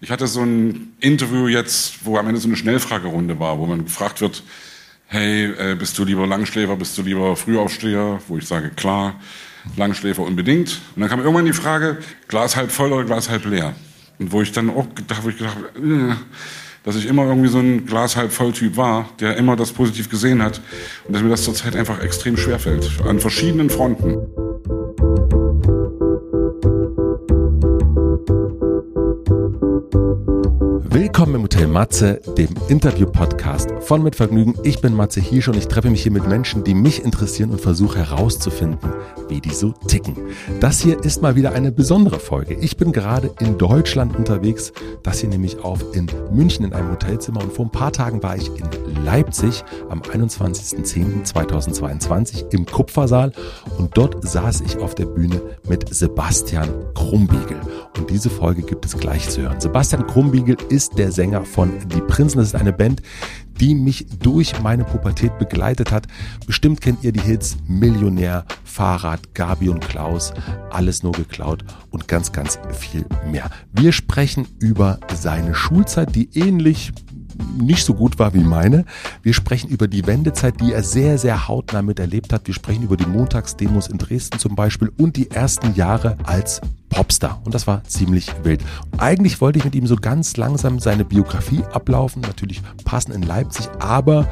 Ich hatte so ein Interview jetzt, wo am Ende so eine Schnellfragerunde war, wo man gefragt wird, hey, äh, bist du lieber Langschläfer, bist du lieber Frühaufsteher? Wo ich sage, klar, Langschläfer unbedingt. Und dann kam irgendwann die Frage, Glas halb voll oder Glas halb leer? Und wo ich dann auch gedacht, wo ich gedacht äh, dass ich immer irgendwie so ein Glas halb voll Typ war, der immer das positiv gesehen hat und dass mir das zurzeit einfach extrem schwer fällt, an verschiedenen Fronten. Willkommen im Hotel Matze, dem Interview-Podcast von Mit Vergnügen. Ich bin Matze Hirsch und ich treffe mich hier mit Menschen, die mich interessieren und versuche herauszufinden, wie die so ticken. Das hier ist mal wieder eine besondere Folge. Ich bin gerade in Deutschland unterwegs, das hier nämlich auf in München in einem Hotelzimmer und vor ein paar Tagen war ich in Leipzig am 21.10.2022 im Kupfersaal und dort saß ich auf der Bühne mit Sebastian Krumbiegel. Und diese Folge gibt es gleich zu hören. Sebastian Krumbiegel ist der Sänger von Die Prinzen. Das ist eine Band, die mich durch meine Pubertät begleitet hat. Bestimmt kennt ihr die Hits Millionär, Fahrrad, Gabi und Klaus, alles nur geklaut und ganz, ganz viel mehr. Wir sprechen über seine Schulzeit, die ähnlich nicht so gut war wie meine. Wir sprechen über die Wendezeit, die er sehr, sehr hautnah miterlebt hat. Wir sprechen über die Montagsdemos in Dresden zum Beispiel und die ersten Jahre als Popstar. Und das war ziemlich wild. eigentlich wollte ich mit ihm so ganz langsam seine Biografie ablaufen, natürlich passend in Leipzig, aber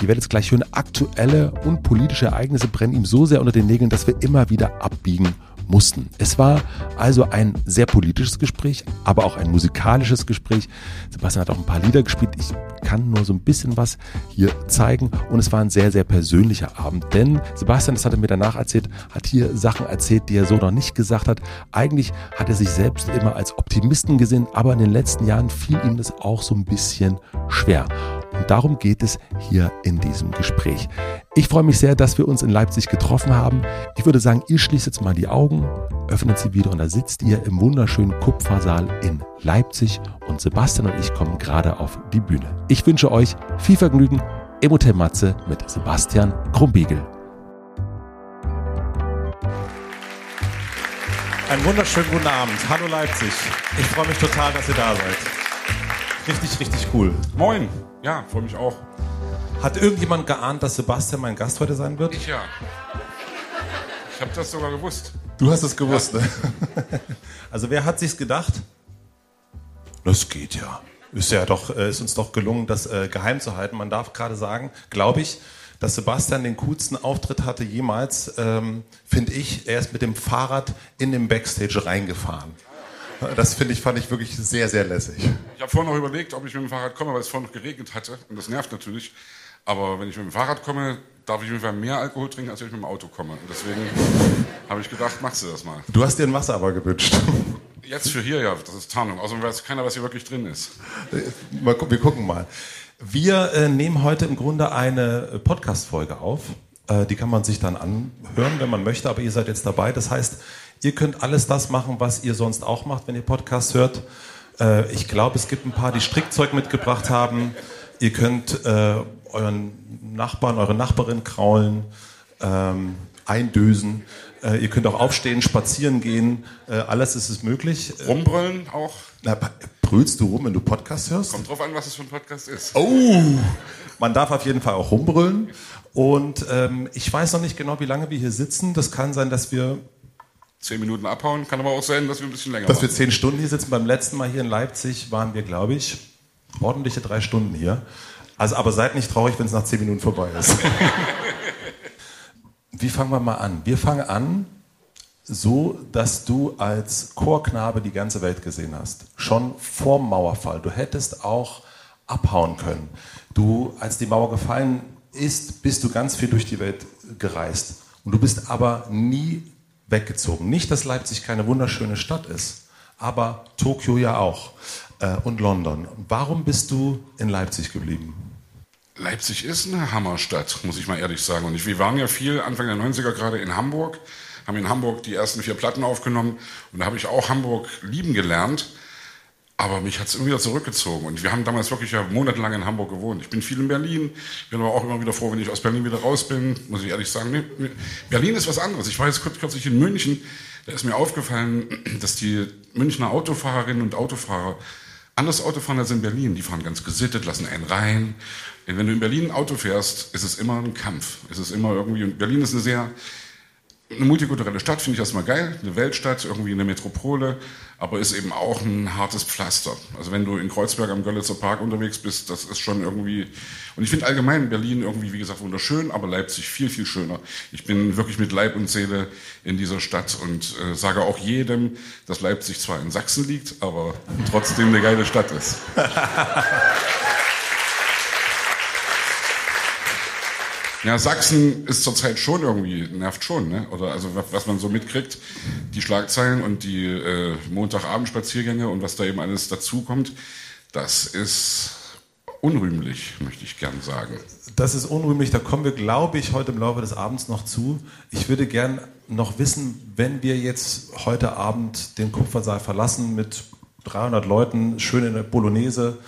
Ihr werdet es gleich hören, aktuelle und politische Ereignisse brennen ihm so sehr unter den Nägeln, dass wir immer wieder abbiegen mussten. Es war also ein sehr politisches Gespräch, aber auch ein musikalisches Gespräch. Sebastian hat auch ein paar Lieder gespielt. Ich kann nur so ein bisschen was hier zeigen und es war ein sehr, sehr persönlicher Abend, denn Sebastian, das hat er mir danach erzählt, hat hier Sachen erzählt, die er so noch nicht gesagt hat. Eigentlich hat er sich selbst immer als Optimisten gesehen, aber in den letzten Jahren fiel ihm das auch so ein bisschen schwer. Und darum geht es hier in diesem Gespräch. Ich freue mich sehr, dass wir uns in Leipzig getroffen haben. Ich würde sagen, ihr schließt jetzt mal die Augen, öffnet sie wieder und da sitzt ihr im wunderschönen Kupfersaal in Leipzig und Sebastian und ich kommen gerade auf die Bühne. Ich wünsche euch viel Vergnügen im Hotel Matze mit Sebastian Krumbiegel. Einen wunderschönen guten Abend. Hallo Leipzig. Ich freue mich total, dass ihr da seid. Richtig, richtig cool. Moin. Ja, freue mich auch. Hat irgendjemand geahnt, dass Sebastian mein Gast heute sein wird? Ich ja. Ich habe das sogar gewusst. Du hast es gewusst, ja. ne? Also wer hat sich's gedacht? Das geht ja. Ist ja doch, äh, ist uns doch gelungen, das äh, geheim zu halten. Man darf gerade sagen, glaube ich, dass Sebastian den coolsten Auftritt hatte jemals, ähm, finde ich. Er ist mit dem Fahrrad in den Backstage reingefahren. Das finde ich, fand ich wirklich sehr, sehr lässig. Ich habe vorhin noch überlegt, ob ich mit dem Fahrrad komme, weil es vorhin noch geregnet hatte. Und das nervt natürlich. Aber wenn ich mit dem Fahrrad komme, darf ich auf mehr Alkohol trinken, als wenn ich mit dem Auto komme. Und deswegen habe ich gedacht, machst du das mal. Du hast dir ein Wasser aber gewünscht. Jetzt für hier, ja, das ist Tarnung. Außerdem weiß keiner, was hier wirklich drin ist. wir gucken mal. Wir äh, nehmen heute im Grunde eine Podcast-Folge auf. Äh, die kann man sich dann anhören, wenn man möchte, aber ihr seid jetzt dabei. Das heißt, Ihr könnt alles das machen, was ihr sonst auch macht, wenn ihr Podcasts hört. Äh, ich glaube, es gibt ein paar, die Strickzeug mitgebracht haben. Ihr könnt äh, euren Nachbarn, eure Nachbarin kraulen, ähm, eindösen. Äh, ihr könnt auch aufstehen, spazieren gehen. Äh, alles ist es möglich. Rumbrüllen auch? Na, brüllst du rum, wenn du Podcasts hörst? Kommt drauf an, was es für ein Podcast ist. Oh! Man darf auf jeden Fall auch rumbrüllen. Und ähm, ich weiß noch nicht genau, wie lange wir hier sitzen. Das kann sein, dass wir zehn Minuten abhauen. Kann aber auch sein, dass wir ein bisschen länger Dass machen. wir zehn Stunden hier sitzen. Beim letzten Mal hier in Leipzig waren wir, glaube ich, ordentliche drei Stunden hier. Also, aber seid nicht traurig, wenn es nach zehn Minuten vorbei ist. Wie fangen wir mal an? Wir fangen an, so dass du als Chorknabe die ganze Welt gesehen hast. Schon vorm Mauerfall. Du hättest auch abhauen können. Du, als die Mauer gefallen ist, bist du ganz viel durch die Welt gereist. Und du bist aber nie weggezogen. Nicht, dass Leipzig keine wunderschöne Stadt ist, aber Tokio ja auch äh, und London. Warum bist du in Leipzig geblieben? Leipzig ist eine Hammerstadt, muss ich mal ehrlich sagen. Und ich, wir waren ja viel Anfang der 90er gerade in Hamburg, haben in Hamburg die ersten vier Platten aufgenommen und da habe ich auch Hamburg lieben gelernt. Aber mich hat es immer wieder zurückgezogen. Und wir haben damals wirklich ja monatelang in Hamburg gewohnt. Ich bin viel in Berlin, bin aber auch immer wieder froh, wenn ich aus Berlin wieder raus bin, muss ich ehrlich sagen. Berlin ist was anderes. Ich war jetzt kürzlich in München, da ist mir aufgefallen, dass die Münchner Autofahrerinnen und Autofahrer anders Auto fahren als in Berlin. Die fahren ganz gesittet, lassen einen rein. Wenn du in Berlin ein Auto fährst, ist es immer ein Kampf. Es ist immer irgendwie, Berlin ist eine sehr eine multikulturelle Stadt finde ich erstmal geil, eine Weltstadt, irgendwie eine Metropole, aber ist eben auch ein hartes Pflaster. Also wenn du in Kreuzberg am Görlitzer Park unterwegs bist, das ist schon irgendwie, und ich finde allgemein Berlin irgendwie, wie gesagt, wunderschön, aber Leipzig viel, viel schöner. Ich bin wirklich mit Leib und Seele in dieser Stadt und äh, sage auch jedem, dass Leipzig zwar in Sachsen liegt, aber trotzdem eine geile Stadt ist. Ja, Sachsen ist zurzeit schon irgendwie, nervt schon, ne? Oder also was man so mitkriegt, die Schlagzeilen und die äh, Montagabendspaziergänge und was da eben alles dazukommt, das ist unrühmlich, möchte ich gern sagen. Das ist unrühmlich, da kommen wir, glaube ich, heute im Laufe des Abends noch zu. Ich würde gern noch wissen, wenn wir jetzt heute Abend den Kupfersaal verlassen mit 300 Leuten, schön in der Bolognese,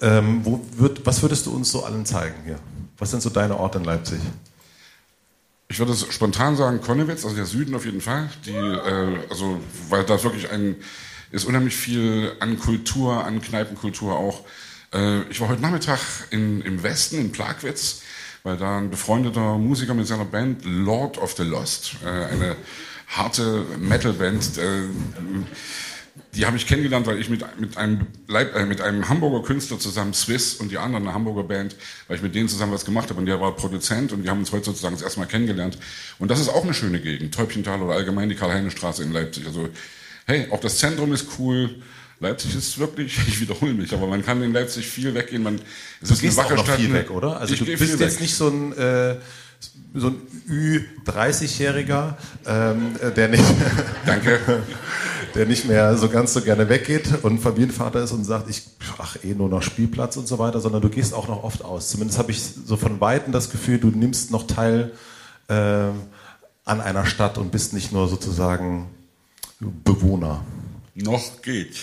ähm, wo wird, was würdest du uns so allen zeigen hier? Was sind so deine Orte in Leipzig? Ich würde spontan sagen Konnewitz, also der Süden auf jeden Fall. Die, äh, also, weil da wirklich ein, ist unheimlich viel an Kultur, an Kneipenkultur auch. Äh, ich war heute Nachmittag in, im Westen, in Plagwitz, weil da ein befreundeter Musiker mit seiner Band Lord of the Lost, äh, eine harte Metalband, äh, die habe ich kennengelernt, weil ich mit, mit, einem Leib, äh, mit einem Hamburger Künstler zusammen, Swiss und die anderen, eine Hamburger Band, weil ich mit denen zusammen was gemacht habe und der war Produzent und wir haben uns heute sozusagen das erste Mal kennengelernt. Und das ist auch eine schöne Gegend, Täubchental oder allgemein die Karl-Heine-Straße in Leipzig. Also, hey, auch das Zentrum ist cool. Leipzig ist wirklich, ich wiederhole mich, aber man kann in Leipzig viel weggehen. Man, es du ist gehst eine auch noch viel weg, oder? Also ich du bist jetzt weg. nicht so ein... Äh so ein Ü30-Jähriger, ähm, der nicht, Danke. der nicht mehr so ganz so gerne weggeht und Familienvater ist und sagt, ich ach eh nur noch Spielplatz und so weiter, sondern du gehst auch noch oft aus. Zumindest habe ich so von weitem das Gefühl, du nimmst noch teil äh, an einer Stadt und bist nicht nur sozusagen Bewohner. Noch geht.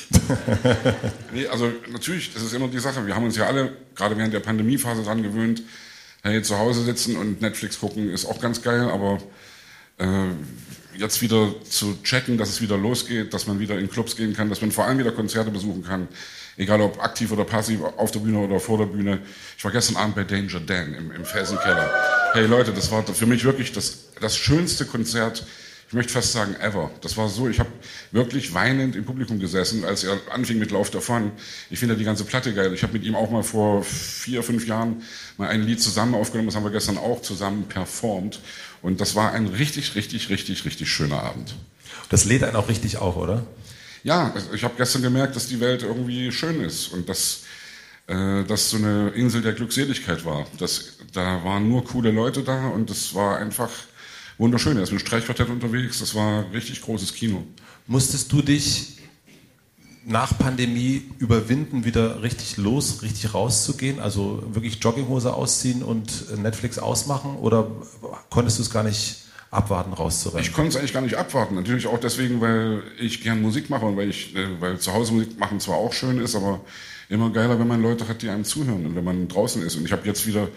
nee, also natürlich, das ist immer die Sache. Wir haben uns ja alle, gerade während der Pandemiephase, daran gewöhnt, hey, zu Hause sitzen und Netflix gucken ist auch ganz geil, aber äh, jetzt wieder zu checken, dass es wieder losgeht, dass man wieder in Clubs gehen kann, dass man vor allem wieder Konzerte besuchen kann, egal ob aktiv oder passiv, auf der Bühne oder vor der Bühne. Ich war gestern Abend bei Danger Dan im, im Felsenkeller. Hey Leute, das war für mich wirklich das, das schönste Konzert, ich möchte fast sagen, ever. Das war so, ich habe wirklich weinend im Publikum gesessen, als er anfing mit Lauf davon. Ich finde die ganze Platte geil. Ich habe mit ihm auch mal vor vier, fünf Jahren mal ein Lied zusammen aufgenommen, das haben wir gestern auch zusammen performt. Und das war ein richtig, richtig, richtig, richtig schöner Abend. Das lädt einen auch richtig auf, oder? Ja, ich habe gestern gemerkt, dass die Welt irgendwie schön ist und dass äh, das so eine Insel der Glückseligkeit war. Das, da waren nur coole Leute da und es war einfach wunderschön. Er ist mit Streichquartett unterwegs. Das war richtig großes Kino. Musstest du dich nach Pandemie überwinden, wieder richtig los, richtig rauszugehen? Also wirklich Jogginghose ausziehen und Netflix ausmachen? Oder konntest du es gar nicht abwarten, rauszurennen? Ich konnte es eigentlich gar nicht abwarten. Natürlich auch deswegen, weil ich gern Musik mache und weil ich, äh, weil zu Hause Musik machen zwar auch schön ist, aber immer geiler, wenn man Leute hat, die einem zuhören und wenn man draußen ist. Und ich habe jetzt wieder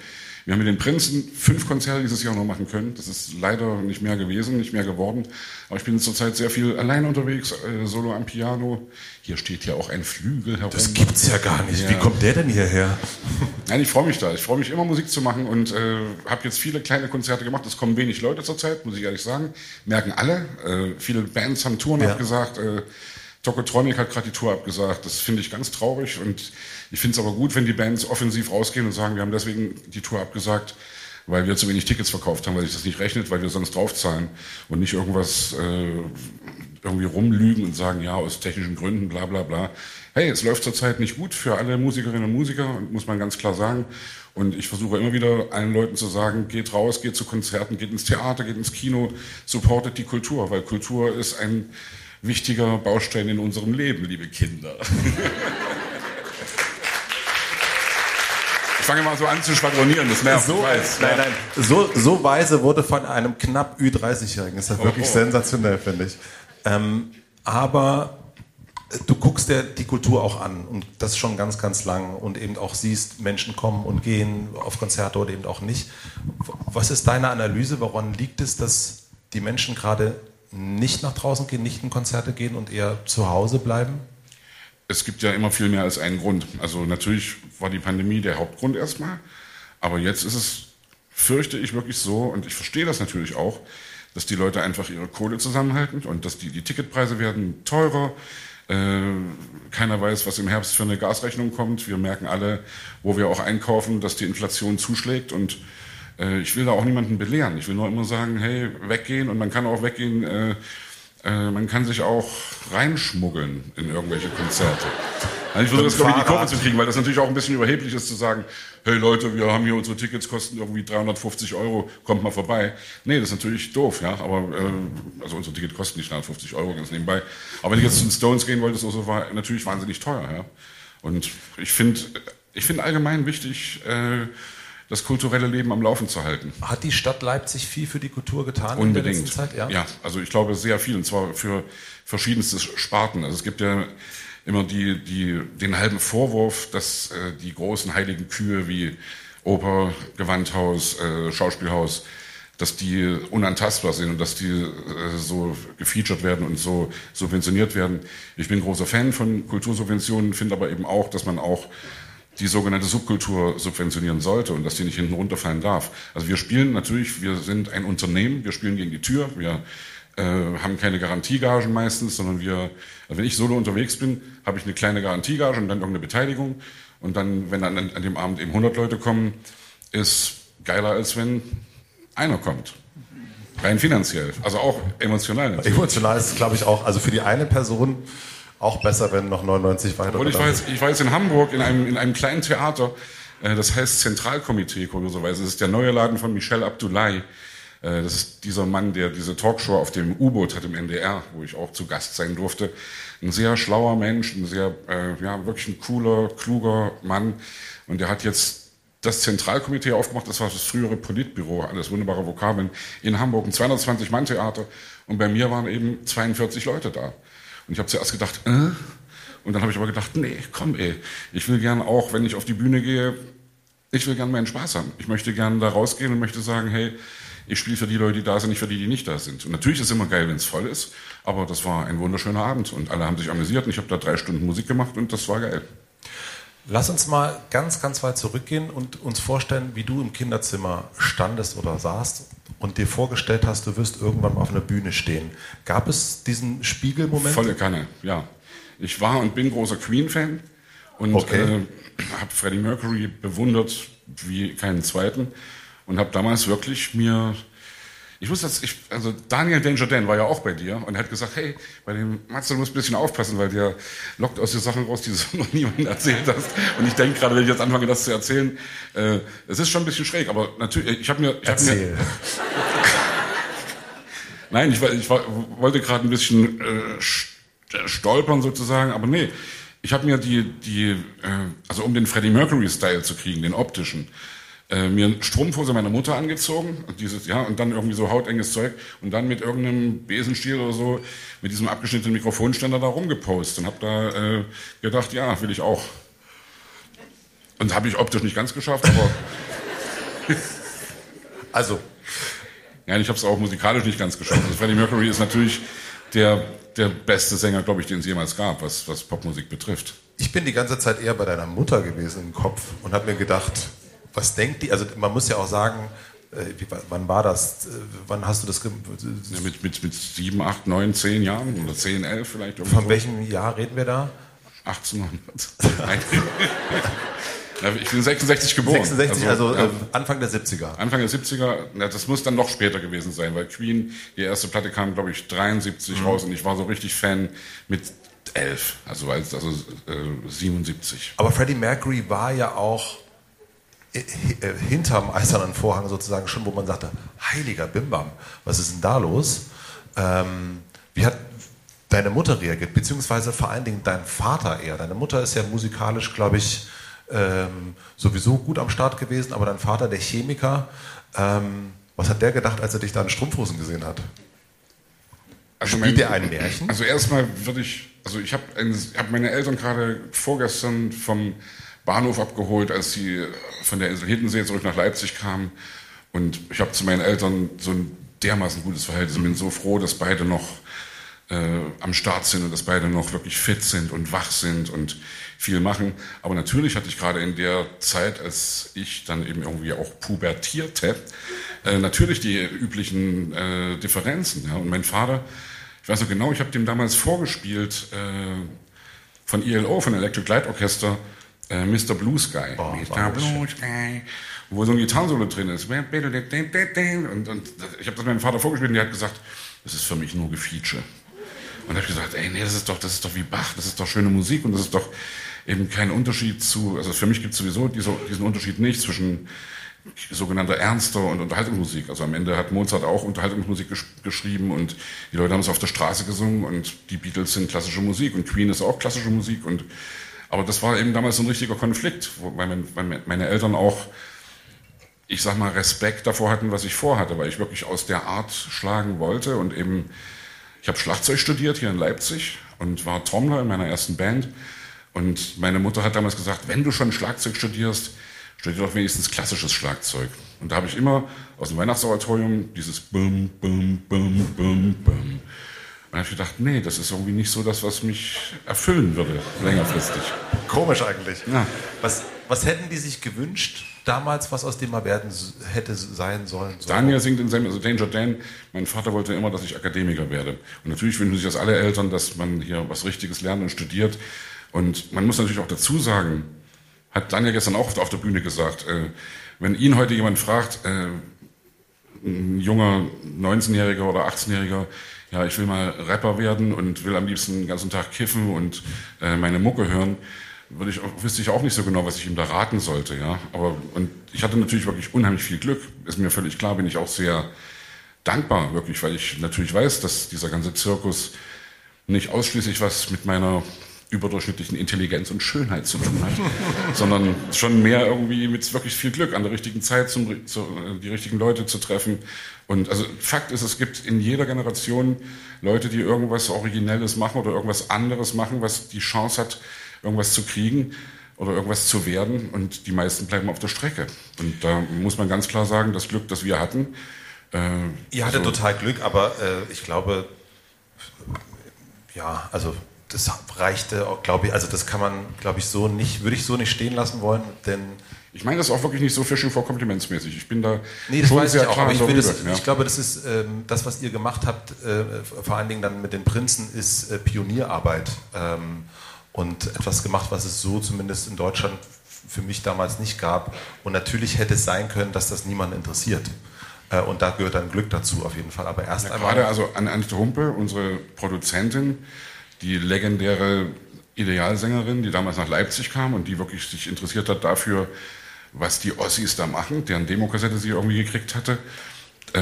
wir haben mit den Prinzen fünf Konzerte dieses Jahr noch machen können. Das ist leider nicht mehr gewesen, nicht mehr geworden. Aber ich bin zurzeit sehr viel allein unterwegs, äh, solo am Piano. Hier steht ja auch ein Flügel herum. Das gibt's ja gar nicht. Ja. Wie kommt der denn hierher? Nein, ich freue mich da. Ich freue mich immer Musik zu machen und äh, habe jetzt viele kleine Konzerte gemacht. Es kommen wenig Leute zurzeit, muss ich ehrlich sagen. Merken alle. Äh, viele Bands haben Touren ja. abgesagt. Äh, Tokotronic hat gerade die Tour abgesagt. Das finde ich ganz traurig und ich finde es aber gut, wenn die Bands offensiv rausgehen und sagen, wir haben deswegen die Tour abgesagt, weil wir zu wenig Tickets verkauft haben, weil sich das nicht rechnet, weil wir sonst draufzahlen und nicht irgendwas äh, irgendwie rumlügen und sagen, ja, aus technischen Gründen, bla bla bla. Hey, es läuft zurzeit nicht gut für alle Musikerinnen und Musiker, muss man ganz klar sagen. Und ich versuche immer wieder allen Leuten zu sagen, geht raus, geht zu Konzerten, geht ins Theater, geht ins Kino, supportet die Kultur, weil Kultur ist ein wichtiger Baustein in unserem Leben, liebe Kinder. Ich fange mal so an zu schwadronieren, das nervt. So, weiß, nein, nein, so, so weise wurde von einem knapp Ü30-Jährigen. Das ist ja wirklich oh, oh. sensationell, finde ich. Ähm, aber du guckst dir die Kultur auch an und das schon ganz, ganz lang und eben auch siehst, Menschen kommen und gehen auf Konzerte oder eben auch nicht. Was ist deine Analyse? Woran liegt es, dass die Menschen gerade nicht nach draußen gehen, nicht in Konzerte gehen und eher zu Hause bleiben? es gibt ja immer viel mehr als einen Grund. Also natürlich war die Pandemie der Hauptgrund erstmal, aber jetzt ist es, fürchte ich wirklich so, und ich verstehe das natürlich auch, dass die Leute einfach ihre Kohle zusammenhalten und dass die, die Ticketpreise werden teurer. Äh, keiner weiß, was im Herbst für eine Gasrechnung kommt. Wir merken alle, wo wir auch einkaufen, dass die Inflation zuschlägt und äh, ich will da auch niemanden belehren. Ich will nur immer sagen, hey, weggehen und man kann auch weggehen, äh, äh, man kann sich auch reinschmuggeln in irgendwelche Konzerte. Also ich versuche das, glaube ich, die Kurve zu kriegen, weil das natürlich auch ein bisschen überheblich ist zu sagen, hey Leute, wir haben hier unsere Tickets, kosten irgendwie 350 Euro, kommt mal vorbei. Nee, das ist natürlich doof, ja, aber, äh, also unsere Tickets kosten nicht 350 Euro, ganz nebenbei. Aber wenn ich jetzt zu den Stones gehen wollte, ist das war natürlich wahnsinnig teuer, ja. Und ich finde, ich finde allgemein wichtig, äh, das kulturelle Leben am Laufen zu halten. Hat die Stadt Leipzig viel für die Kultur getan Unbedingt. in der letzten Zeit? Ja? ja, also ich glaube sehr viel, und zwar für verschiedenste Sparten. Also es gibt ja immer die, die, den halben Vorwurf, dass äh, die großen heiligen Kühe wie Oper, Gewandhaus, äh, Schauspielhaus, dass die unantastbar sind und dass die äh, so gefeatured werden und so subventioniert werden. Ich bin großer Fan von Kultursubventionen, finde aber eben auch, dass man auch die sogenannte Subkultur subventionieren sollte und dass die nicht hinten runterfallen darf. Also wir spielen natürlich, wir sind ein Unternehmen, wir spielen gegen die Tür, wir äh, haben keine Garantiegagen meistens, sondern wir, also wenn ich solo unterwegs bin, habe ich eine kleine Garantiegage und dann irgendeine Beteiligung und dann, wenn dann an dem Abend eben 100 Leute kommen, ist geiler als wenn einer kommt. Rein finanziell, also auch emotional. Natürlich. Emotional ist, glaube ich, auch, also für die eine Person auch besser, wenn noch 99 weitere. Und ich war, jetzt, ich war jetzt in Hamburg in einem, in einem kleinen Theater, äh, das heißt Zentralkomitee, kurioserweise. Das ist der neue Laden von Michel Abdullahi. Äh, das ist dieser Mann, der diese Talkshow auf dem U-Boot hat im NDR, wo ich auch zu Gast sein durfte. Ein sehr schlauer Mensch, ein sehr, äh, ja, wirklich ein cooler, kluger Mann. Und der hat jetzt das Zentralkomitee aufgemacht, das war das frühere Politbüro, alles wunderbare Vokabeln, in Hamburg, ein 220-Mann-Theater. Und bei mir waren eben 42 Leute da. Und ich habe zuerst gedacht, äh? Und dann habe ich aber gedacht, nee, komm ey, ich will gern auch, wenn ich auf die Bühne gehe, ich will gern meinen Spaß haben. Ich möchte gern da rausgehen und möchte sagen, hey, ich spiele für die Leute, die da sind, nicht für die, die nicht da sind. Und natürlich ist es immer geil, wenn es voll ist, aber das war ein wunderschöner Abend und alle haben sich amüsiert und ich habe da drei Stunden Musik gemacht und das war geil. Lass uns mal ganz, ganz weit zurückgehen und uns vorstellen, wie du im Kinderzimmer standest oder saßt und dir vorgestellt hast, du wirst irgendwann auf einer Bühne stehen. Gab es diesen Spiegelmoment? Volle Kanne, ja. Ich war und bin großer Queen-Fan und okay. äh, habe Freddie Mercury bewundert wie keinen zweiten und habe damals wirklich mir ich wusste, dass ich, also Daniel Danger Dan war ja auch bei dir und er hat gesagt, hey, bei dem Matze, du musst ein bisschen aufpassen, weil der lockt aus dir Sachen raus, die du noch niemandem erzählt hast. Und ich denke gerade, wenn ich jetzt anfange, das zu erzählen, äh, es ist schon ein bisschen schräg, aber natürlich, ich habe mir, ich hab mir, Nein, ich, ich war, wollte gerade ein bisschen äh, stolpern sozusagen, aber nee, ich habe mir die, die, äh, also um den Freddie Mercury-Style zu kriegen, den optischen, äh, mir Strumpfhose meiner Mutter angezogen und dieses ja und dann irgendwie so hautenges Zeug und dann mit irgendeinem Besenstiel oder so mit diesem abgeschnittenen Mikrofonständer da rumgepostet und habe da äh, gedacht, ja, will ich auch. Und habe ich optisch nicht ganz geschafft, aber also ja, ich habe es auch musikalisch nicht ganz geschafft. Also Freddie Mercury ist natürlich der der beste Sänger, glaube ich, den es jemals gab, was was Popmusik betrifft. Ich bin die ganze Zeit eher bei deiner Mutter gewesen im Kopf und habe mir gedacht, was denkt die? Also man muss ja auch sagen, äh, wie, wann war das? Äh, wann hast du das? Ja, mit, mit, mit sieben, acht, neun, zehn Jahren oder zehn, elf vielleicht. Von welchem Jahr reden wir da? 1800. ich bin 66 geboren. 66, also, also ja, äh, Anfang der 70er. Anfang der 70er, das muss dann noch später gewesen sein, weil Queen, die erste Platte kam, glaube ich, 73 mhm. raus und ich war so richtig Fan mit elf, also, also äh, 77. Aber Freddie Mercury war ja auch hinterm eisernen Vorhang sozusagen schon, wo man sagte, heiliger Bimbam, was ist denn da los? Ähm, wie hat deine Mutter reagiert, beziehungsweise vor allen Dingen dein Vater eher? Deine Mutter ist ja musikalisch, glaube ich, ähm, sowieso gut am Start gewesen, aber dein Vater, der Chemiker, ähm, was hat der gedacht, als er dich da in Strumpfhosen gesehen hat? Also Spielt der ein Märchen? Also erstmal würde ich, also ich habe hab meine Eltern gerade vorgestern vom Bahnhof abgeholt, als sie von der Insel Hiddensee zurück nach Leipzig kamen. Und ich habe zu meinen Eltern so ein dermaßen gutes Verhältnis. Ich bin so froh, dass beide noch äh, am Start sind und dass beide noch wirklich fit sind und wach sind und viel machen. Aber natürlich hatte ich gerade in der Zeit, als ich dann eben irgendwie auch pubertierte, äh, natürlich die üblichen äh, Differenzen. Ja. Und mein Vater, ich weiß noch genau, ich habe dem damals vorgespielt äh, von ELO, von Electric Light Orchester, äh, Mr. Blue Sky. Oh, Mr. Blue Sky. Wo so ein Gitarrensolo drin ist. Und, und ich habe das meinem Vater vorgespielt und der hat gesagt, das ist für mich nur Gefeature. Und habe ich gesagt, ey, nee, das ist doch, das ist doch wie Bach, das ist doch schöne Musik und das ist doch eben kein Unterschied zu, also für mich gibt es sowieso diesen, diesen Unterschied nicht zwischen sogenannter ernster und Unterhaltungsmusik. Also am Ende hat Mozart auch Unterhaltungsmusik gesch geschrieben und die Leute haben es auf der Straße gesungen und die Beatles sind klassische Musik und Queen ist auch klassische Musik und aber das war eben damals ein richtiger Konflikt, weil, weil meine Eltern auch, ich sag mal, Respekt davor hatten, was ich vorhatte, weil ich wirklich aus der Art schlagen wollte und eben, ich habe Schlagzeug studiert hier in Leipzig und war Trommler in meiner ersten Band und meine Mutter hat damals gesagt, wenn du schon Schlagzeug studierst, studier doch wenigstens klassisches Schlagzeug. Und da habe ich immer aus dem Weihnachtsoratorium dieses Bum, Bum, Bum, Bum, Bum und dann habe ich gedacht, nee, das ist irgendwie nicht so das, was mich erfüllen würde, längerfristig. Komisch eigentlich. Ja. Was, was hätten die sich gewünscht damals, was aus dem mal werden hätte sein sollen? So? Daniel singt in seinem, also Danger Dan, mein Vater wollte immer, dass ich Akademiker werde. Und natürlich wünschen sich das alle Eltern, dass man hier was Richtiges lernt und studiert. Und man muss natürlich auch dazu sagen, hat Daniel gestern auch auf der Bühne gesagt, äh, wenn ihn heute jemand fragt, äh, ein junger 19-Jähriger oder 18-Jähriger, ja, ich will mal Rapper werden und will am liebsten den ganzen Tag kiffen und äh, meine Mucke hören, würde ich, wüsste ich auch nicht so genau, was ich ihm da raten sollte, ja. Aber, und ich hatte natürlich wirklich unheimlich viel Glück. Ist mir völlig klar, bin ich auch sehr dankbar, wirklich, weil ich natürlich weiß, dass dieser ganze Zirkus nicht ausschließlich was mit meiner überdurchschnittlichen Intelligenz und Schönheit zu tun hat, sondern schon mehr irgendwie mit wirklich viel Glück an der richtigen Zeit zum, zu, die richtigen Leute zu treffen. Und also Fakt ist, es gibt in jeder Generation Leute, die irgendwas Originelles machen oder irgendwas anderes machen, was die Chance hat, irgendwas zu kriegen oder irgendwas zu werden. Und die meisten bleiben auf der Strecke. Und da muss man ganz klar sagen, das Glück, das wir hatten. Äh, Ihr hattet also, total Glück, aber äh, ich glaube, ja, also das reichte, glaube ich, also das kann man, glaube ich, so nicht, würde ich so nicht stehen lassen wollen, denn ich meine das auch wirklich nicht so Fishing for Complimentsmäßig. Ich bin da nee, das schon weiß sehr ich auch, aber ich, darüber, das, ja. ich glaube, das ist ähm, das, was ihr gemacht habt, äh, vor allen Dingen dann mit den Prinzen, ist äh, Pionierarbeit ähm, und etwas gemacht, was es so zumindest in Deutschland für mich damals nicht gab. Und natürlich hätte es sein können, dass das niemanden interessiert. Äh, und da gehört dann Glück dazu auf jeden Fall. Aber erst ja, einmal. Gerade also an Annette Humpe, unsere Produzentin, die legendäre Idealsängerin, die damals nach Leipzig kam und die wirklich sich interessiert hat dafür, was die Ossis da machen, deren Demokassette sie irgendwie gekriegt hatte. Äh,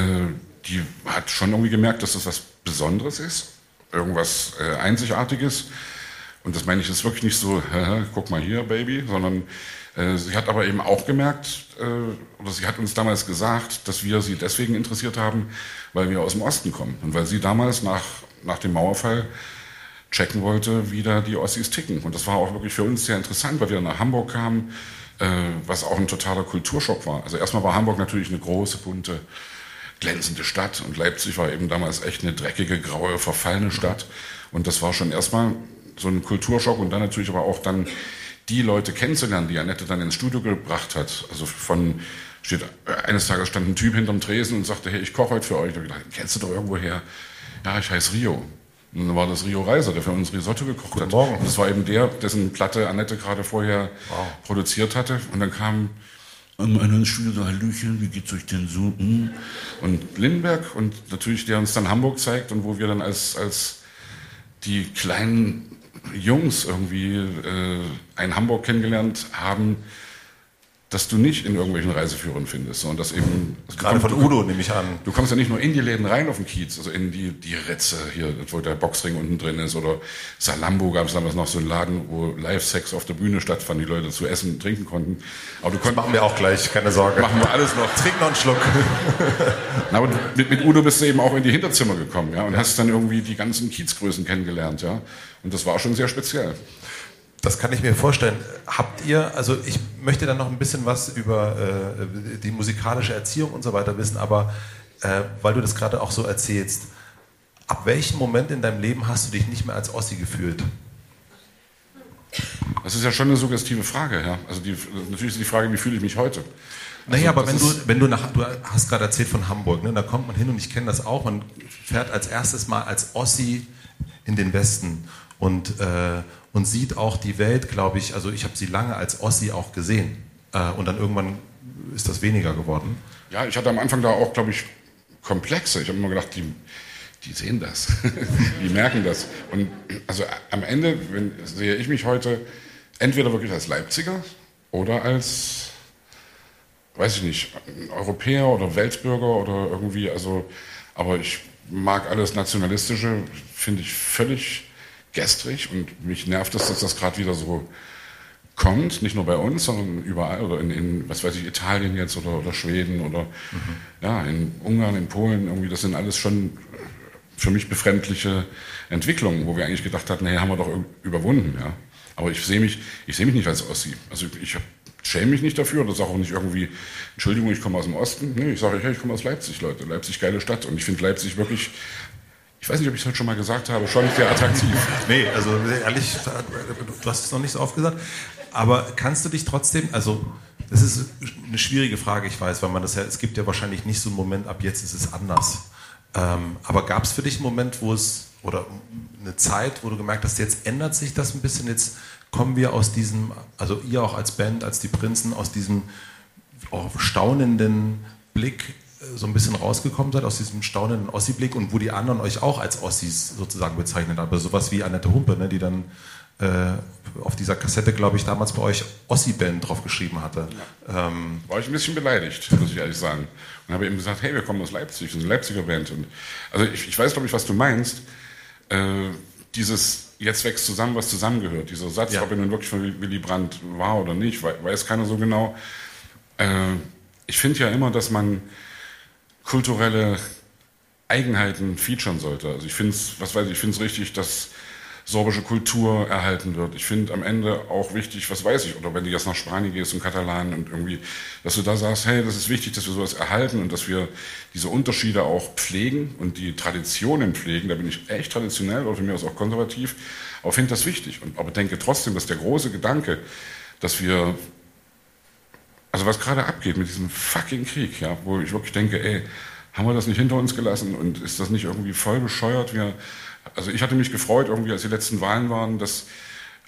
die hat schon irgendwie gemerkt, dass das was Besonderes ist, irgendwas äh, Einzigartiges. Und das meine ich jetzt wirklich nicht so, guck mal hier, Baby, sondern äh, sie hat aber eben auch gemerkt, äh, oder sie hat uns damals gesagt, dass wir sie deswegen interessiert haben, weil wir aus dem Osten kommen. Und weil sie damals nach, nach dem Mauerfall checken wollte, wie da die Ossis ticken. Und das war auch wirklich für uns sehr interessant, weil wir nach Hamburg kamen, was auch ein totaler Kulturschock war. Also erstmal war Hamburg natürlich eine große, bunte, glänzende Stadt und Leipzig war eben damals echt eine dreckige, graue, verfallene Stadt. Und das war schon erstmal so ein Kulturschock und dann natürlich aber auch dann die Leute kennenzulernen, die Annette dann ins Studio gebracht hat. Also von, steht, eines Tages stand ein Typ hinterm Tresen und sagte, hey, ich koche heute für euch. Da ich gedacht, kennst du doch irgendwo her? Ja, ich heiße Rio. Und dann war das Rio Reiser, der für uns Risotto gekocht Guten hat. Morgen. Und das war eben der, dessen Platte Annette gerade vorher wow. produziert hatte. Und dann kam einer ins Studio so, Hallöchen, wie geht's euch denn so? Hm? Und Lindenberg und natürlich der uns dann Hamburg zeigt und wo wir dann als, als die kleinen Jungs irgendwie äh, ein Hamburg kennengelernt haben, dass du nicht in irgendwelchen Reiseführern findest, sondern dass eben... Also Gerade von Udo nehme ich an. Du kommst ja nicht nur in die Läden rein auf den Kiez, also in die, die Ritze hier, wo der Boxring unten drin ist, oder Salambo gab es damals noch so einen Laden, wo Live-Sex auf der Bühne stattfand, die Leute zu essen und trinken konnten. Aber du das machen wir auch gleich, keine Sorge. Machen wir alles noch. Trink noch einen Schluck. Na, aber mit, mit Udo bist du eben auch in die Hinterzimmer gekommen, ja, und hast dann irgendwie die ganzen Kiezgrößen kennengelernt, ja. Und das war schon sehr speziell. Das kann ich mir vorstellen. Habt ihr, also ich möchte dann noch ein bisschen was über äh, die musikalische Erziehung und so weiter wissen, aber äh, weil du das gerade auch so erzählst, ab welchem Moment in deinem Leben hast du dich nicht mehr als Ossi gefühlt? Das ist ja schon eine suggestive Frage, ja. Also die, natürlich ist die Frage, wie fühle ich mich heute? Naja, also, aber wenn du, wenn du nach, du hast gerade erzählt von Hamburg, ne, da kommt man hin und ich kenne das auch, man fährt als erstes mal als Ossi in den Westen und, äh, und sieht auch die Welt, glaube ich, also ich habe sie lange als Ossi auch gesehen äh, und dann irgendwann ist das weniger geworden. Ja, ich hatte am Anfang da auch, glaube ich, Komplexe. Ich habe immer gedacht, die, die sehen das, die merken das. Und also am Ende wenn, sehe ich mich heute entweder wirklich als Leipziger oder als, weiß ich nicht, Europäer oder Weltbürger oder irgendwie, also, aber ich mag alles Nationalistische, finde ich völlig gestrig und mich nervt es, dass das gerade wieder so kommt, nicht nur bei uns, sondern überall oder in, in was weiß ich, Italien jetzt oder, oder Schweden oder mhm. ja, in Ungarn, in Polen, irgendwie, das sind alles schon für mich befremdliche Entwicklungen, wo wir eigentlich gedacht hatten, hey, haben wir doch überwunden, ja. Aber ich sehe mich, ich sehe mich nicht als Ossi. Also ich schäme mich nicht dafür, das sage auch nicht irgendwie, Entschuldigung, ich komme aus dem Osten. Nee, ich sage, hey, ich komme aus Leipzig, Leute. Leipzig, geile Stadt. Und ich finde Leipzig wirklich ich weiß nicht, ob ich es schon mal gesagt habe, schon sehr attraktiv. nee, also ehrlich, du hast es noch nicht so oft gesagt. Aber kannst du dich trotzdem, also das ist eine schwierige Frage, ich weiß, weil man das ja, es gibt ja wahrscheinlich nicht so einen Moment, ab jetzt ist es anders. Ähm, aber gab es für dich einen Moment, wo es, oder eine Zeit, wo du gemerkt hast, jetzt ändert sich das ein bisschen, jetzt kommen wir aus diesem, also ihr auch als Band, als die Prinzen, aus diesem oh, staunenden Blick so ein bisschen rausgekommen seid, aus diesem staunenden Ossi-Blick und wo die anderen euch auch als Ossis sozusagen bezeichnet haben. Also sowas wie Annette Humpe, ne, die dann äh, auf dieser Kassette, glaube ich, damals bei euch Ossi-Band drauf geschrieben hatte. Ja. Ähm, War ich ein bisschen beleidigt, muss ich ehrlich sagen. Und habe eben gesagt, hey, wir kommen aus Leipzig, wir sind eine Leipziger Band. Und, also ich, ich weiß, glaube ich, was du meinst. Äh, dieses jetzt wächst zusammen, was zusammengehört. Dieser Satz, ja. ob er nun wirklich von Willy Brandt war oder nicht, weiß keiner so genau. Äh, ich finde ja immer, dass man kulturelle Eigenheiten featuren sollte. Also ich finde es, was weiß ich, ich finde es richtig, dass sorbische Kultur erhalten wird. Ich finde am Ende auch wichtig, was weiß ich, oder wenn du jetzt nach Spanien gehst und Katalan und irgendwie, dass du da sagst, hey, das ist wichtig, dass wir sowas erhalten und dass wir diese Unterschiede auch pflegen und die Traditionen pflegen. Da bin ich echt traditionell oder für mich auch konservativ, aber finde das wichtig. Und, aber denke trotzdem, dass der große Gedanke, dass wir, also was gerade abgeht mit diesem fucking Krieg, ja, wo ich wirklich denke, ey, haben wir das nicht hinter uns gelassen und ist das nicht irgendwie voll bescheuert? Wir also ich hatte mich gefreut, irgendwie als die letzten Wahlen waren, dass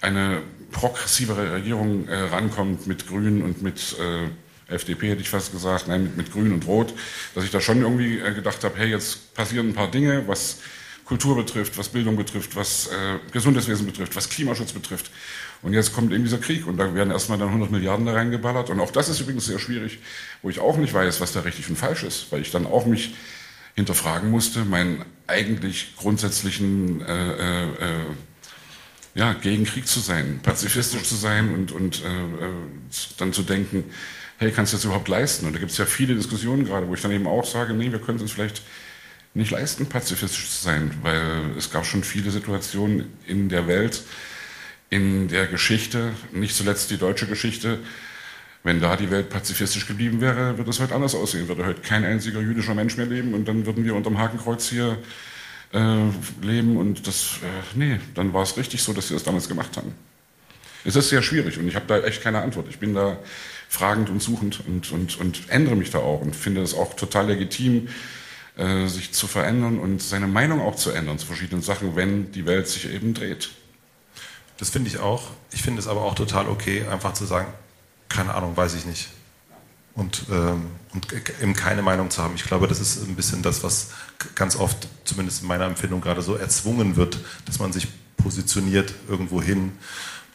eine progressivere Regierung äh, rankommt mit Grünen und mit äh, FDP, hätte ich fast gesagt, nein, mit, mit Grün und Rot, dass ich da schon irgendwie äh, gedacht habe, hey, jetzt passieren ein paar Dinge, was Kultur betrifft, was Bildung betrifft, was äh, Gesundheitswesen betrifft, was Klimaschutz betrifft. Und jetzt kommt eben dieser Krieg und da werden erstmal dann 100 Milliarden da reingeballert. Und auch das ist übrigens sehr schwierig, wo ich auch nicht weiß, was da richtig und falsch ist, weil ich dann auch mich hinterfragen musste, meinen eigentlich grundsätzlichen äh, äh, ja, gegen Krieg zu sein, pazifistisch zu sein und, und äh, äh, dann zu denken, hey, kannst du das überhaupt leisten? Und da gibt es ja viele Diskussionen gerade, wo ich dann eben auch sage, nee, wir können es uns vielleicht nicht leisten, pazifistisch zu sein, weil es gab schon viele Situationen in der Welt, in der Geschichte, nicht zuletzt die deutsche Geschichte, wenn da die Welt pazifistisch geblieben wäre, würde es heute anders aussehen. Würde heute kein einziger jüdischer Mensch mehr leben und dann würden wir unterm Hakenkreuz hier äh, leben und das, äh, nee, dann war es richtig so, dass sie das damals gemacht haben. Es ist sehr schwierig und ich habe da echt keine Antwort. Ich bin da fragend und suchend und, und, und ändere mich da auch und finde es auch total legitim, äh, sich zu verändern und seine Meinung auch zu ändern zu verschiedenen Sachen, wenn die Welt sich eben dreht. Das finde ich auch. Ich finde es aber auch total okay, einfach zu sagen, keine Ahnung, weiß ich nicht. Und, ähm, und eben keine Meinung zu haben. Ich glaube, das ist ein bisschen das, was ganz oft, zumindest in meiner Empfindung, gerade so erzwungen wird, dass man sich positioniert irgendwo hin.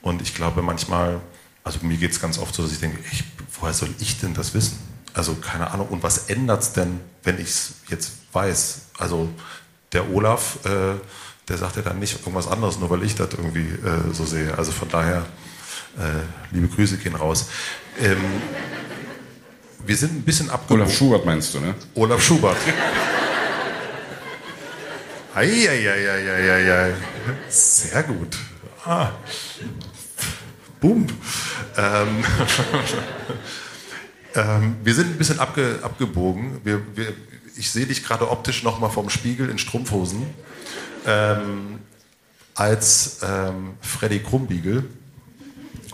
Und ich glaube manchmal, also mir geht es ganz oft so, dass ich denke, ich, woher soll ich denn das wissen? Also keine Ahnung. Und was ändert es denn, wenn ich es jetzt weiß? Also der Olaf, äh, der sagt ja dann nicht irgendwas anderes, nur weil ich das irgendwie äh, so sehe. Also von daher äh, liebe Grüße gehen raus. Ähm, wir sind ein bisschen abgehoben. Olaf Schubert meinst du, ne? Olaf Schubert. Eieieiei. Sehr gut. Ah. Boom. Ähm, Ähm, wir sind ein bisschen abge, abgebogen. Wir, wir, ich sehe dich gerade optisch noch mal vorm Spiegel in Strumpfhosen ähm, als ähm, Freddy Krumbiegel.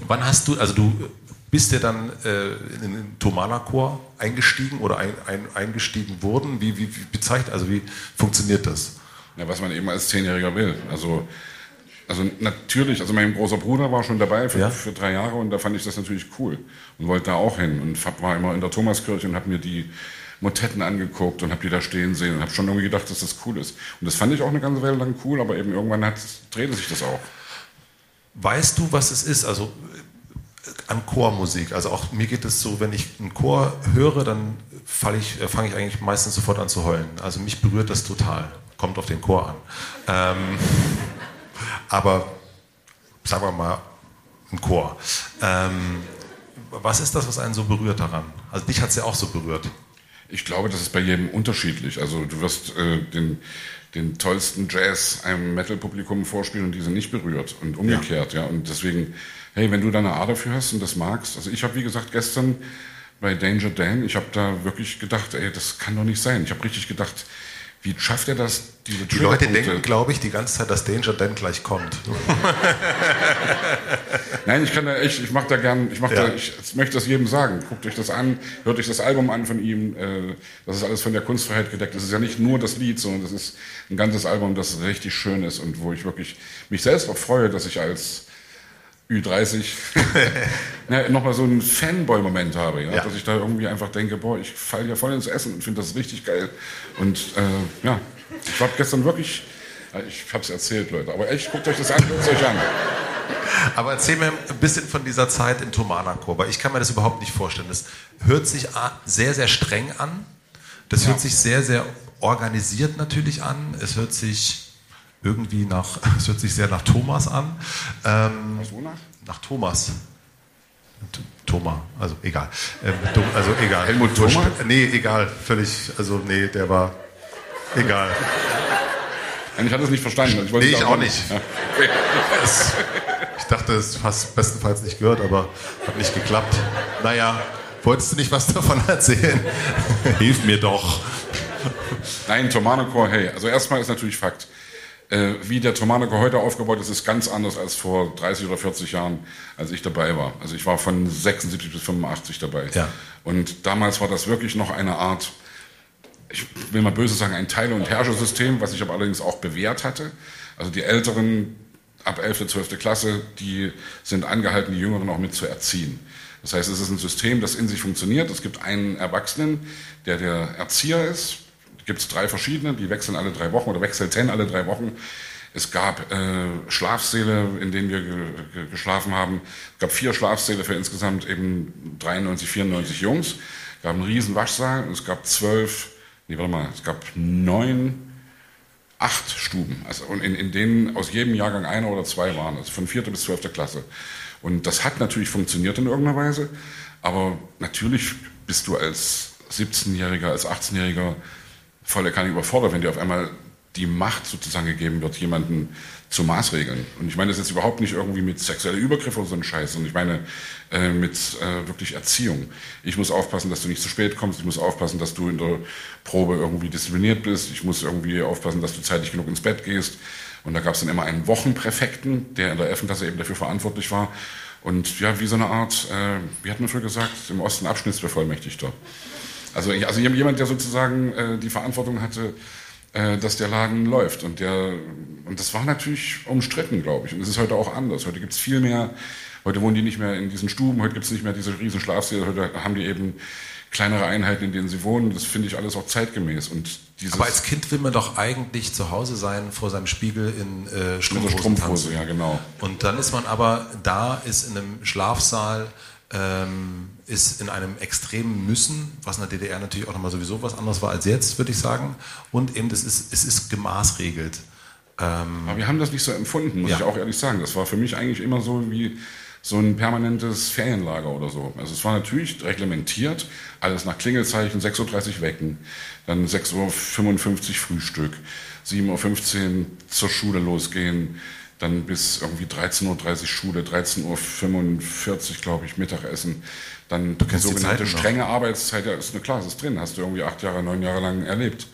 Wann hast du, also du bist ja dann äh, in den Tomana-Chor eingestiegen oder ein, ein, eingestiegen wurden? Wie, wie, wie bezeichnet, also wie funktioniert das? Ja, was man eben als Zehnjähriger will. Also, also natürlich, also mein großer Bruder war schon dabei für, Ja. für drei Jahre und da fand ich das natürlich cool und wollte da auch hin und war immer in der Thomaskirche und habe mir die Motetten angeguckt und habe die da stehen sehen und habe schon irgendwie gedacht, dass das cool ist. Und das fand ich auch eine ganze Weile lang cool, aber eben irgendwann hat, drehte sich das auch. Weißt du, was es ist? Also äh, an Chormusik. Also auch mir geht es so, wenn ich einen Chor höre, dann ich, äh, fange ich eigentlich meistens sofort an zu heulen. Also mich berührt das total. Kommt auf den Chor an. Ähm, aber sagen wir mal ein Chor. Ähm, was ist das, was einen so berührt daran? Also dich hat es ja auch so berührt. Ich glaube, das ist bei jedem unterschiedlich. Also du wirst äh, den, den tollsten Jazz einem Metal-Publikum vorspielen und diese nicht berührt und umgekehrt. Ja. Und deswegen, hey, wenn du da eine Ader dafür hast und das magst. Also ich habe, wie gesagt, gestern bei Danger Dan, ich habe da wirklich gedacht, ey, das kann doch nicht sein. Ich habe richtig gedacht, wie schafft er das, diese Die Leute denken, glaube ich, die ganze Zeit, dass Danger Dan gleich kommt. Nein, ich kann da echt, ich mache da gern, ich mache Ja. da, ich möchte das jedem sagen. Guckt euch das an, hört euch das Album an von ihm. Äh, das ist alles von der Kunstfreiheit gedeckt. Das ist ja nicht nur das Lied, sondern das ist ein ganzes Album, das richtig schön ist und wo ich wirklich mich selbst auch freue, dass ich als Ü30 ne, nochmal so einen Fanboy-Moment habe, ja? Ja. dass ich da irgendwie einfach denke, boah, ich falle ja voll ins Essen und finde das richtig geil. Und äh, ja, ich habe gestern wirklich, äh, ich habe es erzählt, Leute, aber echt, guckt euch das an, guckt euch an. Aber erzähl mir ein bisschen von dieser Zeit in Tomana-Chor, weil ich kann mir das überhaupt nicht vorstellen. Das hört sich sehr, sehr streng an. Das Ja. hört sich sehr, sehr organisiert natürlich an. Es hört sich irgendwie nach, es hört sich sehr nach Thomas an. Ähm, Was, wonach? nach Thomas. Thomas, also egal. Ähm, also egal. Helmut Wurscht. Thoma? Nee, egal. Völlig, also nee, der war egal. Ich hatte es nicht verstanden. Ich wollte Nee, ich auch nicht. Okay. Es, ich dachte, es hast bestenfalls nicht gehört, aber hat nicht geklappt. Naja, wolltest du nicht was davon erzählen? Hilf mir doch. Nein, Tomanochor, hey, also erstmal ist natürlich Fakt. Äh, wie der Tomanochor heute aufgebaut ist, ist ganz anders als vor 30 oder 40 Jahren, als ich dabei war. Also ich war von 76 bis 85 dabei. Ja. Und damals war das wirklich noch eine Art, ich will mal böse sagen, ein Teile- und Herrschersystem, was sich aber allerdings auch bewährt hatte. Also die Älteren ab 11., 12. Klasse, die sind angehalten, die Jüngeren auch mit zu erziehen. Das heißt, es ist ein System, das in sich funktioniert. Es gibt einen Erwachsenen, der der Erzieher ist. Gibt es drei verschiedene, die wechseln alle drei Wochen oder wechselten alle drei Wochen. Es gab äh, Schlafsäle, in denen wir ge ge geschlafen haben. Es gab vier Schlafsäle für insgesamt eben 93, 94 Jungs. Es gab einen riesen Waschsaal und es gab zwölf, nee, warte mal, es gab neun, acht Stuben. Also, und in, in denen aus jedem Jahrgang einer oder zwei waren, also von vierte bis zwölfte Klasse. Und das hat natürlich funktioniert in irgendeiner Weise, aber natürlich bist du als 17-Jähriger, als 18-Jähriger volle Kanne überfordert, wenn dir auf einmal die Macht sozusagen gegeben wird, jemanden zu maßregeln. Und ich meine das jetzt überhaupt nicht irgendwie mit sexueller Übergriff oder so ein Scheiß, sondern ich meine äh, mit äh, wirklich Erziehung. Ich muss aufpassen, dass du nicht zu spät kommst. Ich muss aufpassen, dass du in der Probe irgendwie diszipliniert bist. Ich muss irgendwie aufpassen, dass du zeitig genug ins Bett gehst. Und da gab es dann immer einen Wochenpräfekten, der in der 11. Klasse eben dafür verantwortlich war. Und ja, wie so eine Art, äh, wie hat man früher gesagt, im Osten Abschnittsbevollmächtigter. Also, also jemand, der sozusagen äh, die Verantwortung hatte, äh, dass der Laden läuft. Und, der, und das war natürlich umstritten, glaube ich. Und es ist heute auch anders. Heute gibt es viel mehr, heute wohnen die nicht mehr in diesen Stuben, heute gibt es nicht mehr diese riesen Schlafsäle, heute haben die eben kleinere Einheiten, in denen sie wohnen. Das finde ich alles auch zeitgemäß. Und dieses Aber als Kind will man doch eigentlich zu Hause sein vor seinem Spiegel in äh, Strumpfhose, tanzen. ja genau. Und dann ist man aber da, ist in einem Schlafsaal, ähm, ist in einem extremen Müssen, was in der DDR natürlich auch nochmal sowieso was anderes war als jetzt, würde ich sagen. Und eben, das ist, es ist gemaßregelt. Ähm, Aber wir haben das nicht so empfunden, muss Ja. ich auch ehrlich sagen. Das war für mich eigentlich immer so wie so ein permanentes Ferienlager oder so. Also es war natürlich reglementiert, alles nach Klingelzeichen, 6.30 Uhr wecken, dann 6.55 Uhr Frühstück, 7.15 Uhr zur Schule losgehen, dann bis irgendwie 13.30 Uhr Schule, 13.45 Uhr, glaube ich, Mittagessen. Dann du kennst sogenannte strenge Arbeitszeit, ja, ist eine klar, ist drin, hast du irgendwie acht Jahre, neun Jahre lang erlebt.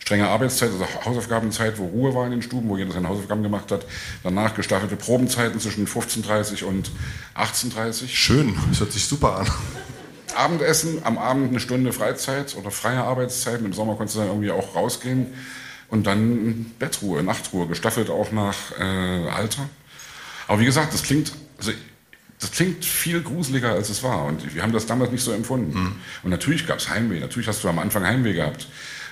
Strenge Arbeitszeit, also Hausaufgabenzeit, wo Ruhe war in den Stuben, wo jeder seine Hausaufgaben gemacht hat. Danach gestaffelte Probenzeiten zwischen 15.30 und 18.30 Schön, das hört sich super an. Abendessen, am Abend eine Stunde Freizeit oder freie Arbeitszeit. Im Sommer konntest du dann irgendwie auch rausgehen. Und dann Bettruhe, Nachtruhe, gestaffelt auch nach äh, Alter. Aber wie gesagt, das klingt, also, das klingt viel gruseliger, als es war. Und wir haben das damals nicht so empfunden. Mhm. Und natürlich gab es Heimweh. Natürlich hast du am Anfang Heimweh gehabt.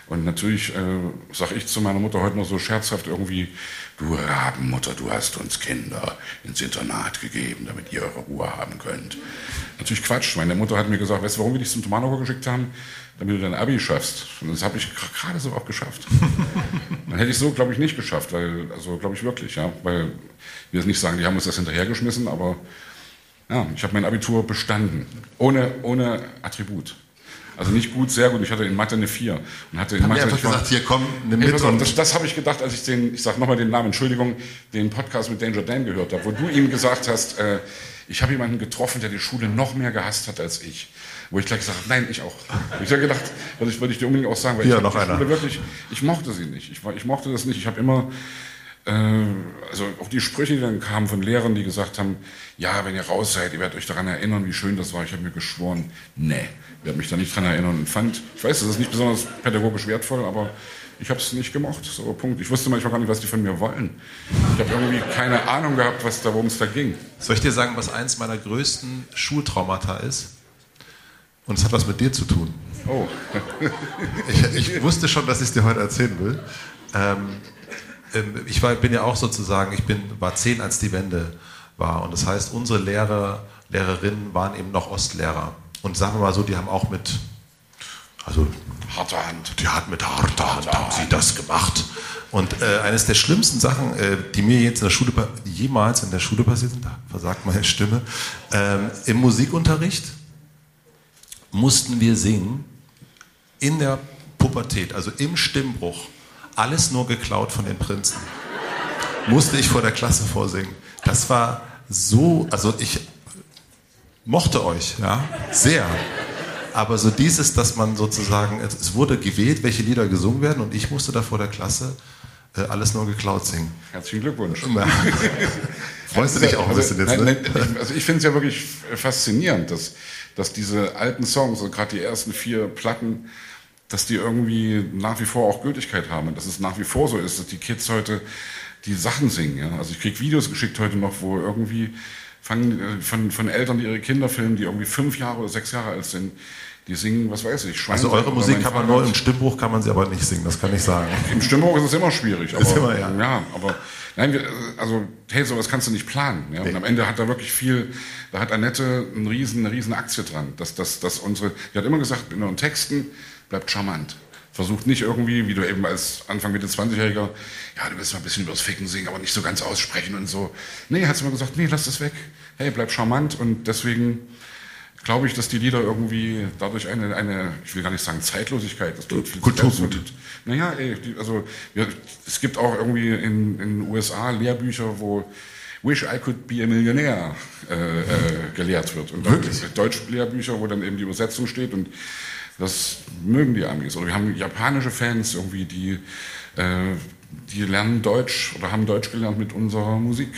Und natürlich äh, sage ich zu meiner Mutter heute noch so scherzhaft irgendwie, du Rabenmutter, du hast uns Kinder ins Internat gegeben, damit ihr eure Ruhe haben könnt. Natürlich Quatsch. Meine Mutter hat mir gesagt, weißt du, warum wir dich zum Tomanover geschickt haben? Damit du dein Abi schaffst. Und das habe ich gerade so auch geschafft. Dann hätte ich so, glaube ich, nicht geschafft, weil, also glaube ich wirklich, ja. Weil wir jetzt nicht sagen, die haben uns das hinterhergeschmissen, aber ja, ich habe mein Abitur bestanden. Ohne, ohne Attribut. Also nicht gut, sehr gut. Ich hatte in Mathe eine 4. Und hatte in Haben Mathe einfach gesagt, hier komm, nimm mit. Und das, das habe ich gedacht, als ich den, ich sage nochmal den Namen, Entschuldigung, den Podcast mit Danger Dan gehört habe, wo du ihm gesagt hast, äh, ich habe jemanden getroffen, der die Schule noch mehr gehasst hat als ich. Wo ich gleich gesagt habe, nein, ich auch. Ich habe gedacht, das würde ich dir unbedingt auch sagen, weil Hier, ich noch die einer. Schule wirklich, ich mochte sie nicht. Ich, ich mochte das nicht. Ich habe immer, also auch die Sprüche, die dann kamen von Lehrern, die gesagt haben, ja, wenn ihr raus seid, ihr werdet euch daran erinnern, wie schön das war. Ich habe mir geschworen, nee, ich werde mich da nicht dran erinnern und fand, ich weiß, das ist nicht besonders pädagogisch wertvoll, aber ich habe es nicht gemocht. So, Punkt. Ich wusste manchmal gar nicht, was die von mir wollen. Ich habe irgendwie keine Ahnung gehabt, was da, worum es da ging. Soll ich dir sagen, was eins meiner größten Schultraumata ist? Und es hat was mit dir zu tun. Oh. ich, ich wusste schon, dass ich es dir heute erzählen will. Ähm, ich war, bin ja auch sozusagen, ich bin, war zehn, als die Wende war. Und das heißt, unsere Lehrer, Lehrerinnen waren eben noch Ostlehrer. Und sagen wir mal so, die haben auch mit, also Harte Hand. die hat mit harter Hand haben sie das gemacht. Und äh, eines der schlimmsten Sachen, äh, die mir jetzt in der Schule, jemals in der Schule passiert sind, da versagt meine Stimme, ähm, im Musikunterricht mussten wir singen in der Pubertät, also im Stimmbruch, alles nur geklaut von den Prinzen. Musste ich vor der Klasse vorsingen. Das war so, also ich mochte euch, ja, sehr. Aber so dieses, dass man sozusagen, es wurde gewählt, welche Lieder gesungen werden und ich musste da vor der Klasse äh, alles nur geklaut singen. Herzlichen Glückwunsch. Ja. Freust du dich auch ein bisschen jetzt, Nein, ne? nein, ich- Also ich finde es ja wirklich faszinierend, dass, dass diese alten Songs, und gerade die ersten vier Platten, dass die irgendwie nach wie vor auch Gültigkeit haben und dass es nach wie vor so ist, dass die Kids heute die Sachen singen. Ja? Also ich kriege Videos geschickt heute noch, wo irgendwie fangen, äh, von, von Eltern, die ihre Kinder filmen, die irgendwie fünf Jahre oder sechs Jahre alt sind, die singen, was weiß ich, Also Schweinseid eure Musik kann man nur, im Stimmbruch kann man sie aber nicht singen, das kann ich sagen. im Stimmbuch ist es immer schwierig. Aber, Ist immer, ja. ja. aber nein, wir, also hey, sowas kannst du nicht planen. Ja? Und am Ende hat da wirklich viel, da hat Annette einen riesen, eine riesen Aktie dran. Dass, dass, dass unsere, die hat immer gesagt, in euren Texten bleibt charmant. Versucht nicht irgendwie, wie du eben als Anfang Mitte 20-Jähriger, ja, du willst mal ein bisschen übers Ficken singen, aber nicht so ganz aussprechen und so. Nee, hat sie immer gesagt, nee, lass das weg. Hey, bleib charmant und deswegen glaube ich, dass die Lieder irgendwie dadurch eine, eine, ich will gar nicht sagen Zeitlosigkeit, das klingt viel Kulturgut. Naja, ey, die, also ja, es gibt auch irgendwie in, den USA Lehrbücher, wo Wish I could be a Millionaire äh, äh, gelehrt wird. Und dann? Deutsch-Lehrbücher, wo dann eben die Übersetzung steht und das mögen die Amis. Oder wir haben japanische Fans irgendwie, die, äh, die lernen Deutsch oder haben Deutsch gelernt mit unserer Musik.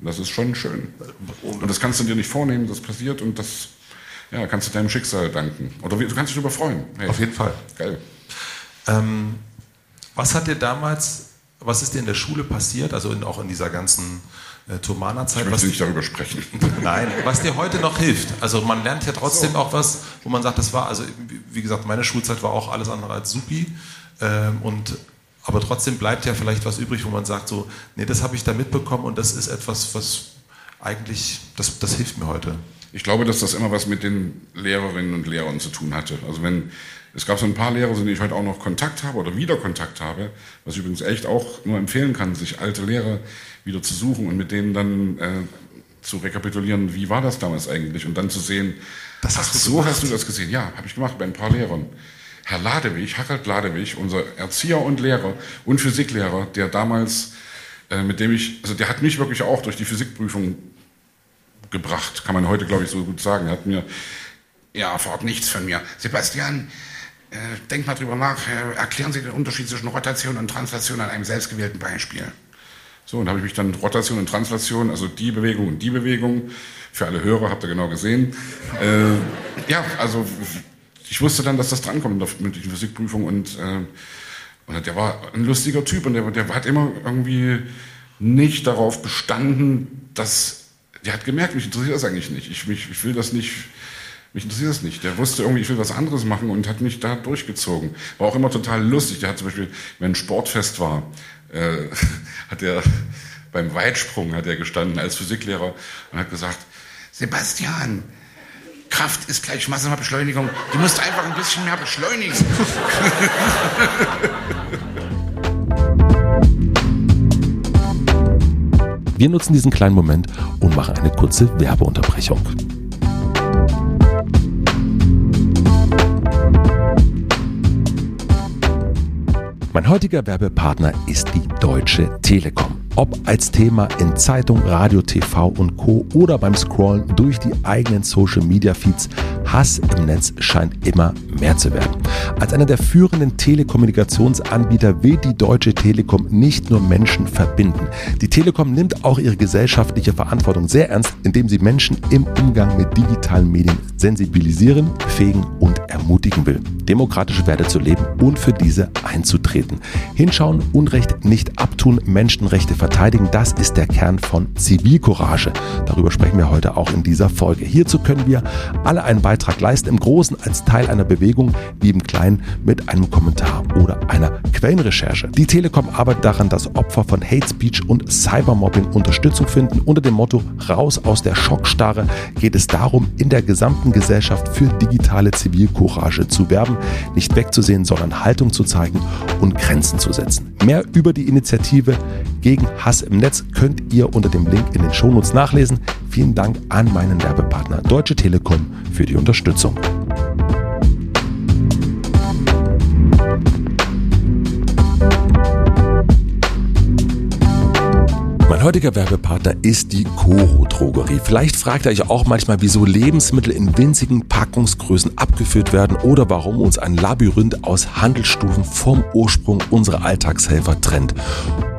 Das ist schon schön. Und das kannst du dir nicht vornehmen, das passiert und das ja, kannst du deinem Schicksal danken. Oder du kannst dich darüber freuen. Hey, Auf jeden Fall. Geil. Ähm, was hat dir damals, was ist dir in der Schule passiert, also in, auch in dieser ganzen äh, Ich Tomana-Zeit? Was, möchte nicht darüber sprechen. nein, was dir heute noch hilft. Also man lernt ja trotzdem auch was, wo man sagt, das war, also wie- wie gesagt, meine Schulzeit war auch alles andere als supi. Ähm, und aber trotzdem bleibt ja vielleicht was übrig, wo man sagt, so, nee, das habe ich da mitbekommen und das ist etwas, was eigentlich, das, das hilft mir heute. Ich glaube, dass das immer was mit den Lehrerinnen und Lehrern zu tun hatte. Also wenn es gab so ein paar Lehrer, zu denen ich heute auch noch Kontakt habe oder wieder Kontakt habe, was ich übrigens echt auch nur empfehlen kann, sich alte Lehrer wieder zu suchen und mit denen dann äh, zu rekapitulieren, wie war das damals eigentlich und dann zu sehen, Das ach so gemacht? hast du das gesehen. Ja, habe ich gemacht bei ein paar Lehrern. Herr Ladewig, Harald Ladewig, unser Erzieher und Lehrer und Physiklehrer, der damals äh, mit dem ich, also der hat mich wirklich auch durch die Physikprüfung gebracht, kann man heute, glaube ich, so gut sagen. Er hat mir, er erfahrt nichts von mir. Sebastian, äh, denk mal drüber nach, erklären Sie den Unterschied zwischen Rotation und Translation an einem selbstgewählten Beispiel. So, und habe ich mich dann Rotation und Translation, also die Bewegung und die Bewegung, für alle Hörer habt ihr genau gesehen. Äh, ja, also ich wusste dann, dass das drankommt mit der mündlichen Physikprüfung und, äh, und der war ein lustiger Typ und der, der hat immer irgendwie nicht darauf bestanden, dass, der hat gemerkt, mich interessiert das eigentlich nicht. Ich, mich, ich will das nicht, mich interessiert das nicht. Der wusste irgendwie, ich will was anderes machen und hat mich da durchgezogen. War auch immer total lustig. Der hat zum Beispiel, wenn ein Sportfest war, äh, hat er beim Weitsprung hat er gestanden als Physiklehrer und hat gesagt, Sebastian, Kraft ist gleich Masse mal Beschleunigung. Du musst einfach ein bisschen mehr beschleunigen. Wir nutzen diesen kleinen Moment und machen eine kurze Werbeunterbrechung. Mein heutiger Werbepartner ist die Deutsche Telekom. Ob als Thema in Zeitung, Radio, TV und Co. oder beim Scrollen durch die eigenen Social Media Feeds, Hass im Netz scheint immer mehr zu werden. Als einer der führenden Telekommunikationsanbieter will die Deutsche Telekom nicht nur Menschen verbinden. Die Telekom nimmt auch ihre gesellschaftliche Verantwortung sehr ernst, indem sie Menschen im Umgang mit digitalen Medien sensibilisieren, fähigen und ermutigen will, demokratische Werte zu leben und für diese einzutreten. Hinschauen, Unrecht nicht abtun, Menschenrechte verteidigen, das ist der Kern von Zivilcourage. Darüber sprechen wir heute auch in dieser Folge. Hierzu können wir alle einen Beitrag leisten, im Großen als Teil einer Bewegung, wie im Kleinen mit einem Kommentar oder einer Quellenrecherche. Die Telekom arbeitet daran, dass Opfer von Hate Speech und Cybermobbing Unterstützung finden. Unter dem Motto Raus aus der Schockstarre geht es darum, in der gesamten Gesellschaft für digitale Zivilcourage zu werben, nicht wegzusehen, sondern Haltung zu zeigen und Grenzen zu setzen. Mehr über die Initiative gegen Hass im Netz könnt ihr unter dem Link in den Shownotes nachlesen. Vielen Dank an meinen Werbepartner Deutsche Telekom für die Unterstützung. Heutiger Werbepartner ist die Coro Drogerie. Vielleicht fragt ihr euch auch manchmal, wieso Lebensmittel in winzigen Packungsgrößen abgeführt werden oder warum uns ein Labyrinth aus Handelsstufen vom Ursprung unserer Alltagshelfer trennt.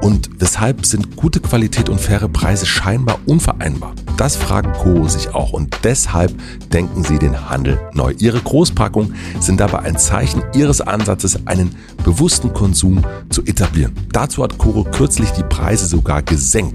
Und weshalb sind gute Qualität und faire Preise scheinbar unvereinbar? Das fragen Coro sich auch und deshalb denken sie den Handel neu. Ihre Großpackungen sind dabei ein Zeichen ihres Ansatzes, einen bewussten Konsum zu etablieren. Dazu hat Coro kürzlich die Preise sogar gesenkt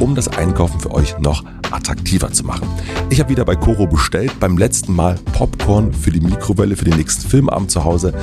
um das Einkaufen für euch noch attraktiver zu machen. Ich habe wieder bei Coro bestellt, beim letzten Mal Popcorn für die Mikrowelle für den nächsten Filmabend zu Hause,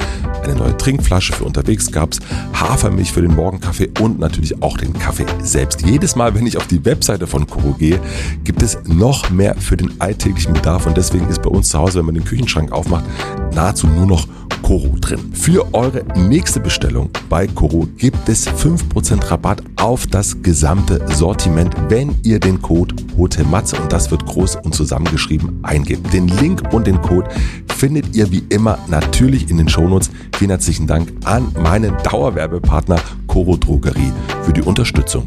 eine neue Trinkflasche für unterwegs gab's, Hafermilch für den Morgenkaffee und natürlich auch den Kaffee selbst. Jedes Mal, wenn ich auf die Webseite von Coro gehe, gibt es noch mehr für den alltäglichen Bedarf und deswegen ist bei uns zu Hause, wenn man den Küchenschrank aufmacht, nahezu nur noch Koro drin. Für eure nächste Bestellung bei Koro gibt es 5% Rabatt auf das gesamte Sortiment, wenn ihr den Code HOTEMATZE und das wird groß und zusammengeschrieben eingebt. Den Link und den Code findet ihr wie immer natürlich in den Shownotes. Vielen herzlichen Dank an meinen Dauerwerbepartner Koro Drogerie für die Unterstützung.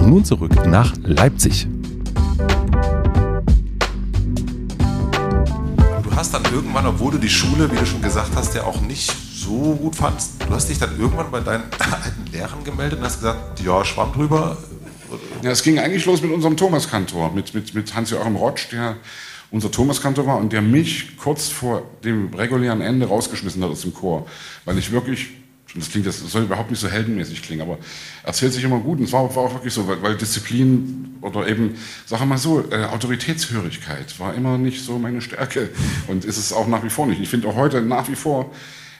Und nun zurück nach Leipzig. hast dann irgendwann, obwohl du die Schule, wie du schon gesagt hast, ja auch nicht so gut fandst, du hast dich dann irgendwann bei deinen alten Lehrern gemeldet und hast gesagt, ja, schwamm drüber. Ja, es ging eigentlich los mit unserem Thomaskantor, mit, mit, mit Hans-Joachim Rotsch, der unser Thomaskantor war und der mich kurz vor dem regulären Ende rausgeschmissen hat aus dem Chor, weil ich wirklich das klingt, das soll überhaupt nicht so heldenmäßig klingen, aber erzählt sich immer gut. Und es war, war auch wirklich so, weil, weil, Disziplin oder eben, sag mal so, äh, Autoritätshörigkeit war immer nicht so meine Stärke und ist es auch nach wie vor nicht. Ich finde auch heute nach wie vor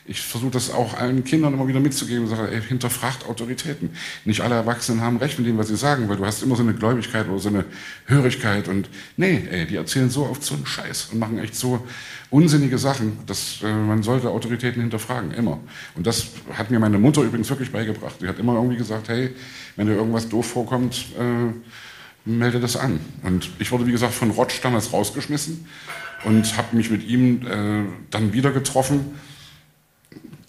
ich versuche das auch allen Kindern immer wieder mitzugeben sage, ey, hinterfragt Autoritäten. Nicht alle Erwachsenen haben recht mit dem, was sie sagen, weil du hast immer so eine Gläubigkeit oder so eine Hörigkeit und nee, ey, die erzählen so oft so einen Scheiß und machen echt so unsinnige Sachen, dass äh, man sollte Autoritäten hinterfragen, immer. Und das hat mir meine Mutter übrigens wirklich beigebracht. Die hat immer irgendwie gesagt, hey, wenn dir irgendwas doof vorkommt, äh, melde das an. Und ich wurde, wie gesagt, von Rotsch damals rausgeschmissen und habe mich mit ihm äh, dann wieder getroffen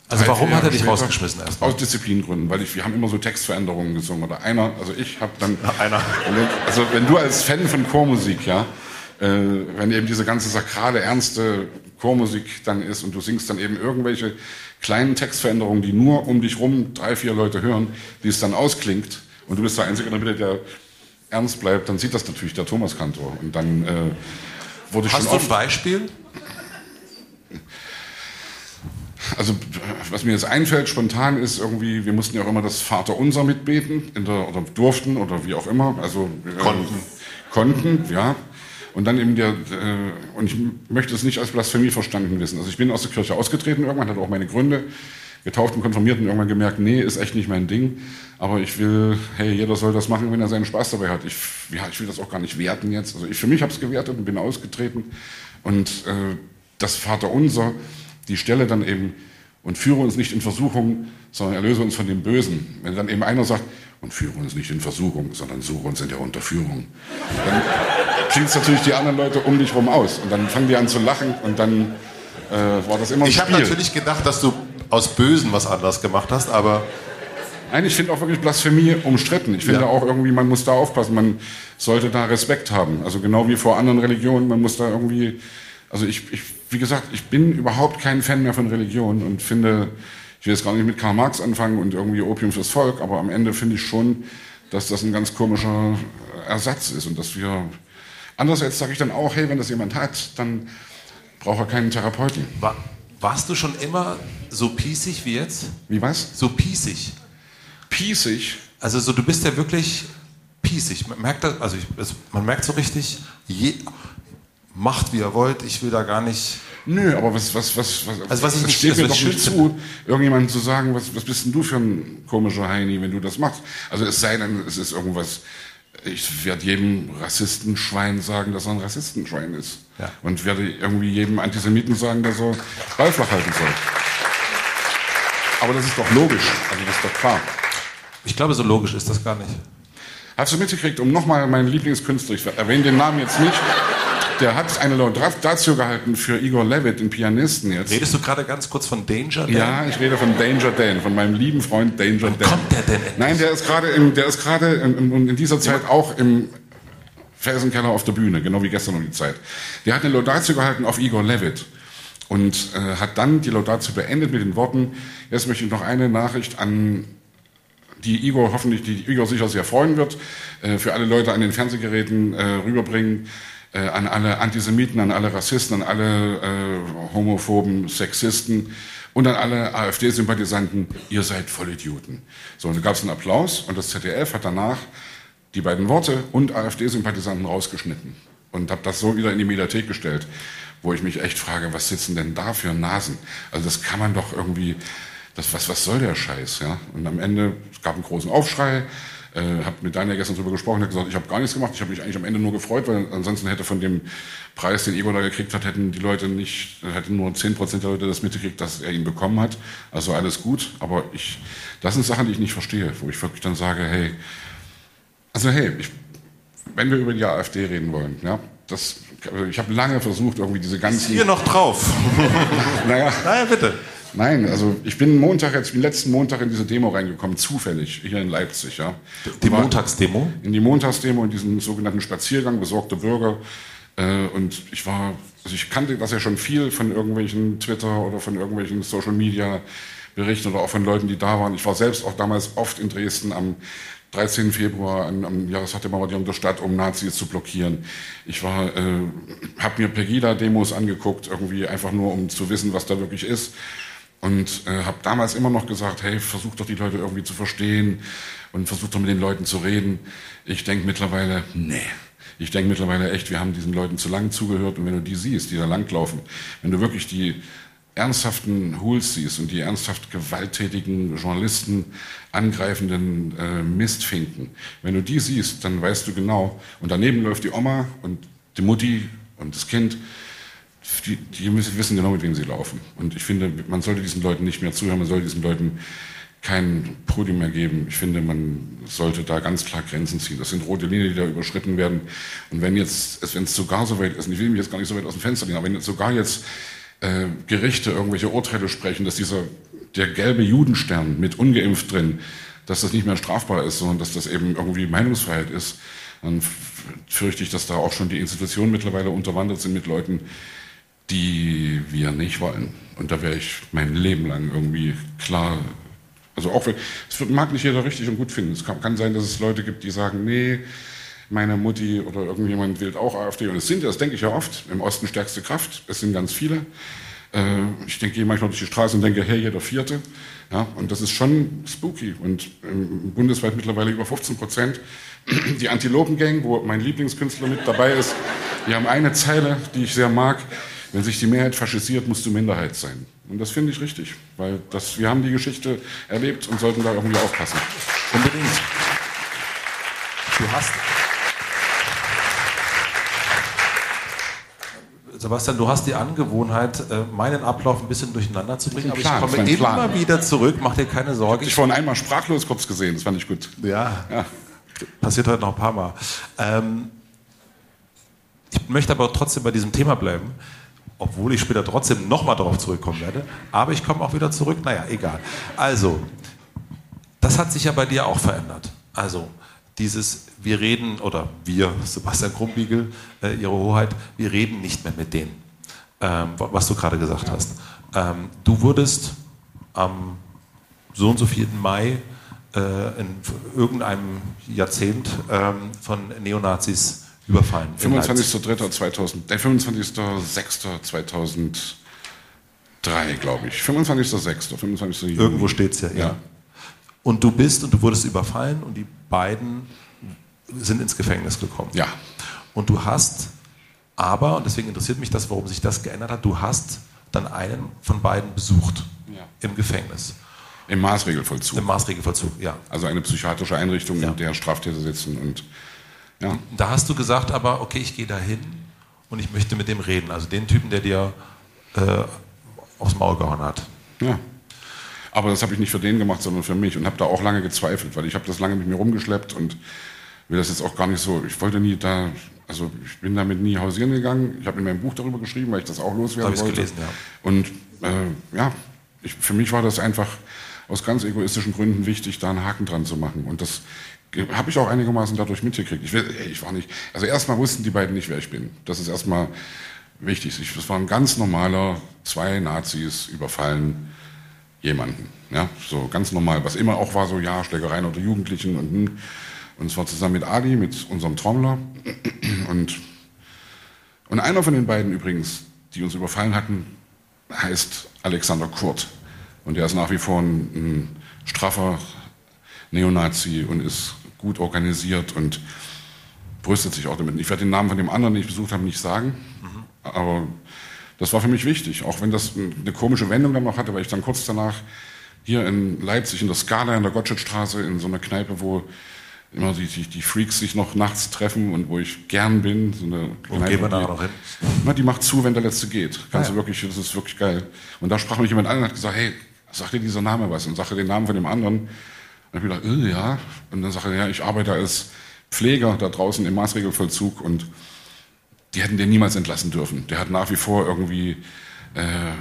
Also drei, warum hat er dich rausgeschmissen erstmal? Aus Disziplingründen, weil ich, wir haben immer so Textveränderungen gesungen. Oder einer, also ich habe dann... einer. Und wenn- Also wenn du als Fan von Chormusik, ja, äh, wenn eben diese ganze sakrale, ernste Chormusik dann ist und du singst dann eben irgendwelche kleinen Textveränderungen, die nur um dich rum drei, vier Leute hören, die es dann ausklingt und du bist der Einzige in der Mitte, der ernst bleibt, dann sieht das natürlich der Thomas Kantor. Und dann äh, wurde ich Hast schon du ein. Beispiel? Also was mir jetzt einfällt spontan ist irgendwie, wir mussten ja auch immer das Vaterunser mitbeten, in der, oder durften oder wie auch immer. Also äh, Konnten. Konnten, ja. Und dann eben der, äh, und ich möchte es nicht als Blasphemie verstanden wissen. Also ich bin aus der Kirche ausgetreten irgendwann, hatte auch meine Gründe, getauft und konfirmiert und irgendwann gemerkt, nee, ist echt nicht mein Ding. Aber ich will, hey, jeder soll das machen, wenn er seinen Spaß dabei hat. Ich, ja, ich will das auch gar nicht werten jetzt. Also ich für mich habe es gewertet und bin ausgetreten. Und äh, das Vaterunser, die Stelle dann eben, und führe uns nicht in Versuchung, sondern erlöse uns von dem Bösen. Wenn dann eben einer sagt, und führe uns nicht in Versuchung, sondern suche uns in der Unterführung, dann klingt es natürlich die anderen Leute um dich rum aus. Und dann fangen die an zu lachen und dann äh, war das immer ein Ich habe natürlich gedacht, dass du aus Bösen was anderes gemacht hast, aber Nein, ich finde auch wirklich Blasphemie umstritten. Ich finde Ja. auch irgendwie, man muss da aufpassen. Man sollte da Respekt haben. Also genau wie vor anderen Religionen, man muss da irgendwie, also ich, ich wie gesagt, ich bin überhaupt kein Fan mehr von Religion und finde, ich will jetzt gar nicht mit Karl Marx anfangen und irgendwie Opium fürs Volk, aber am Ende finde ich schon, dass das ein ganz komischer Ersatz ist und dass wir, andererseits sage ich dann auch, hey, wenn das jemand hat, dann braucht er keinen Therapeuten. war, warst du schon immer so piesig wie jetzt? Wie was? So piesig. Piesig. Also so, du bist ja wirklich piesig. Man merkt das, also ich, also man merkt so richtig, je, macht wie ihr wollt, ich will da gar nicht. Nö, aber was, was, was, was, Also was ich nicht- steht also mir doch ich nicht zu, irgendjemandem zu sagen, was, was bist denn du für ein komischer Heini, wenn du das machst. Also es sei denn, es ist irgendwas, ich werde jedem Rassistenschwein sagen, dass er ein Rassistenschwein ist. Ja. Und werde irgendwie jedem Antisemiten sagen, dass er Ball flach halten soll. Aber das ist doch logisch, also das ist doch klar. Ich glaube, so logisch ist das gar nicht. Hast du mitgekriegt, um nochmal meinen Lieblingskünstler, ich erwähne den Namen jetzt nicht, der hat eine Laudatio gehalten für Igor Levit, den Pianisten jetzt. Redest du gerade ganz kurz von Danger? Dan? Ja, ich rede von Danger Dan, von meinem lieben Freund Danger Dan. kommt der denn endlich? Nein, der ist gerade in, der ist gerade in, in, in dieser Zeit auch im Felsenkeller auf der Bühne, genau wie gestern um die Zeit. Der hat eine Laudatio gehalten auf Igor Levit und äh, hat dann die Laudatio beendet mit den Worten, jetzt möchte ich noch eine Nachricht an die Igor hoffentlich, die Igor sicher sehr freuen wird, äh, für alle Leute an den Fernsehgeräten äh, rüberbringen, an alle Antisemiten, an alle Rassisten, an alle äh, homophoben Sexisten und an alle AfD-Sympathisanten, ihr seid Vollidioten. So, und da gab es einen Applaus und das ZDF hat danach die beiden Worte und AfD-Sympathisanten rausgeschnitten und habe das so wieder in die Mediathek gestellt, wo ich mich echt frage, was sitzen denn da für Nasen? Also das kann man doch irgendwie, das, was, was soll der Scheiß? Ja? Und am Ende, es gab einen großen Aufschrei, äh, habe mit Daniel gestern darüber gesprochen, hat gesagt, ich habe gar nichts gemacht, ich habe mich eigentlich am Ende nur gefreut, weil ansonsten hätte von dem Preis, den Igor da gekriegt hat, hätten die Leute nicht, hätten nur 10% der Leute das mitgekriegt, dass er ihn bekommen hat. Also alles gut, aber ich, das sind Sachen, die ich nicht verstehe, wo ich wirklich dann sage, hey, also hey, ich, wenn wir über die AfD reden wollen, ja, das, ich habe lange versucht, irgendwie diese ganzen, Hier noch drauf. naja, Naja, bitte. Nein, also ich bin Montag, jetzt bin letzten Montag in diese Demo reingekommen, zufällig, hier in Leipzig, ja. Die Montagsdemo. in die Montagsdemo, in diesen sogenannten Spaziergang, besorgte Bürger. Äh, und ich war, also ich kannte das ja schon viel von irgendwelchen Twitter oder von irgendwelchen Social Media Berichten oder auch von Leuten, die da waren. Ich war selbst auch damals oft in Dresden am 13. Februar, am, am Jahrestag der Bombardierung der Stadt, um Nazis zu blockieren. Ich war, äh, habe mir Pegida-Demos angeguckt, irgendwie einfach nur, um zu wissen, was da wirklich ist. Und äh, habe damals immer noch gesagt, hey, versuch doch die Leute irgendwie zu verstehen und versuch doch mit den Leuten zu reden. Ich denke mittlerweile, nee. Ich denke mittlerweile echt, wir haben diesen Leuten zu lang zugehört. Und wenn du die siehst, die da langlaufen, wenn du wirklich die ernsthaften Hools siehst und die ernsthaft gewalttätigen Journalisten angreifenden äh, Mistfinken, wenn du die siehst, dann weißt du genau, und daneben läuft die Oma und die Mutti und das Kind, die, die müssen wissen genau, mit wem sie laufen. Und ich finde, man sollte diesen Leuten nicht mehr zuhören, man sollte diesen Leuten kein Podium mehr geben. Ich finde, man sollte da ganz klar Grenzen ziehen. Das sind rote Linien, die da überschritten werden. Und wenn jetzt, wenn es sogar so weit ist, und ich will mich jetzt gar nicht so weit aus dem Fenster lehnen, aber wenn jetzt sogar jetzt äh, Gerichte irgendwelche Urteile sprechen, dass dieser der gelbe Judenstern mit ungeimpft drin, dass das nicht mehr strafbar ist, sondern dass das eben irgendwie Meinungsfreiheit ist, dann fürchte ich, dass da auch schon die Institutionen mittlerweile unterwandert sind mit Leuten, die wir nicht wollen. Und da wäre ich mein Leben lang irgendwie klar. Also auch wenn, es mag nicht jeder richtig und gut finden. Es kann, kann sein, dass es Leute gibt, die sagen, nee, meine Mutti oder irgendjemand wählt auch AfD. Und es sind, das denke ich ja oft, im Osten stärkste Kraft. Es sind ganz viele. Äh, ich denke, gehe manchmal durch die Straße und denke, hey, jeder Vierte. Ja, und das ist schon spooky. Und ähm, bundesweit mittlerweile über 15 Prozent. Die Antilopen-Gang, wo mein Lieblingskünstler mit dabei ist, die haben eine Zeile, die ich sehr mag. Wenn sich die Mehrheit faschisiert, musst du Minderheit sein. Und das finde ich richtig, weil das, wir haben die Geschichte erlebt und sollten da irgendwie aufpassen. Unbedingt. Du hast, Sebastian, du hast die Angewohnheit, äh, meinen Ablauf ein bisschen durcheinander zu bringen, aber Plan, ich komme immer wieder zurück, mach dir keine Sorge. Ich vorhin einmal sprachlos kurz gesehen, das fand ich gut. Ja, ja. passiert heute noch ein paar Mal. Ähm, ich möchte aber trotzdem bei diesem Thema bleiben, obwohl ich später trotzdem nochmal darauf zurückkommen werde. Aber ich komme auch wieder zurück, naja, egal. Also, das hat sich ja bei dir auch verändert. Also, dieses, wir reden, oder wir, Sebastian Krumbiegel, äh, Ihre Hoheit, wir reden nicht mehr mit denen, ähm, was du gerade gesagt hast. Ähm, du wurdest am so und so 4. Mai äh, in irgendeinem Jahrzehnt ähm, von Neonazis überfallen. 25.03.2000, äh, 25.06.2003, glaube ich. 25.06. 25. Irgendwo steht es ja, ja. ja. Und du bist und du wurdest überfallen und die beiden sind ins Gefängnis gekommen. Ja. Und du hast aber, und deswegen interessiert mich das, warum sich das geändert hat, du hast dann einen von beiden besucht ja. im Gefängnis. Im Maßregelvollzug. Im Maßregelvollzug, ja. Also eine psychiatrische Einrichtung, ja. in der Straftäter sitzen und ja. Da hast du gesagt, aber okay, ich gehe da hin und ich möchte mit dem reden. Also den Typen, der dir äh, aufs Maul gehauen hat. Ja. Aber das habe ich nicht für den gemacht, sondern für mich und habe da auch lange gezweifelt, weil ich habe das lange mit mir rumgeschleppt und will das jetzt auch gar nicht so. Ich wollte nie da, also ich bin damit nie hausieren gegangen. Ich habe in meinem Buch darüber geschrieben, weil ich das auch loswerden das wollte. Gelesen, ja. Und äh, ja, ich, für mich war das einfach aus ganz egoistischen Gründen wichtig, da einen Haken dran zu machen. Und das habe ich auch einigermaßen dadurch mitgekriegt. Ich, ich war nicht, also erstmal wussten die beiden nicht, wer ich bin. Das ist erstmal wichtig. Das war ein ganz normaler, zwei Nazis überfallen jemanden. Ja, so ganz normal. Was immer auch war, so ja, Schlägereien unter Jugendlichen und, hm. und zwar zusammen mit Adi, mit unserem Trommler. Und, und einer von den beiden übrigens, die uns überfallen hatten, heißt Alexander Kurt. Und der ist nach wie vor ein, ein straffer Neonazi und ist gut organisiert und brüstet sich auch damit. Ich werde den Namen von dem anderen, den ich besucht habe, nicht sagen, mhm. aber das war für mich wichtig, auch wenn das eine komische Wendung dann noch hatte, weil ich dann kurz danach hier in Leipzig in der Skala in der Gottschedstraße in so einer Kneipe, wo immer die, die, die, Freaks sich noch nachts treffen und wo ich gern bin. So eine Wo gehen wir da noch hin? Na, die macht zu, wenn der Letzte geht. Kannst ah, ja. du wirklich, das ist wirklich geil. Und da sprach mich jemand an und hat gesagt, hey, sag dir dieser Name was und sag dir den Namen von dem anderen. Dann habe ich gedacht, äh, ja. Und dann sagte er, ja, ich arbeite als Pfleger da draußen im Maßregelvollzug und die hätten den niemals entlassen dürfen. Der hat nach wie vor irgendwie äh,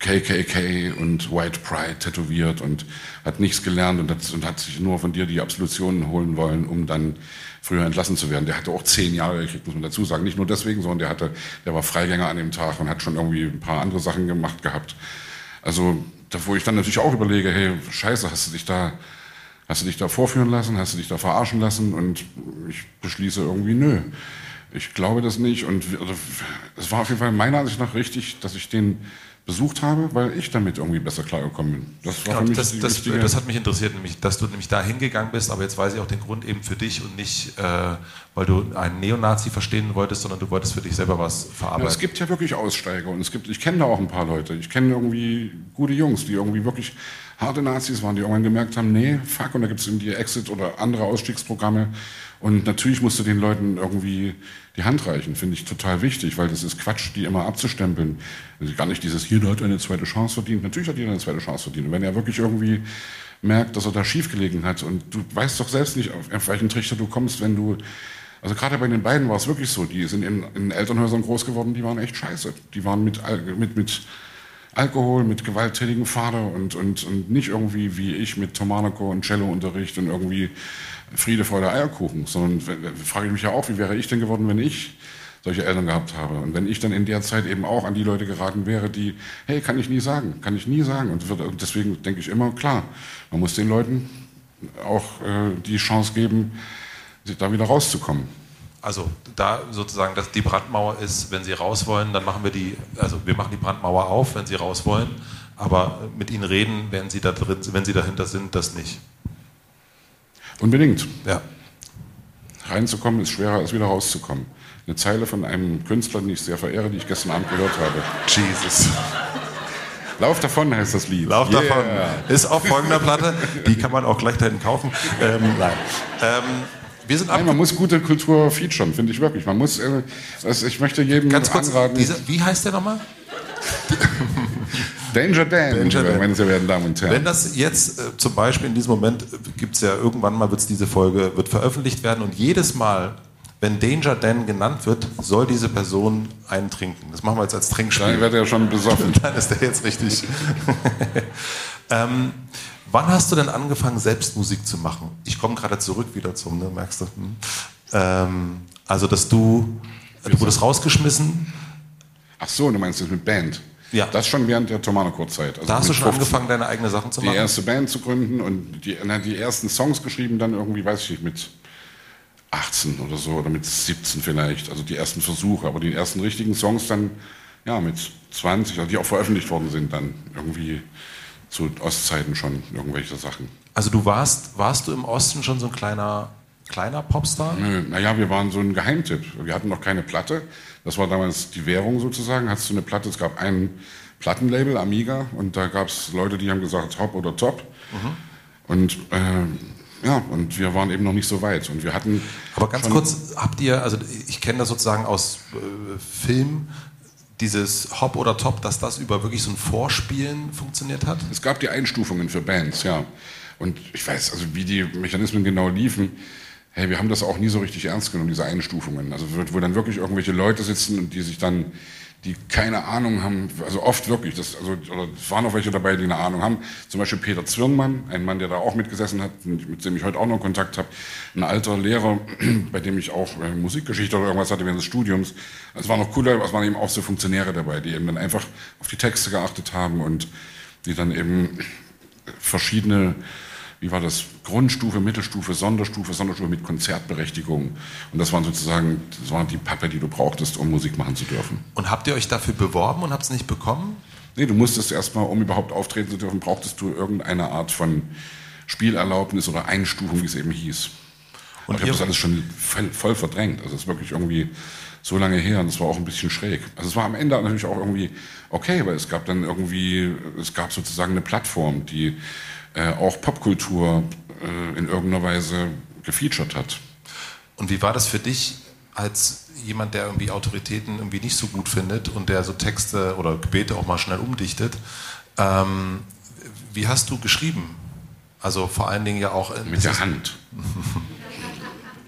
KKK und White Pride tätowiert und hat nichts gelernt und hat, und hat, sich nur von dir die Absolutionen holen wollen, um dann früher entlassen zu werden. Der hatte auch zehn Jahre gekriegt, muss man dazu sagen. Nicht nur deswegen, sondern der hatte, der war Freigänger an dem Tag und hat schon irgendwie ein paar andere Sachen gemacht gehabt. Also, da, wo ich dann natürlich auch überlege, hey, scheiße, hast du dich da, hast du dich da vorführen lassen, hast du dich da verarschen lassen? Und ich beschließe irgendwie, nö. Ich glaube das nicht. Und also, es war auf jeden Fall meiner Ansicht nach richtig, dass ich den besucht habe, weil ich damit irgendwie besser klargekommen bin. Das, war für mich das, das, das, hat mich interessiert, nämlich, dass du nämlich da hingegangen bist, aber jetzt weiß ich auch den Grund eben für dich und nicht, äh, weil du einen Neonazi verstehen wolltest, sondern du wolltest für dich selber was verarbeiten. Ja, es gibt ja wirklich Aussteiger und es gibt, ich kenne da auch ein paar Leute. Ich kenne irgendwie gute Jungs, die irgendwie wirklich harte Nazis waren, die irgendwann gemerkt haben, nee, fuck, und da gibt es irgendwie Exit oder andere Ausstiegsprogramme und natürlich musst du den Leuten irgendwie die Hand reichen, finde ich total wichtig, weil das ist Quatsch, die immer abzustempeln. Also gar nicht dieses, hier, der hat eine zweite Chance verdient. Natürlich hat jeder eine zweite Chance verdient. Und wenn er wirklich irgendwie merkt, dass er da schiefgelegen hat und du weißt doch selbst nicht, auf welchen Trichter du kommst, wenn du also gerade bei den beiden war es wirklich so, die sind in, in Elternhäusern groß geworden, die waren echt scheiße. Die waren mit, mit, mit Alkohol, mit gewalttätigem Vater und, und, und nicht irgendwie wie ich mit Tomanoko und Cello-Unterricht und irgendwie Friede, Freude, Eierkuchen, sondern frage ich mich ja auch, wie wäre ich denn geworden, wenn ich solche Eltern gehabt habe. Und wenn ich dann in der Zeit eben auch an die Leute geraten wäre, die, hey, kann ich nie sagen, kann ich nie sagen. Und deswegen denke ich immer, klar, man muss den Leuten auch äh, die Chance geben, da wieder rauszukommen. Also da sozusagen, dass die Brandmauer ist, wenn Sie raus wollen, dann machen wir die, also wir machen die Brandmauer auf, wenn Sie raus wollen, aber mit Ihnen reden, wenn Sie da drin, wenn Sie dahinter sind, das nicht. Unbedingt. Ja. Reinzukommen ist schwerer als wieder rauszukommen. Eine Zeile von einem Künstler, den ich sehr verehre, die ich gestern Abend gehört habe. Jesus. Lauf davon heißt das Lied. Lauf yeah. davon. Ist auf folgender Platte. Die kann man auch gleich dahin kaufen. Ähm, nein. Ähm, wir sind Nein, man muss gute Kultur featuren, finde ich wirklich. Man muss, äh, also ich möchte jedem Ganz kurz, anraten. Diese, wie heißt der nochmal? Danger Dan, Danger Dan. meine sehr verehrten Damen und Herren. Wenn das jetzt äh, zum Beispiel in diesem Moment äh, gibt es ja irgendwann mal, wird diese Folge wird veröffentlicht werden und jedes Mal, wenn Danger Dan genannt wird, soll diese Person einen trinken. Das machen wir jetzt als Trinkspiel. Dann wird er schon besoffen. Dann ist der jetzt richtig. ähm, Wann hast du denn angefangen, selbst Musik zu machen? Ich komme gerade zurück wieder zum, ne, merkst du? Hm. Ähm, also, dass du, du wurdest rausgeschmissen. Ach so, du meinst das mit Band? Ja. Das schon während der Tomano-Kurzzeit. Also da hast du schon 15, angefangen, deine eigenen Sachen zu machen? Die erste Band zu gründen und die, na, die ersten Songs geschrieben, dann irgendwie, weiß ich nicht, mit 18 oder so oder mit 17 vielleicht. Also die ersten Versuche, aber die ersten richtigen Songs dann, ja, mit 20, also die auch veröffentlicht worden sind, dann irgendwie zu Ostzeiten schon irgendwelche Sachen. Also du warst, warst du im Osten schon so ein kleiner, kleiner Popstar? Naja, wir waren so ein Geheimtipp. Wir hatten noch keine Platte. Das war damals die Währung sozusagen. Hattest du eine Platte, es gab ein Plattenlabel, Amiga, und da gab es Leute, die haben gesagt, Hop oder Top. Mhm. Und äh, ja, und wir waren eben noch nicht so weit. Und wir hatten. Aber ganz kurz, habt ihr, also ich kenne das sozusagen aus äh, Film, dieses Hop oder Top, dass das über wirklich so ein Vorspielen funktioniert hat? Es gab die Einstufungen für Bands, ja. Und ich weiß, also wie die Mechanismen genau liefen, hey, wir haben das auch nie so richtig ernst genommen, diese Einstufungen. Also wo dann wirklich irgendwelche Leute sitzen und die sich dann die keine Ahnung haben, also oft wirklich, das, also, oder es waren auch welche dabei, die eine Ahnung haben. Zum Beispiel Peter Zwirnmann, ein Mann, der da auch mitgesessen hat, mit dem ich heute auch noch Kontakt habe, ein alter Lehrer, bei dem ich auch äh, Musikgeschichte oder irgendwas hatte während des Studiums. Es waren noch cooler, es waren eben auch so Funktionäre dabei, die eben dann einfach auf die Texte geachtet haben und die dann eben verschiedene wie war das, Grundstufe, Mittelstufe, Sonderstufe, Sonderstufe mit Konzertberechtigung. Und das waren sozusagen, das waren die Pappe, die du brauchtest, um Musik machen zu dürfen. Und habt ihr euch dafür beworben und habt es nicht bekommen? Nee, du musstest erstmal, um überhaupt auftreten zu dürfen, brauchtest du irgendeine Art von Spielerlaubnis oder Einstufung, wie es eben hieß. Und ich habe das alles schon voll, voll verdrängt. Also es ist wirklich irgendwie so lange her und es war auch ein bisschen schräg. Also es war am Ende natürlich auch irgendwie okay, weil es gab dann irgendwie, es gab sozusagen eine Plattform, die äh, auch Popkultur äh, in irgendeiner Weise gefeatured hat. Und wie war das für dich als jemand, der irgendwie Autoritäten irgendwie nicht so gut findet und der so Texte oder Gebete auch mal schnell umdichtet? Ähm, wie hast du geschrieben? Also vor allen Dingen ja auch mit der Hand.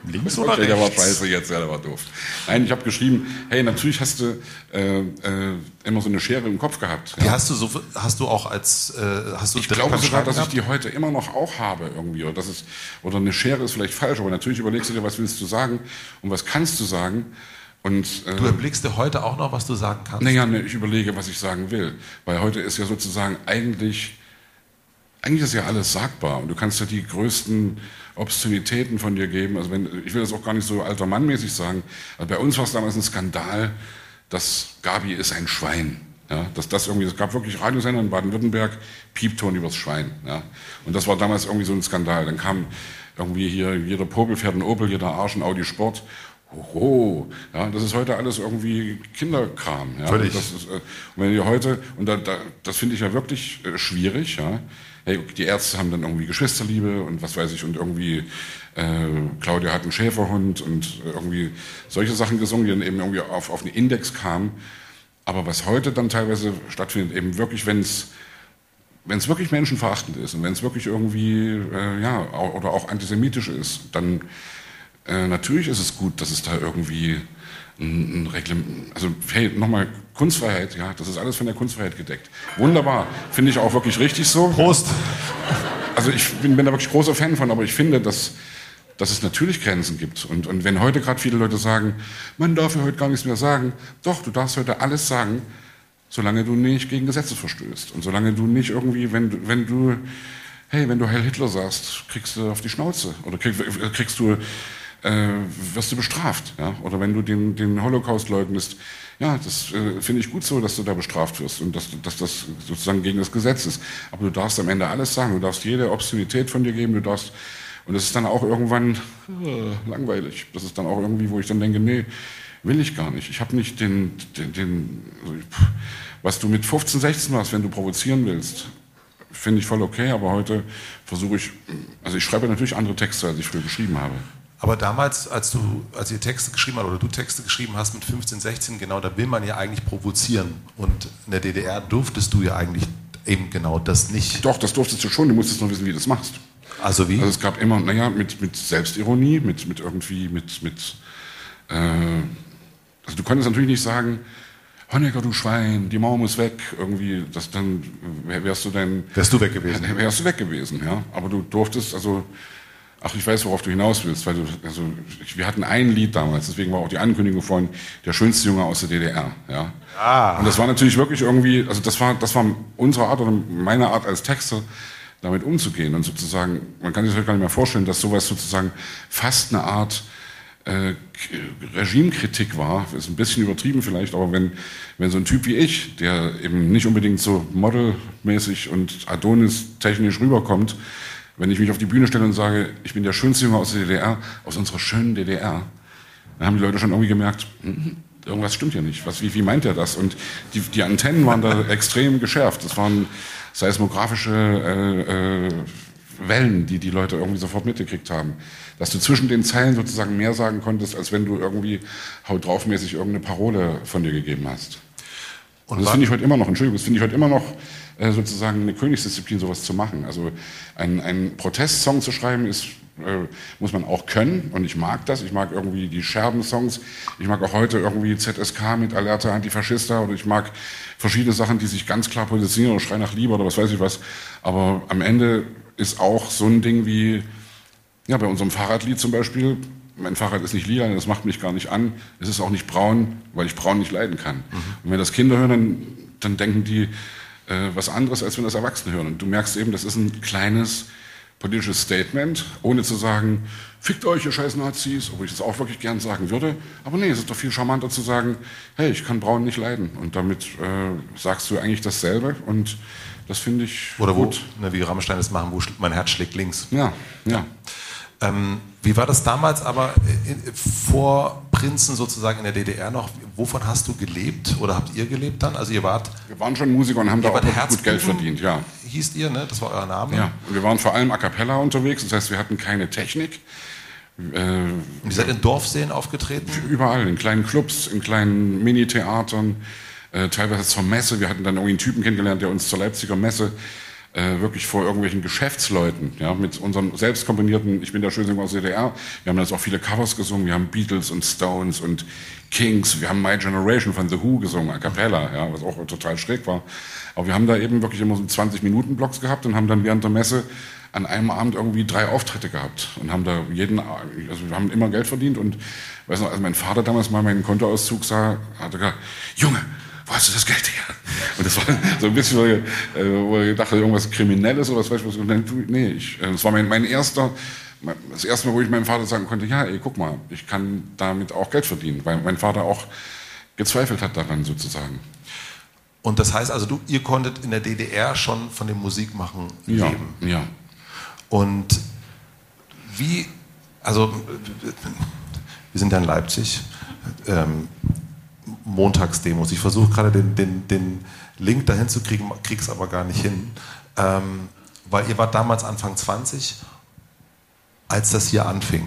Links oder okay, rechts? Der war scheiße jetzt, ja, der war doof. Nein, ich habe geschrieben, hey, natürlich hast du äh, äh, immer so eine Schere im Kopf gehabt. Ja. Die hast du so, hast du auch als, äh, hast du Ich glaube sogar, dass ich die heute immer noch auch habe irgendwie. Oder, das ist, oder eine Schere ist vielleicht falsch, aber natürlich überlegst du dir, was willst du sagen und was kannst du sagen. Und, äh, du erblickst dir heute auch noch, was du sagen kannst? Naja, ne, ich überlege, was ich sagen will. Weil heute ist ja sozusagen eigentlich, eigentlich ist ja alles sagbar. Und du kannst ja die größten Obszönitäten von dir geben. Also wenn, ich will das auch gar nicht so alter Mannmäßig sagen. Also bei uns war es damals ein Skandal, dass Gabi ist ein Schwein. Ja, dass das irgendwie, es gab wirklich Radiosender in Baden-Württemberg, Piepton übers Schwein. Ja, und das war damals irgendwie so ein Skandal. Dann kam irgendwie hier, jeder Popel fährt ein Opel, jeder Arsch ein Audi Sport. Hoho, ja, das ist heute alles irgendwie Kinderkram. Ja, Völlig. Das ist, äh, und wenn ihr heute, und da, da, das finde ich ja wirklich äh, schwierig, ja, hey, die Ärzte haben dann irgendwie Geschwisterliebe und was weiß ich und irgendwie äh, Claudia hat einen Schäferhund und irgendwie solche Sachen gesungen, die dann eben irgendwie auf, auf einen Index kamen. Aber was heute dann teilweise stattfindet, eben wirklich, wenn es wenn es wirklich menschenverachtend ist und wenn es wirklich irgendwie, äh, ja, oder auch antisemitisch ist, dann äh, natürlich ist es gut, dass es da irgendwie ein, ein Reglement, also hey, nochmal Kunstfreiheit, ja, das ist alles von der Kunstfreiheit gedeckt. Wunderbar, finde ich auch wirklich richtig so. Prost! Also ich bin, bin da wirklich großer Fan von, aber ich finde, dass, dass es natürlich Grenzen gibt. Und, und wenn heute gerade viele Leute sagen, man darf ja heute gar nichts mehr sagen, doch, du darfst heute alles sagen, solange du nicht gegen Gesetze verstößt. Und solange du nicht irgendwie, wenn du, wenn du hey, wenn du Heil Hitler sagst, kriegst du auf die Schnauze oder krieg, kriegst du, äh, wirst du bestraft. Ja? Oder wenn du den, den Holocaust leugnest, ja, das äh, finde ich gut so, dass du da bestraft wirst und dass, dass das sozusagen gegen das Gesetz ist. Aber du darfst am Ende alles sagen, du darfst jede Obszönität von dir geben, du darfst, und das ist dann auch irgendwann äh, langweilig. Das ist dann auch irgendwie, wo ich dann denke, nee, will ich gar nicht. Ich habe nicht den, den, den also, was du mit 15, 16 machst, wenn du provozieren willst, finde ich voll okay, aber heute versuche ich, also ich schreibe natürlich andere Texte, als ich früher geschrieben habe. Aber damals, als du, als ihr Texte geschrieben habt oder du Texte geschrieben hast mit 15, 16, genau, da will man ja eigentlich provozieren. Und in der DDR durftest du ja eigentlich eben genau das nicht. Doch, das durftest du schon, du musstest nur wissen, wie du das machst. Also wie? Also es gab immer, naja, mit, mit Selbstironie, mit, mit irgendwie, mit, mit äh, also du konntest natürlich nicht sagen, Honecker, du Schwein, die Mauer muss weg, irgendwie, das dann wärst du dann. Wärst du weg gewesen? Wärst du weg gewesen, ja. Aber du durftest, also, ach, ich weiß, worauf du hinaus willst, weil du, also, wir hatten ein Lied damals, deswegen war auch die Ankündigung von der schönste Junge aus der DDR, ja. Ah. Und das war natürlich wirklich irgendwie, also das war, das war unsere Art oder meine Art als Texter, damit umzugehen und sozusagen, man kann sich das gar nicht mehr vorstellen, dass sowas sozusagen fast eine Art, äh, Regimekritik war, ist ein bisschen übertrieben vielleicht, aber wenn, wenn so ein Typ wie ich, der eben nicht unbedingt so modelmäßig und Adonis-technisch rüberkommt, wenn ich mich auf die Bühne stelle und sage, ich bin der schönste Junge aus der DDR, aus unserer schönen DDR, dann haben die Leute schon irgendwie gemerkt, hm, irgendwas stimmt hier nicht. Was, wie, wie meint er das? Und die, die Antennen waren da extrem geschärft. Das waren seismografische äh, äh, Wellen, die die Leute irgendwie sofort mitgekriegt haben. Dass du zwischen den Zeilen sozusagen mehr sagen konntest, als wenn du irgendwie haut draufmäßig irgendeine Parole von dir gegeben hast. Und das finde ich heute immer noch, Entschuldigung, das finde ich heute immer noch äh, sozusagen eine Königsdisziplin, sowas zu machen. Also ein, ein Protestsong zu schreiben ist äh, muss man auch können und ich mag das. Ich mag irgendwie die Scherben-Songs. Ich mag auch heute irgendwie ZSK mit Alerta Antifaschista oder ich mag verschiedene Sachen, die sich ganz klar positionieren oder Schrei nach Liebe oder was weiß ich was. Aber am Ende ist auch so ein Ding wie, ja, bei unserem Fahrradlied zum Beispiel, mein Fahrrad ist nicht lila, das macht mich gar nicht an. Es ist auch nicht braun, weil ich braun nicht leiden kann. Mhm. Und wenn das Kinder hören, dann, dann denken die äh, was anderes, als wenn das Erwachsene hören. Und du merkst eben, das ist ein kleines politisches Statement, ohne zu sagen, fickt euch, ihr scheiß Nazis, obwohl ich das auch wirklich gern sagen würde. Aber nee, es ist doch viel charmanter zu sagen, hey, ich kann braun nicht leiden. Und damit äh, sagst du eigentlich dasselbe und das finde ich Oder gut. wo, ne, wie Rammstein es machen, wo mein Herz schlägt links. Ja, ja. Ähm, wie war das damals aber in, vor Prinzen sozusagen in der DDR noch? Wovon hast du gelebt oder habt ihr gelebt dann? Also ihr wart... Wir waren schon Musiker und haben da auch gut Geld verdient, ja. Hießt ihr, ne? Das war euer Name? Ja, und wir waren vor allem a cappella unterwegs, das heißt, wir hatten keine Technik. Äh, und ihr seid in Dorfseen aufgetreten? Überall, in kleinen Clubs, in kleinen Mini-Theatern äh, teilweise zur Messe. Wir hatten dann irgendwie einen Typen kennengelernt, der uns zur Leipziger Messe äh, wirklich vor irgendwelchen Geschäftsleuten, ja, mit unserem selbst komponierten Ich bin der Schönste aus DDR. Wir haben jetzt auch viele Covers gesungen. Wir haben Beatles und Stones und Kings. Wir haben My Generation von The Who gesungen, a cappella, ja, was auch total schräg war. Aber wir haben da eben wirklich immer so 20-Minuten-Blocks gehabt und haben dann während der Messe an einem Abend irgendwie drei Auftritte gehabt und haben da jeden, also wir haben immer Geld verdient und weiß noch, als mein Vater damals mal meinen Kontoauszug sah, hat er gesagt, Junge, wo hast du das Geld her? Und das war so ein bisschen, wo ich, äh, wo ich dachte, irgendwas Kriminelles oder was weiß ich was. Nee, ich, äh, das war mein, mein erster, das erste Mal, wo ich meinem Vater sagen konnte, ja, ey, guck mal, ich kann damit auch Geld verdienen, weil mein Vater auch gezweifelt hat daran sozusagen. Und das heißt also, du, ihr konntet in der DDR schon von dem Musikmachen leben? Ja, ja. Und wie, also wir sind ja in Leipzig, ähm, Montagsdemos. Ich versuche gerade den, den, den Link dahin zu kriegen, kriege es aber gar nicht hin. Ähm, weil ihr wart damals Anfang 20, als das hier anfing.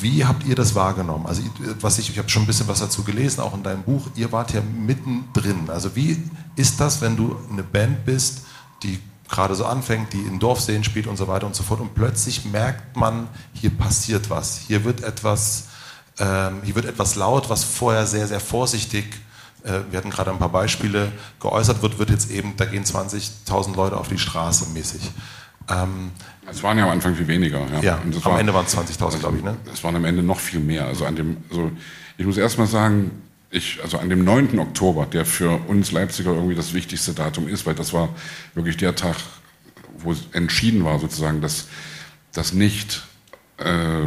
Wie habt ihr das wahrgenommen? Also was ich, ich habe schon ein bisschen was dazu gelesen, auch in deinem Buch. Ihr wart ja mittendrin. Also wie ist das, wenn du eine Band bist, die gerade so anfängt, die in Dorfseen spielt und so weiter und so fort. Und plötzlich merkt man, hier passiert was. Hier wird etwas, ähm, hier wird etwas laut, was vorher sehr, sehr vorsichtig, äh, wir hatten gerade ein paar Beispiele, geäußert wird, wird jetzt eben, da gehen 20.000 Leute auf die Straße mäßig. Ähm, es waren ja am Anfang viel weniger. Ja, ja am war, Ende waren es 20.000, glaube ich. Ne? Es waren am Ende noch viel mehr. Also an dem, also ich muss erst mal sagen, ich, also an dem 9. Oktober, der für uns Leipziger irgendwie das wichtigste Datum ist, weil das war wirklich der Tag, wo es entschieden war, sozusagen, dass, dass nicht äh,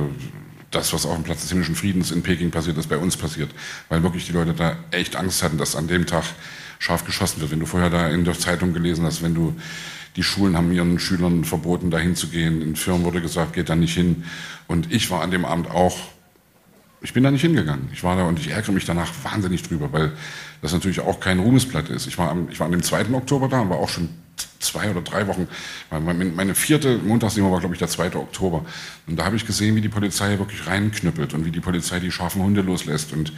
das, was auf dem Platz des himmlischen Friedens in Peking passiert ist, bei uns passiert. Weil wirklich die Leute da echt Angst hatten, dass an dem Tag scharf geschossen wird. Wenn du vorher da in der Zeitung gelesen hast, wenn du die Schulen haben ihren Schülern verboten, dahin zu gehen. In Firmen wurde gesagt, geht da nicht hin. Und ich war an dem Abend auch ich bin da nicht hingegangen. Ich war da und ich ärgere mich danach wahnsinnig drüber, weil das natürlich auch kein Ruhmesblatt ist. Ich war, am, ich war an dem 2. Oktober da und war auch schon zwei oder drei Wochen. Meine vierte Montagsdemo war, glaube ich, der 2. Oktober. Und da habe ich gesehen, wie die Polizei wirklich reinknüppelt und wie die Polizei die scharfen Hunde loslässt. Und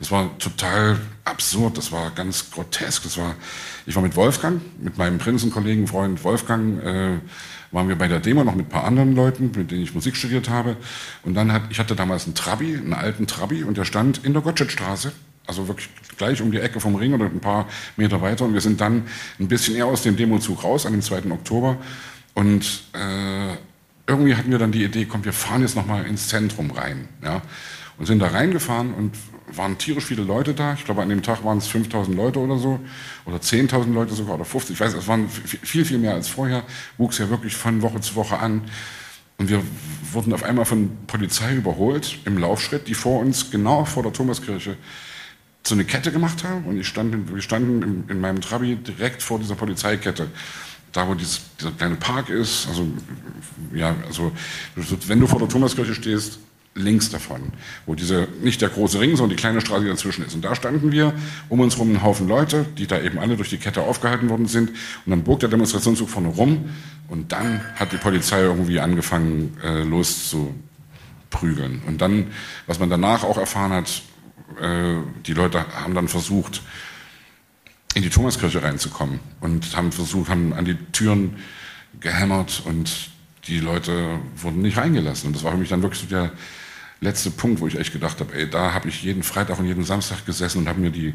es war total absurd, das war ganz grotesk. Das war, ich war mit Wolfgang, mit meinem Prinzenkollegen, Freund Wolfgang, äh, waren wir bei der Demo noch mit ein paar anderen Leuten, mit denen ich Musik studiert habe. Und dann hat, ich hatte damals einen Trabi, einen alten Trabi, und der stand in der Gottschedstraße, also wirklich gleich um die Ecke vom Ring oder ein paar Meter weiter. Und wir sind dann ein bisschen eher aus dem Demozug raus, an dem 2. Oktober. Und äh, irgendwie hatten wir dann die Idee, komm, wir fahren jetzt nochmal ins Zentrum rein. Ja? Und sind da reingefahren und waren tierisch viele Leute da. Ich glaube, an dem Tag waren es 5000 Leute oder so. Oder 10.000 Leute sogar oder 50. Ich weiß, es waren viel, viel mehr als vorher. Wuchs ja wirklich von Woche zu Woche an. Und wir wurden auf einmal von Polizei überholt im Laufschritt, die vor uns, genau vor der Thomaskirche, so eine Kette gemacht haben. Und ich stand, wir standen in, in meinem Trabi direkt vor dieser Polizeikette da wo dieses, dieser kleine Park ist, also ja, also wenn du vor der Thomaskirche stehst, links davon, wo diese, nicht der große Ring, sondern die kleine Straße, dazwischen ist. Und da standen wir, um uns rum ein Haufen Leute, die da eben alle durch die Kette aufgehalten worden sind. Und dann bog der Demonstrationszug vorne rum und dann hat die Polizei irgendwie angefangen, äh, loszuprügeln. Und dann, was man danach auch erfahren hat, äh, die Leute haben dann versucht, in die Thomaskirche reinzukommen und haben versucht, haben an die Türen gehämmert und die Leute wurden nicht reingelassen. Und das war für mich dann wirklich so der, letzte Punkt, wo ich echt gedacht habe, ey, da habe ich jeden Freitag und jeden Samstag gesessen und habe mir die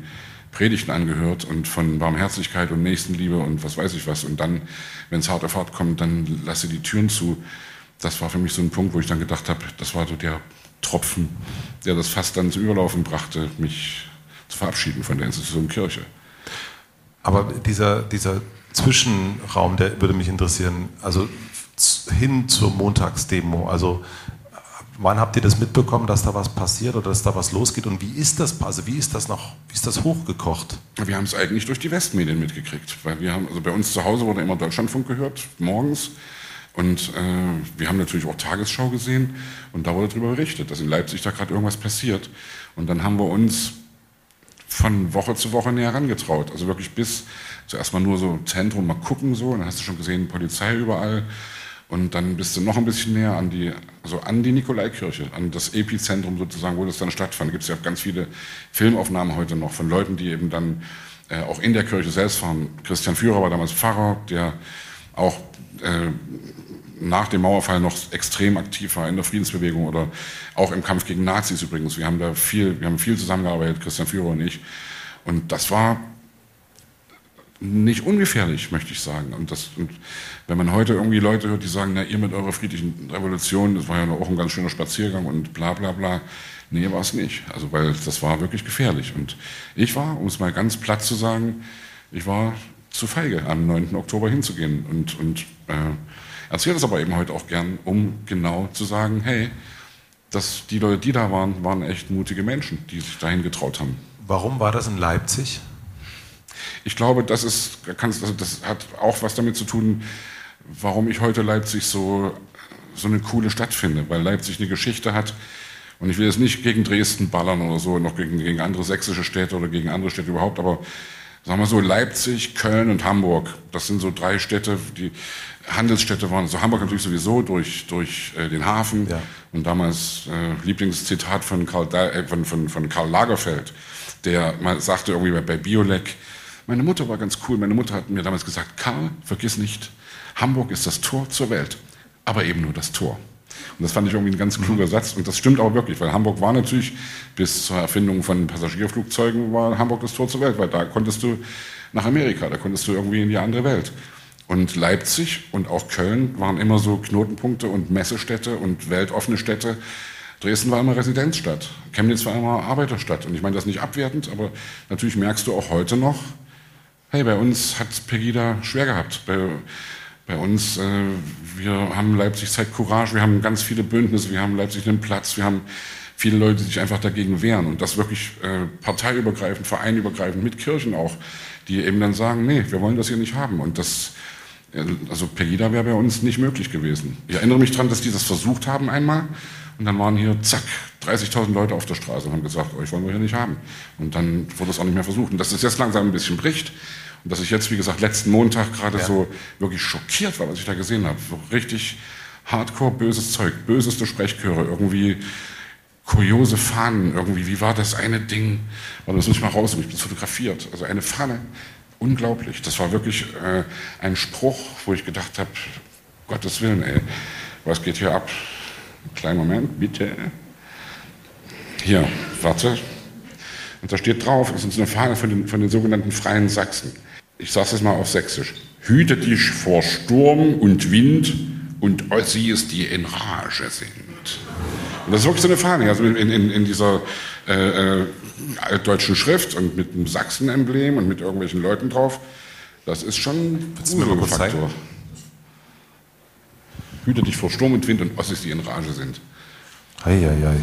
Predigten angehört und von Barmherzigkeit und Nächstenliebe und was weiß ich was. Und dann, wenn es hart auf hart kommt, dann lasse die Türen zu. Das war für mich so ein Punkt, wo ich dann gedacht habe, das war so der Tropfen, der das fast dann zu Überlaufen brachte, mich zu verabschieden von der Institution Kirche. Aber dieser, dieser Zwischenraum, der würde mich interessieren, also hin zur Montagsdemo, also Wann habt ihr das mitbekommen, dass da was passiert oder dass da was losgeht? Und wie ist das? Also wie ist das noch? Wie ist das hochgekocht? Wir haben es eigentlich durch die Westmedien mitgekriegt, weil wir haben, also bei uns zu Hause wurde immer Deutschlandfunk gehört morgens und äh, wir haben natürlich auch Tagesschau gesehen und da wurde darüber berichtet, dass in Leipzig da gerade irgendwas passiert. Und dann haben wir uns von Woche zu Woche näher herangetraut. Also wirklich bis zuerst mal nur so Zentrum mal gucken so, und dann hast du schon gesehen Polizei überall. Und dann bist du noch ein bisschen näher an die, also an die Nikolaikirche, an das Epizentrum sozusagen, wo das dann stattfand. Da gibt es ja ganz viele Filmaufnahmen heute noch von Leuten, die eben dann äh, auch in der Kirche selbst waren. Christian Führer war damals Pfarrer, der auch äh, nach dem Mauerfall noch extrem aktiv war in der Friedensbewegung oder auch im Kampf gegen Nazis übrigens. Wir haben da viel, wir haben viel zusammengearbeitet, Christian Führer und ich. Und das war nicht ungefährlich, möchte ich sagen. Und, das, und wenn man heute irgendwie Leute hört, die sagen, na, ihr mit eurer friedlichen Revolution, das war ja auch ein ganz schöner Spaziergang und bla bla bla. Nee, war es nicht. Also, weil das war wirklich gefährlich. Und ich war, um es mal ganz platt zu sagen, ich war zu feige, am 9. Oktober hinzugehen. Und, und äh, erzähle das aber eben heute auch gern, um genau zu sagen, hey, dass die Leute, die da waren, waren echt mutige Menschen, die sich dahin getraut haben. Warum war das in Leipzig? Ich glaube, das, ist, also das hat auch was damit zu tun, warum ich heute Leipzig so, so eine coole Stadt finde, weil Leipzig eine Geschichte hat. Und ich will jetzt nicht gegen Dresden ballern oder so, noch gegen, gegen andere sächsische Städte oder gegen andere Städte überhaupt, aber sagen wir so, Leipzig, Köln und Hamburg, das sind so drei Städte, die Handelsstädte waren. Also Hamburg natürlich sowieso durch, durch äh, den Hafen. Ja. Und damals äh, Lieblingszitat von Karl, äh, von, von, von Karl Lagerfeld, der mal sagte irgendwie bei, bei Biolek, meine Mutter war ganz cool. Meine Mutter hat mir damals gesagt, Karl, vergiss nicht, Hamburg ist das Tor zur Welt, aber eben nur das Tor. Und das fand ich irgendwie ein ganz kluger Satz. Und das stimmt auch wirklich, weil Hamburg war natürlich bis zur Erfindung von Passagierflugzeugen war Hamburg das Tor zur Welt, weil da konntest du nach Amerika, da konntest du irgendwie in die andere Welt. Und Leipzig und auch Köln waren immer so Knotenpunkte und Messestädte und weltoffene Städte. Dresden war immer Residenzstadt. Chemnitz war immer Arbeiterstadt. Und ich meine das nicht abwertend, aber natürlich merkst du auch heute noch, hey, bei uns hat Pegida schwer gehabt. Bei, bei uns, äh, wir haben Leipzig Zeit Courage, wir haben ganz viele Bündnisse, wir haben Leipzig einen Platz, wir haben viele Leute, die sich einfach dagegen wehren. Und das wirklich äh, parteiübergreifend, vereinübergreifend, mit Kirchen auch, die eben dann sagen, nee, wir wollen das hier nicht haben. Und das, äh, also Pegida wäre bei uns nicht möglich gewesen. Ich erinnere mich daran, dass die das versucht haben einmal. Und dann waren hier, zack, 30.000 Leute auf der Straße und haben gesagt, euch wollen wir hier nicht haben. Und dann wurde es auch nicht mehr versucht. Und dass es jetzt langsam ein bisschen bricht. Und dass ich jetzt, wie gesagt, letzten Montag gerade ja. so wirklich schockiert war, was ich da gesehen habe. So richtig hardcore böses Zeug, böseste Sprechchöre, irgendwie kuriose Fahnen, irgendwie, wie war das eine Ding? Warte, das muss ich mal raus, ich bin fotografiert. Also eine Fahne, unglaublich. Das war wirklich äh, ein Spruch, wo ich gedacht habe, Gottes Willen, ey, was geht hier ab? Kleinen Moment, bitte. Hier, warte. Und da steht drauf, das ist eine Fahne von den, von den sogenannten Freien Sachsen. Ich sage es mal auf Sächsisch. Hüte dich vor Sturm und Wind und Ossis, die in Rage sind. Und das ist wirklich so eine Fahne, also in, in, in dieser äh, äh, altdeutschen Schrift und mit einem Sachsen-Emblem und mit irgendwelchen Leuten drauf. Das ist schon ein Faktor. Hüte dich vor Sturm und Wind und Ossis, die in Rage sind. Ei, ei, ei.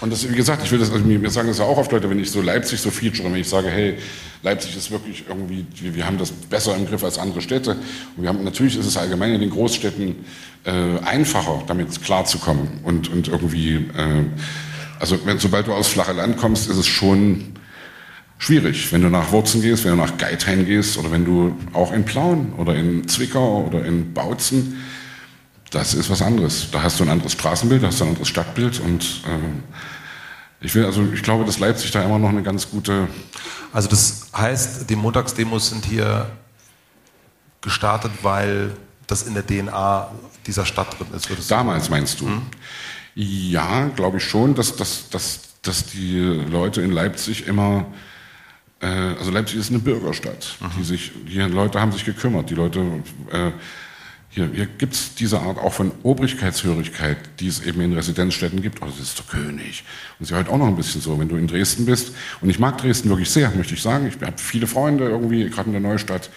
Und das, wie gesagt, ich will das, also mir sagen das ja auch oft Leute, wenn ich so Leipzig so feature, wenn ich sage, hey, Leipzig ist wirklich irgendwie, wir, wir haben das besser im Griff als andere Städte. Und wir haben, natürlich ist es allgemein in den Großstädten äh, einfacher, damit klarzukommen. Und, und irgendwie, äh, also wenn, sobald du aus flache Land kommst, ist es schon schwierig. Wenn du nach Wurzen gehst, wenn du nach Geithain gehst oder wenn du auch in Plauen oder in Zwickau oder in Bautzen, das ist was anderes. Da hast du ein anderes Straßenbild, da hast du ein anderes Stadtbild und äh, ich will also, ich glaube, dass Leipzig da immer noch eine ganz gute. Also das heißt, die Montagsdemos sind hier gestartet, weil das in der DNA dieser Stadt drin ist. Damals meinst du? Hm? Ja, glaube ich schon, dass, dass, dass, dass die Leute in Leipzig immer äh, also Leipzig ist eine Bürgerstadt. Mhm. Die, sich, die Leute haben sich gekümmert. Die Leute, äh, hier, hier gibt es diese Art auch von Obrigkeitshörigkeit, die es eben in Residenzstädten gibt. Also das ist der König. Und es ist heute auch noch ein bisschen so, wenn du in Dresden bist. Und ich mag Dresden wirklich sehr, möchte ich sagen. Ich habe viele Freunde irgendwie, gerade in der Neustadt,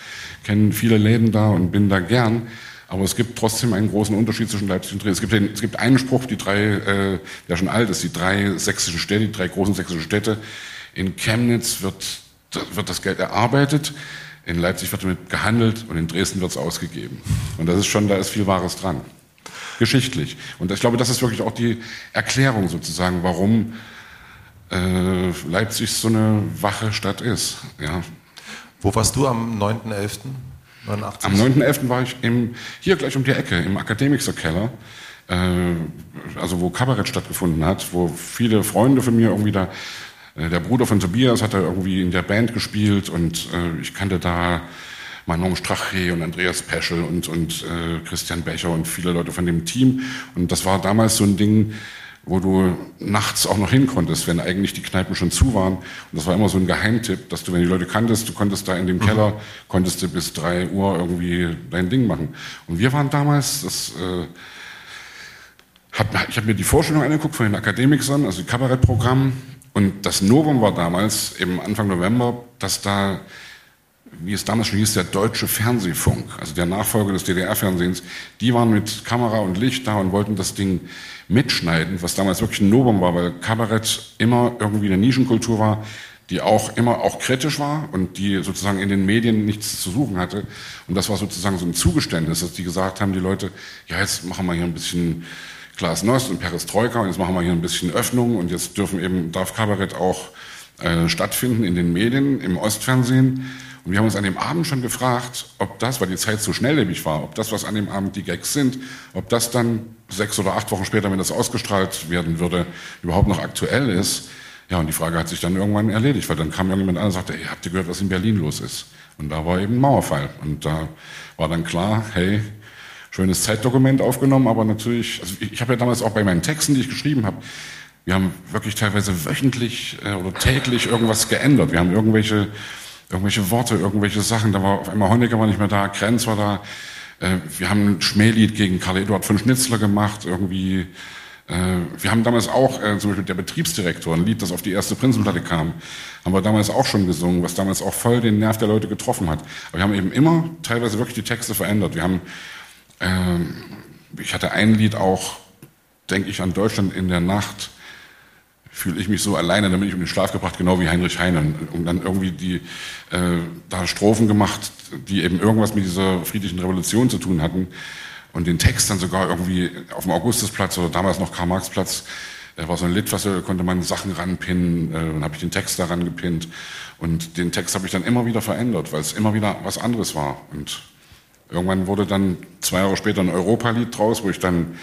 kenne viele Läden da und bin da gern. Aber es gibt trotzdem einen großen Unterschied zwischen Leipzig und Dresden. Es gibt, den, es gibt einen Spruch, die drei, äh, der schon alt ist, die drei sächsischen Städte, die drei großen sächsischen Städte. In Chemnitz wird wird das Geld erarbeitet, in Leipzig wird damit gehandelt und in Dresden wird es ausgegeben. Und das ist schon, da ist viel Wahres dran. Geschichtlich. Und ich glaube, das ist wirklich auch die Erklärung sozusagen, warum äh, Leipzig so eine wache Stadt ist. Ja. Wo warst du am 9.11.? Am 9.11. war ich im, hier gleich um die Ecke, im Akademikerkeller, äh, also wo Kabarett stattgefunden hat, wo viele Freunde von mir irgendwie da der Bruder von Tobias hat da irgendwie in der Band gespielt und äh, ich kannte da Manon Strache und Andreas Peschel und, und äh, Christian Becher und viele Leute von dem Team. Und das war damals so ein Ding, wo du nachts auch noch hin konntest, wenn eigentlich die Kneipen schon zu waren. Und das war immer so ein Geheimtipp, dass du, wenn die Leute kanntest, du konntest da in dem mhm. Keller, konntest du bis drei Uhr irgendwie dein Ding machen. Und wir waren damals, das, äh, hab, ich habe mir die Vorstellung angeguckt von den Akademikern, also die Kabarettprogramm, und das Novum war damals, eben Anfang November, dass da, wie es damals schon hieß, der deutsche Fernsehfunk, also der Nachfolger des DDR-Fernsehens, die waren mit Kamera und Licht da und wollten das Ding mitschneiden, was damals wirklich ein Novum war, weil Kabarett immer irgendwie eine Nischenkultur war, die auch immer auch kritisch war und die sozusagen in den Medien nichts zu suchen hatte. Und das war sozusagen so ein Zugeständnis, dass die gesagt haben, die Leute, ja, jetzt machen wir hier ein bisschen Glasnost und Perestroika und jetzt machen wir hier ein bisschen Öffnung und jetzt dürfen eben, darf Kabarett auch äh, stattfinden in den Medien, im Ostfernsehen. Und wir haben uns an dem Abend schon gefragt, ob das, weil die Zeit so schnelllebig war, ob das, was an dem Abend die Gags sind, ob das dann sechs oder acht Wochen später, wenn das ausgestrahlt werden würde, überhaupt noch aktuell ist. Ja, und die Frage hat sich dann irgendwann erledigt, weil dann kam irgendjemand an und sagte, ey, habt ihr gehört, was in Berlin los ist? Und da war eben Mauerfall. Und da war dann klar, hey, schönes Zeitdokument aufgenommen, aber natürlich, also ich, ich habe ja damals auch bei meinen Texten, die ich geschrieben habe, wir haben wirklich teilweise wöchentlich äh, oder täglich irgendwas geändert. Wir haben irgendwelche, irgendwelche Worte, irgendwelche Sachen. Da war auf einmal Honecker war nicht mehr da, Krenz war da. Äh, wir haben ein Schmählied gegen Karl Eduard von Schnitzler gemacht, irgendwie. Äh, wir haben damals auch, äh, zum Beispiel der Betriebsdirektor, ein Lied, das auf die erste Prinzenplatte kam, haben wir damals auch schon gesungen, was damals auch voll den Nerv der Leute getroffen hat. Aber wir haben eben immer teilweise wirklich die Texte verändert. Wir haben, ich hatte ein Lied auch, denke ich an Deutschland in der Nacht, fühle ich mich so alleine, dann bin ich um den Schlaf gebracht, genau wie Heinrich Heine. Und dann irgendwie die, äh, da Strophen gemacht, die eben irgendwas mit dieser friedlichen Revolution zu tun hatten. Und den Text dann sogar irgendwie auf dem Augustusplatz oder damals noch Karl-Marx-Platz, da war so ein Litfaße, konnte man Sachen ranpinnen, äh, dann habe ich den Text daran gepinnt. Und den Text habe ich dann immer wieder verändert, weil es immer wieder was anderes war. Und irgendwann wurde dann zwei Jahre später ein Europalied draus, wo ich dann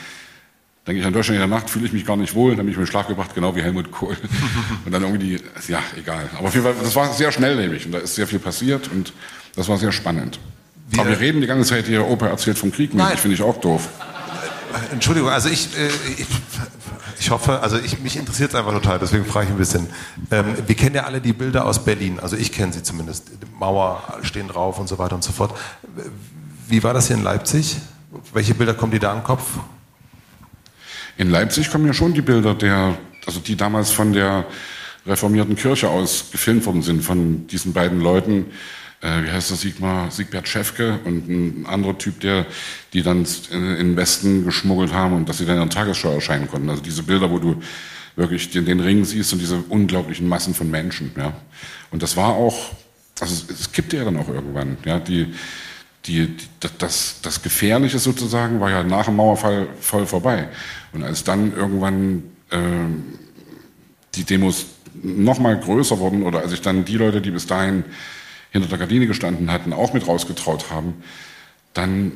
denke ich an Deutschland in der Nacht, fühle ich mich gar nicht wohl, dann bin ich mir Schlaf gebracht, genau wie Helmut Kohl. und dann irgendwie, ja, egal. Aber auf jeden Fall, das war sehr schnelllebig und da ist sehr viel passiert und das war sehr spannend. Wir Aber wir reden die ganze Zeit hier, Opa erzählt vom Krieg, Nein. finde ich auch doof. Entschuldigung, also ich, äh, ich, ich hoffe, also ich, mich interessiert es einfach total, deswegen frage ich ein bisschen. Ähm, wir kennen ja alle die Bilder aus Berlin, also ich kenne sie zumindest. Die Mauer stehen drauf und so weiter und so fort. Wie war das hier in Leipzig? Welche Bilder kommen dir da im Kopf? In Leipzig kommen ja schon die Bilder der, also die damals von der reformierten Kirche aus gefilmt worden sind, von diesen beiden Leuten, äh, wie heißt das, Sigmar, Siegbert Schäfke und ein anderer Typ, der, die dann in den Westen geschmuggelt haben und dass sie dann in der Tagesschau erscheinen konnten. Also diese Bilder, wo du wirklich den, den Ring siehst und diese unglaublichen Massen von Menschen, ja. Und das war auch, also es, es kippte ja dann auch irgendwann, ja, die, die, die, das, das Gefährliche sozusagen war ja nach dem Mauerfall voll vorbei. Und als dann irgendwann äh, die Demos noch mal größer wurden oder als sich dann die Leute, die bis dahin hinter der Gardine gestanden hatten, auch mit rausgetraut haben, dann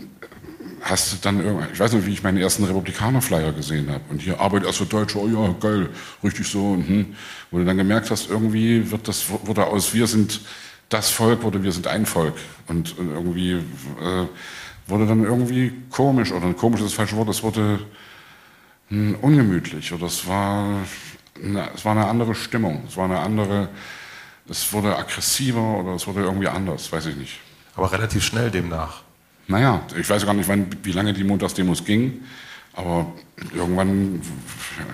hast du dann irgendwann, ich weiß nicht, wie ich meinen ersten Republikaner-Flyer gesehen habe. Und hier Arbeit erst für Deutsche, oh ja, geil, richtig so. Und, hm. Wo du dann gemerkt hast, irgendwie wird das, wurde aus wir sind das Volk oder wir sind ein Volk. Und, und irgendwie äh, wurde dann irgendwie komisch, oder komisch ist das falsche Wort, es wurde ungemütlich oder es war, eine, es war eine andere Stimmung, es war eine andere, es wurde aggressiver oder es wurde irgendwie anders, weiß ich nicht. Aber relativ schnell demnach. Naja, ich weiß gar nicht, wann, wie lange die Montagsdemos gingen, aber irgendwann,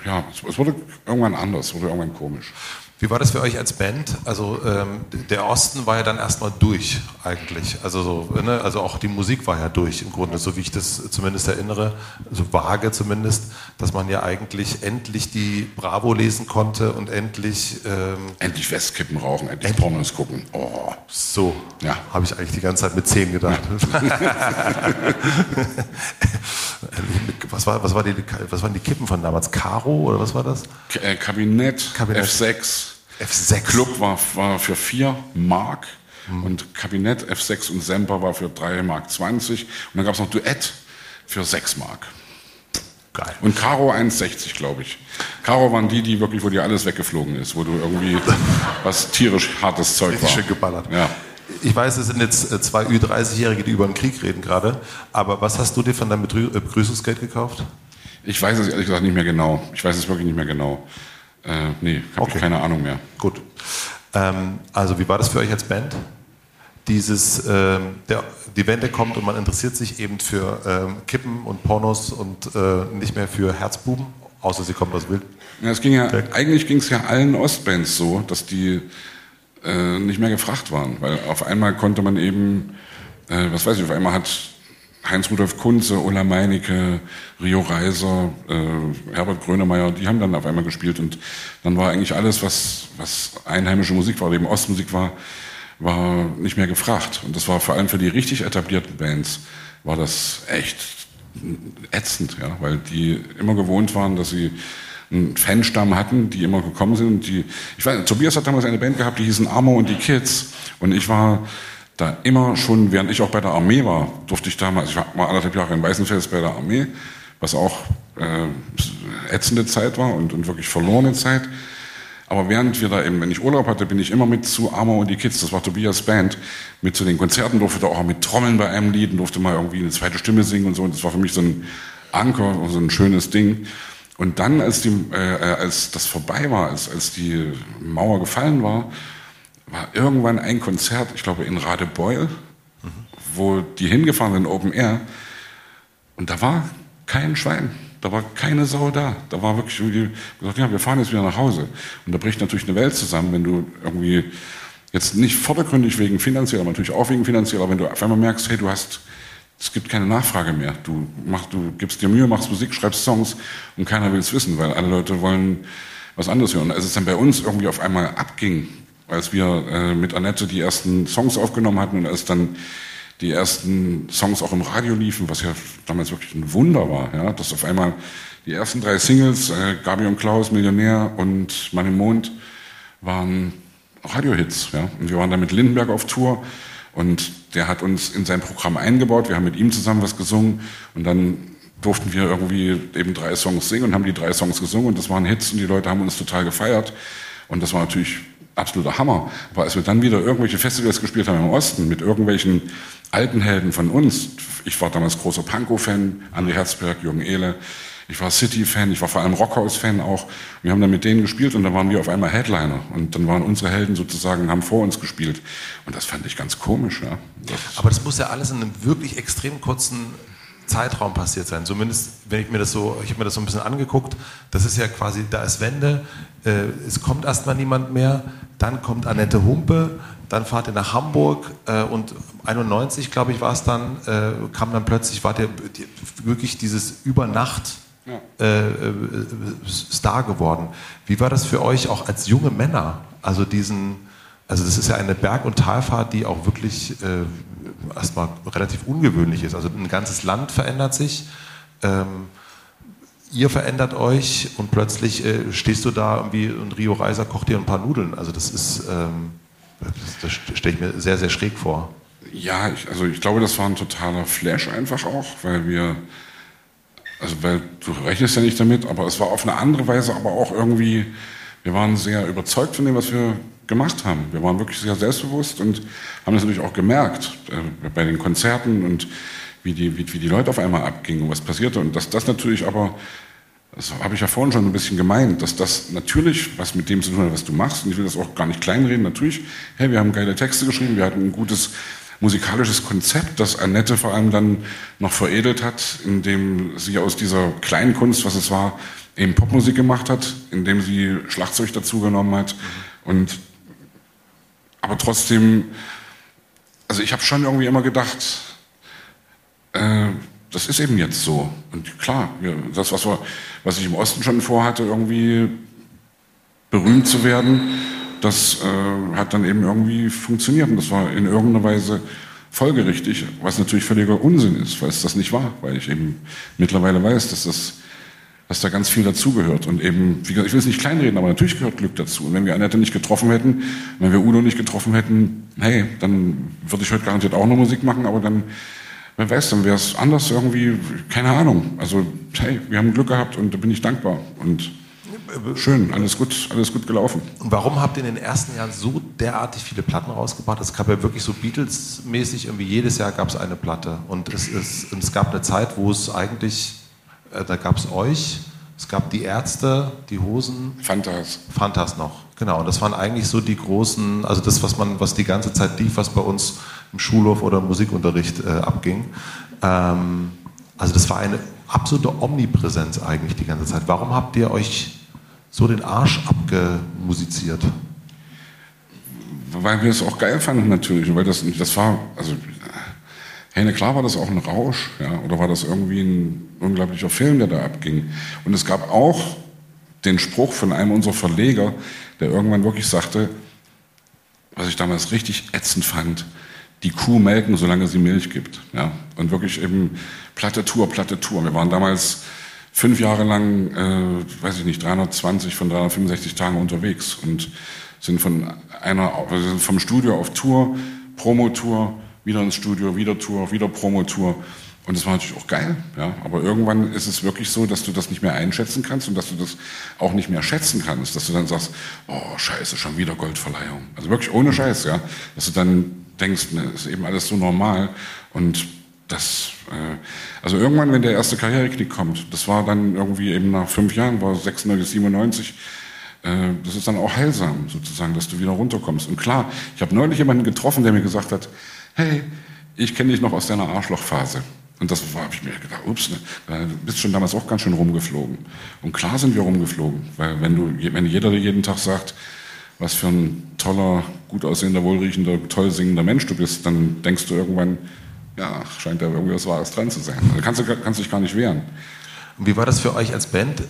ja, es wurde irgendwann anders, es wurde irgendwann komisch. Wie war das für euch als Band? Also ähm, der Osten war ja dann erstmal durch eigentlich. Also, so, ne? also auch die Musik war ja durch im Grunde, so wie ich das zumindest erinnere, so vage zumindest, dass man ja eigentlich endlich die Bravo lesen konnte und endlich... Ähm, endlich Westkippen rauchen, endlich end Pornos gucken. Oh. So, ja. habe ich eigentlich die ganze Zeit mit zehn gedacht. Was, war, was, war die, was waren die Kippen von damals? Caro oder was war das? K äh, Kabinett, Kabinett, F6. F6. Club war, war für 4 Mark mhm. und Kabinett F6 und Semper war für 3 Mark 20 und dann gab es noch Duett für 6 Mark. Geil. Und Caro 1,60, glaube ich. Caro waren die, die wirklich, wo dir alles weggeflogen ist, wo du irgendwie was tierisch hartes Zeug Richtig war. schön geballert. Ja. Ich weiß, es sind jetzt äh, zwei Ü30-Jährige, die über den Krieg reden gerade, aber was hast du dir von deinem äh, Begrüßungsgeld gekauft? Ich weiß es ehrlich gesagt nicht mehr genau. Ich weiß es wirklich nicht mehr genau. Äh, nee, habe okay. keine Ahnung mehr. Gut. Ähm, also wie war das für euch als Band? Dieses, ähm, der, die Wende kommt und man interessiert sich eben für ähm, Kippen und Pornos und äh, nicht mehr für Herzbuben, außer sie kommt aus Wild. Ja, es ging ja, eigentlich ging es ja allen Ostbands so, dass die äh, nicht mehr gefragt waren, weil auf einmal konnte man eben, äh, was weiß ich, auf einmal hat Heinz-Rudolf Kunze, Ulla Meinecke, Rio Reiser, äh, Herbert Grönemeyer, die haben dann auf einmal gespielt und dann war eigentlich alles, was, was einheimische Musik war, eben Ostmusik war, war nicht mehr gefragt. Und das war vor allem für die richtig etablierten Bands, war das echt ätzend, ja, weil die immer gewohnt waren, dass sie einen Fanstamm hatten, die immer gekommen sind. Die, ich weiß, Tobias hat damals eine Band gehabt, die hießen Armo und die Kids. Und ich war da immer schon, während ich auch bei der Armee war, durfte ich damals, ich war mal anderthalb Jahre in Weißenfels bei der Armee, was auch äh, ätzende Zeit war und, und wirklich verlorene Zeit. Aber während wir da eben, wenn ich Urlaub hatte, bin ich immer mit zu Amor und die Kids, das war Tobias Band, mit zu den Konzerten, durfte da auch mit Trommeln bei einem Lied und durfte mal irgendwie eine zweite Stimme singen und so. Und das war für mich so ein Anker, so ein schönes Ding. Und dann, als, die, äh, als das vorbei war, als, als die Mauer gefallen war, war irgendwann ein Konzert, ich glaube in Radebeul, mhm. wo die hingefahren sind, Open Air, und da war kein Schwein. Da war keine Sau da. Da war wirklich irgendwie gesagt, ja, wir fahren jetzt wieder nach Hause. Und da bricht natürlich eine Welt zusammen, wenn du irgendwie jetzt nicht vordergründig wegen finanziell, aber natürlich auch wegen finanziell, aber wenn du auf einmal merkst, hey, du hast, es gibt keine Nachfrage mehr. Du, machst, du gibst dir Mühe, machst Musik, schreibst Songs und keiner will es wissen, weil alle Leute wollen was anderes hören. Als es dann bei uns irgendwie auf einmal abging, als wir äh, mit Annette die ersten Songs aufgenommen hatten und als dann die ersten Songs auch im Radio liefen, was ja damals wirklich ein Wunder war, ja, dass auf einmal die ersten drei Singles, äh, Gabi und Klaus, Millionär und Mann im Mond, waren Radiohits. Ja. Und wir waren dann mit Lindenberg auf Tour und der hat uns in sein Programm eingebaut. Wir haben mit ihm zusammen was gesungen und dann durften wir irgendwie eben drei Songs singen und haben die drei Songs gesungen und das waren Hits und die Leute haben uns total gefeiert. Und das war natürlich absoluter Hammer. Aber als wir dann wieder irgendwelche Festivals gespielt haben im Osten mit irgendwelchen alten Helden von uns, ich war damals großer Pankow-Fan, André Herzberg, Jürgen Ehle, ich war City-Fan, ich war vor allem Rockhaus-Fan auch. Wir haben dann mit denen gespielt und dann waren wir auf einmal Headliner. Und dann waren unsere Helden sozusagen, haben vor uns gespielt. Und das fand ich ganz komisch. Ja. Das Aber das muss ja alles in einem wirklich extrem kurzen Zeitraum passiert sein. Zumindest, wenn ich mir das so, ich habe mir das so ein bisschen angeguckt, das ist ja quasi, da ist Wende, äh, es kommt erstmal niemand mehr, dann kommt Annette Humpe, dann fahrt ihr nach Hamburg äh, und 91, glaube ich, war es dann, äh, kam dann plötzlich, war der wirklich dieses Übernacht ja. Äh, äh, Star geworden. Wie war das für euch auch als junge Männer? Also diesen, also das ist ja eine Berg- und Talfahrt, die auch wirklich äh, erstmal relativ ungewöhnlich ist. Also ein ganzes Land verändert sich. Ähm, ihr verändert euch und plötzlich äh, stehst du da irgendwie und Rio Reiser kocht dir ein paar Nudeln. Also das ist, ähm, das, das stelle ich mir sehr, sehr schräg vor. Ja, ich, also ich glaube, das war ein totaler Flash einfach auch, weil wir, also weil du rechnest ja nicht damit, aber es war auf eine andere Weise, aber auch irgendwie, wir waren sehr überzeugt von dem, was wir gemacht haben. Wir waren wirklich sehr selbstbewusst und haben das natürlich auch gemerkt äh, bei den Konzerten und wie die, wie, wie die Leute auf einmal abgingen was passierte. Und dass das natürlich aber das habe ich ja vorhin schon ein bisschen gemeint, dass das natürlich was mit dem zu tun hat, was du machst. Und ich will das auch gar nicht kleinreden. Natürlich, hey, wir haben geile Texte geschrieben, wir hatten ein gutes musikalisches Konzept, das Annette vor allem dann noch veredelt hat, indem sie aus dieser kleinen Kunst, was es war, eben Popmusik gemacht hat, indem sie Schlagzeug dazugenommen hat. Und aber trotzdem, also ich habe schon irgendwie immer gedacht, äh, das ist eben jetzt so. Und klar, das, was, wir, was ich im Osten schon vorhatte, irgendwie berühmt zu werden, das äh, hat dann eben irgendwie funktioniert. Und das war in irgendeiner Weise folgerichtig, was natürlich völliger Unsinn ist, weil es das nicht war, weil ich eben mittlerweile weiß, dass das dass da ganz viel dazugehört. Und eben, wie gesagt, ich will es nicht kleinreden, aber natürlich gehört Glück dazu. Und wenn wir Annette nicht getroffen hätten, wenn wir Udo nicht getroffen hätten, hey, dann würde ich heute garantiert auch noch Musik machen, aber dann Wer weiß, dann wäre es anders irgendwie, keine Ahnung. Also, hey, wir haben Glück gehabt und da bin ich dankbar. Und schön, alles gut, alles gut gelaufen. Und warum habt ihr in den ersten Jahren so derartig viele Platten rausgebracht? Es gab ja wirklich so Beatles-mäßig, irgendwie jedes Jahr gab es eine Platte. Und es, es, es gab eine Zeit, wo es eigentlich, äh, da gab es euch, es gab die Ärzte, die Hosen. Fantas. Fantas noch, genau. Und das waren eigentlich so die großen, also das, was man, was die ganze Zeit lief, was bei uns im Schulhof oder im Musikunterricht äh, abging. Ähm, also das war eine absolute Omnipräsenz eigentlich die ganze Zeit. Warum habt ihr euch so den Arsch abgemusiziert? Weil wir es auch geil fanden natürlich, weil das, das war, also Hey, klar war das auch ein Rausch, ja, oder war das irgendwie ein unglaublicher Film, der da abging. Und es gab auch den Spruch von einem unserer Verleger, der irgendwann wirklich sagte, was ich damals richtig ätzend fand, die Kuh melken, solange sie Milch gibt. Ja. Und wirklich eben platte Tour, platte Tour. Wir waren damals fünf Jahre lang, äh, weiß ich nicht, 320 von 365 Tagen unterwegs und sind von einer, also vom Studio auf Tour, Promotour, wieder ins Studio, wieder Tour, wieder Promotour. Und das war natürlich auch geil, ja. Aber irgendwann ist es wirklich so, dass du das nicht mehr einschätzen kannst und dass du das auch nicht mehr schätzen kannst, dass du dann sagst, oh Scheiße, schon wieder Goldverleihung. Also wirklich ohne Scheiß, ja. Dass du dann denkst, ne, ist eben alles so normal und das, äh, also irgendwann, wenn der erste Karriereknick kommt, das war dann irgendwie eben nach fünf Jahren, war 96, 97, äh, das ist dann auch heilsam sozusagen, dass du wieder runterkommst. Und klar, ich habe neulich jemanden getroffen, der mir gesagt hat, hey, ich kenne dich noch aus deiner Arschlochphase. Und das habe ich mir gedacht, ups, ne, du bist schon damals auch ganz schön rumgeflogen. Und klar sind wir rumgeflogen, weil wenn du, wenn jeder jeden Tag sagt, was für ein toller, gut aussehender, wohlriechender, toll singender Mensch du bist, dann denkst du irgendwann, ja, scheint da irgendwie was Wahres dran zu sein. Also kannst du kannst dich gar nicht wehren. Und wie war das für euch als Band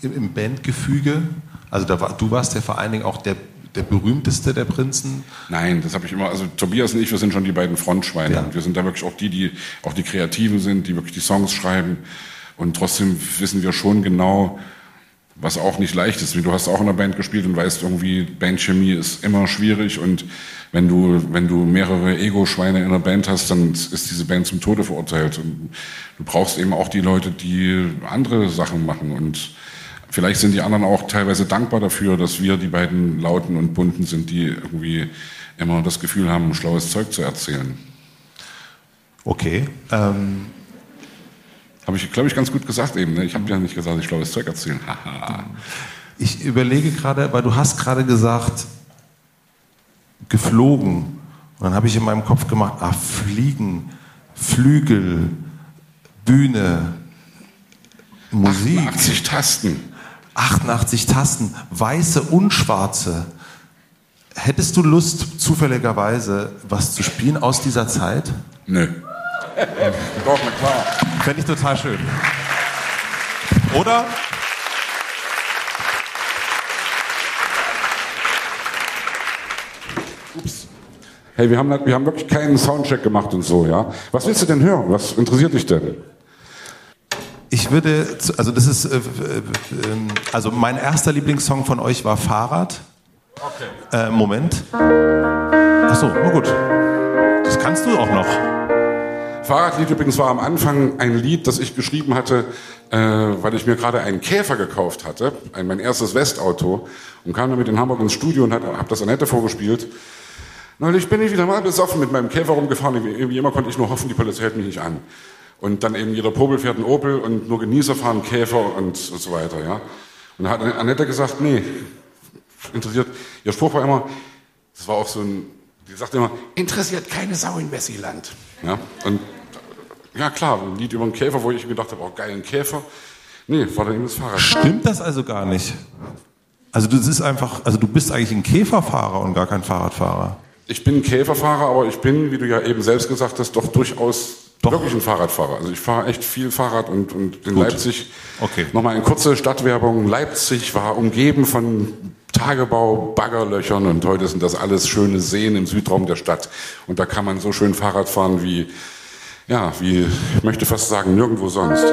im Bandgefüge? Also da war, du warst ja vor allen Dingen auch der der berühmteste der Prinzen? Nein, das habe ich immer, also Tobias und ich, wir sind schon die beiden Frontschweine. Ja. Und wir sind da wirklich auch die, die auch die Kreativen sind, die wirklich die Songs schreiben. Und trotzdem wissen wir schon genau, was auch nicht leicht ist. Du hast auch in der Band gespielt und weißt irgendwie, Bandchemie ist immer schwierig und wenn du, wenn du mehrere Ego-Schweine in der Band hast, dann ist diese Band zum Tode verurteilt. Und du brauchst eben auch die Leute, die andere Sachen machen und Vielleicht sind die anderen auch teilweise dankbar dafür, dass wir die beiden Lauten und Bunten sind, die irgendwie immer das Gefühl haben, schlaues Zeug zu erzählen. Okay. Ähm habe ich, glaube ich, ganz gut gesagt eben. Ne? Ich habe ja nicht gesagt, ich schlaues Zeug erzählen. ich überlege gerade, weil du hast gerade gesagt, geflogen. Und dann habe ich in meinem Kopf gemacht, ah, Fliegen, Flügel, Bühne, Musik. 88 Tasten. 88 Tasten, weiße und schwarze. Hättest du Lust, zufälligerweise was zu spielen aus dieser Zeit? Nö. Doch, na klar. Fände ich total schön. Oder? Ups. Hey, wir haben, wir haben wirklich keinen Soundcheck gemacht und so, ja. Was willst du denn hören? Was interessiert dich denn? Ich würde, also das ist, äh, äh, ähm, also mein erster Lieblingssong von euch war Fahrrad. Okay. Äh, Moment. Achso, na gut. Das kannst du auch noch. Fahrradlied übrigens war am Anfang ein Lied, das ich geschrieben hatte, äh, weil ich mir gerade einen Käfer gekauft hatte, ein, mein erstes Westauto, und kam damit in Hamburg ins Studio und habe das Annette vorgespielt. Neulich bin ich wieder mal besoffen mit meinem Käfer rumgefahren. Wie immer konnte ich nur hoffen, die Polizei hält mich nicht an. Und dann eben jeder Popel fährt einen Opel und nur Genießer fahren Käfer und, so weiter. Ja. Und da hat Annette gesagt, nee, interessiert, ihr Spruch war immer, das war auch so ein, die sagte immer, interessiert keine Sau in Wessiland. Ja, und ja klar, ein Lied über einen Käfer, wo ich gedacht habe, oh geil, ein Käfer. Nee, war dann eben das Fahrrad. Stimmt das also gar nicht? Also du bist einfach, also du bist eigentlich ein Käferfahrer und gar kein Fahrradfahrer. Ich bin ein Käferfahrer, aber ich bin, wie du ja eben selbst gesagt hast, doch durchaus doch. Wirklich ein Fahrradfahrer. Also ich fahre echt viel Fahrrad und, und in Gut. Leipzig, okay. nochmal eine kurze Stadtwerbung, Leipzig war umgeben von Tagebau, Baggerlöchern und heute sind das alles schöne Seen im Südraum der Stadt. Und da kann man so schön Fahrrad fahren wie, ja, wie, ich möchte fast sagen, nirgendwo sonst.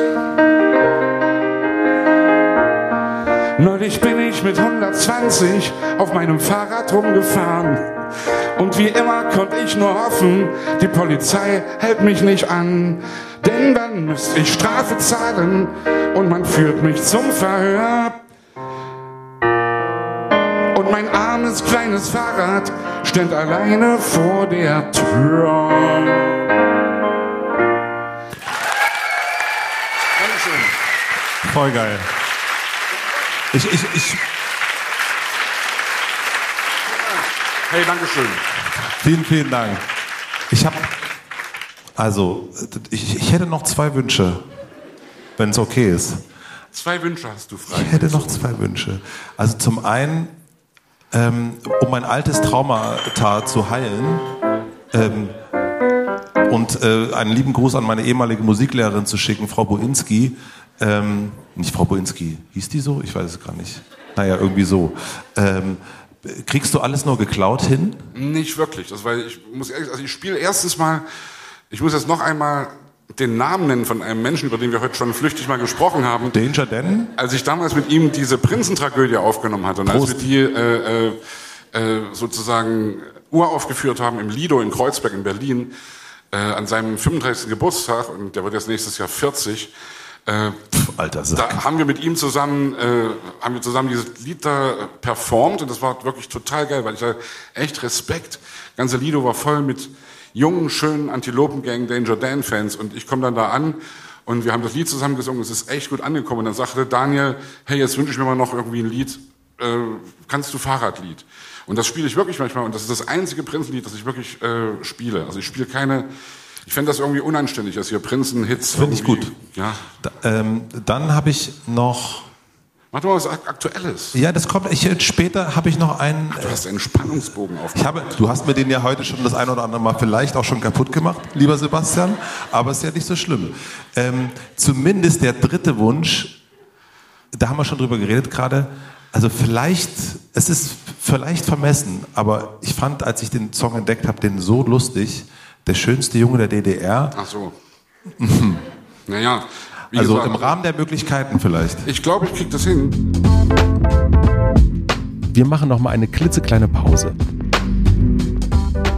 Neulich bin ich mit 120 auf meinem Fahrrad rumgefahren. Und wie immer konnte ich nur hoffen, die Polizei hält mich nicht an. Denn dann müsste ich Strafe zahlen und man führt mich zum Verhör. Und mein armes kleines Fahrrad steht alleine vor der Tür. Dankeschön. Voll geil. Ich, ich, ich. Hey, Dankeschön. Vielen, vielen Dank. Ich habe, also, ich, ich hätte noch zwei Wünsche, wenn es okay ist. Zwei Wünsche hast du frei. Ich hätte noch zwei Wünsche. Also zum einen, ähm, um mein altes Traumata zu heilen, ähm, und äh, einen lieben Gruß an meine ehemalige Musiklehrerin zu schicken, Frau Boinski, ähm, nicht Frau Boinski, hieß die so? Ich weiß es gar nicht. Naja, irgendwie so. Ähm, kriegst du alles nur geklaut hin? Nicht wirklich. Das, weil ich muss ehrlich, also ich spiele erstens mal, ich muss jetzt noch einmal den Namen nennen von einem Menschen, über den wir heute schon flüchtig mal gesprochen haben. Danger Dan? Als ich damals mit ihm diese Prinzentragödie aufgenommen hatte und Prost. als wir die äh, äh, äh, sozusagen uraufgeführt haben im Lido in Kreuzberg in Berlin, äh, an seinem 35. Geburtstag, und der wird jetzt nächstes Jahr 40, äh, Pff, Alter Sack. da haben wir mit ihm zusammen, äh, haben wir zusammen dieses Lied da performt und das war wirklich total geil, weil ich da echt Respekt. Ganze Lido war voll mit jungen, schönen Antilopen-Gang Danger Dan-Fans und ich komme dann da an und wir haben das Lied zusammen gesungen, es ist echt gut angekommen und dann sagte Daniel, hey, jetzt wünsche ich mir mal noch irgendwie ein Lied, äh, kannst du Fahrradlied? Und das spiele ich wirklich manchmal und das ist das einzige Prinzenlied, das ich wirklich äh, spiele. Also ich spiele keine, ich fände das irgendwie unanständig, dass hier Prinzen-Hits Find ich gut. Ja, Da, ähm, dann habe ich noch, mach doch mal was Ak- Aktuelles. ja, das kommt, ich, später habe ich noch einen, Du hast einen Spannungsbogen auf. Ich habe, du hast mir den ja heute schon das ein oder andere Mal vielleicht auch schon kaputt gemacht, lieber Sebastian, aber ist ja nicht so schlimm. Ähm, zumindest der dritte Wunsch, da haben wir schon drüber geredet gerade. Also vielleicht, es ist vielleicht vermessen, aber ich fand, als ich den Song entdeckt habe, den so lustig. Der schönste Junge der DDR. Ach so. naja, wie Also gesagt, im Rahmen der Möglichkeiten vielleicht. ich glaube, ich krieg das hin. Wir machen noch mal eine klitzekleine Pause.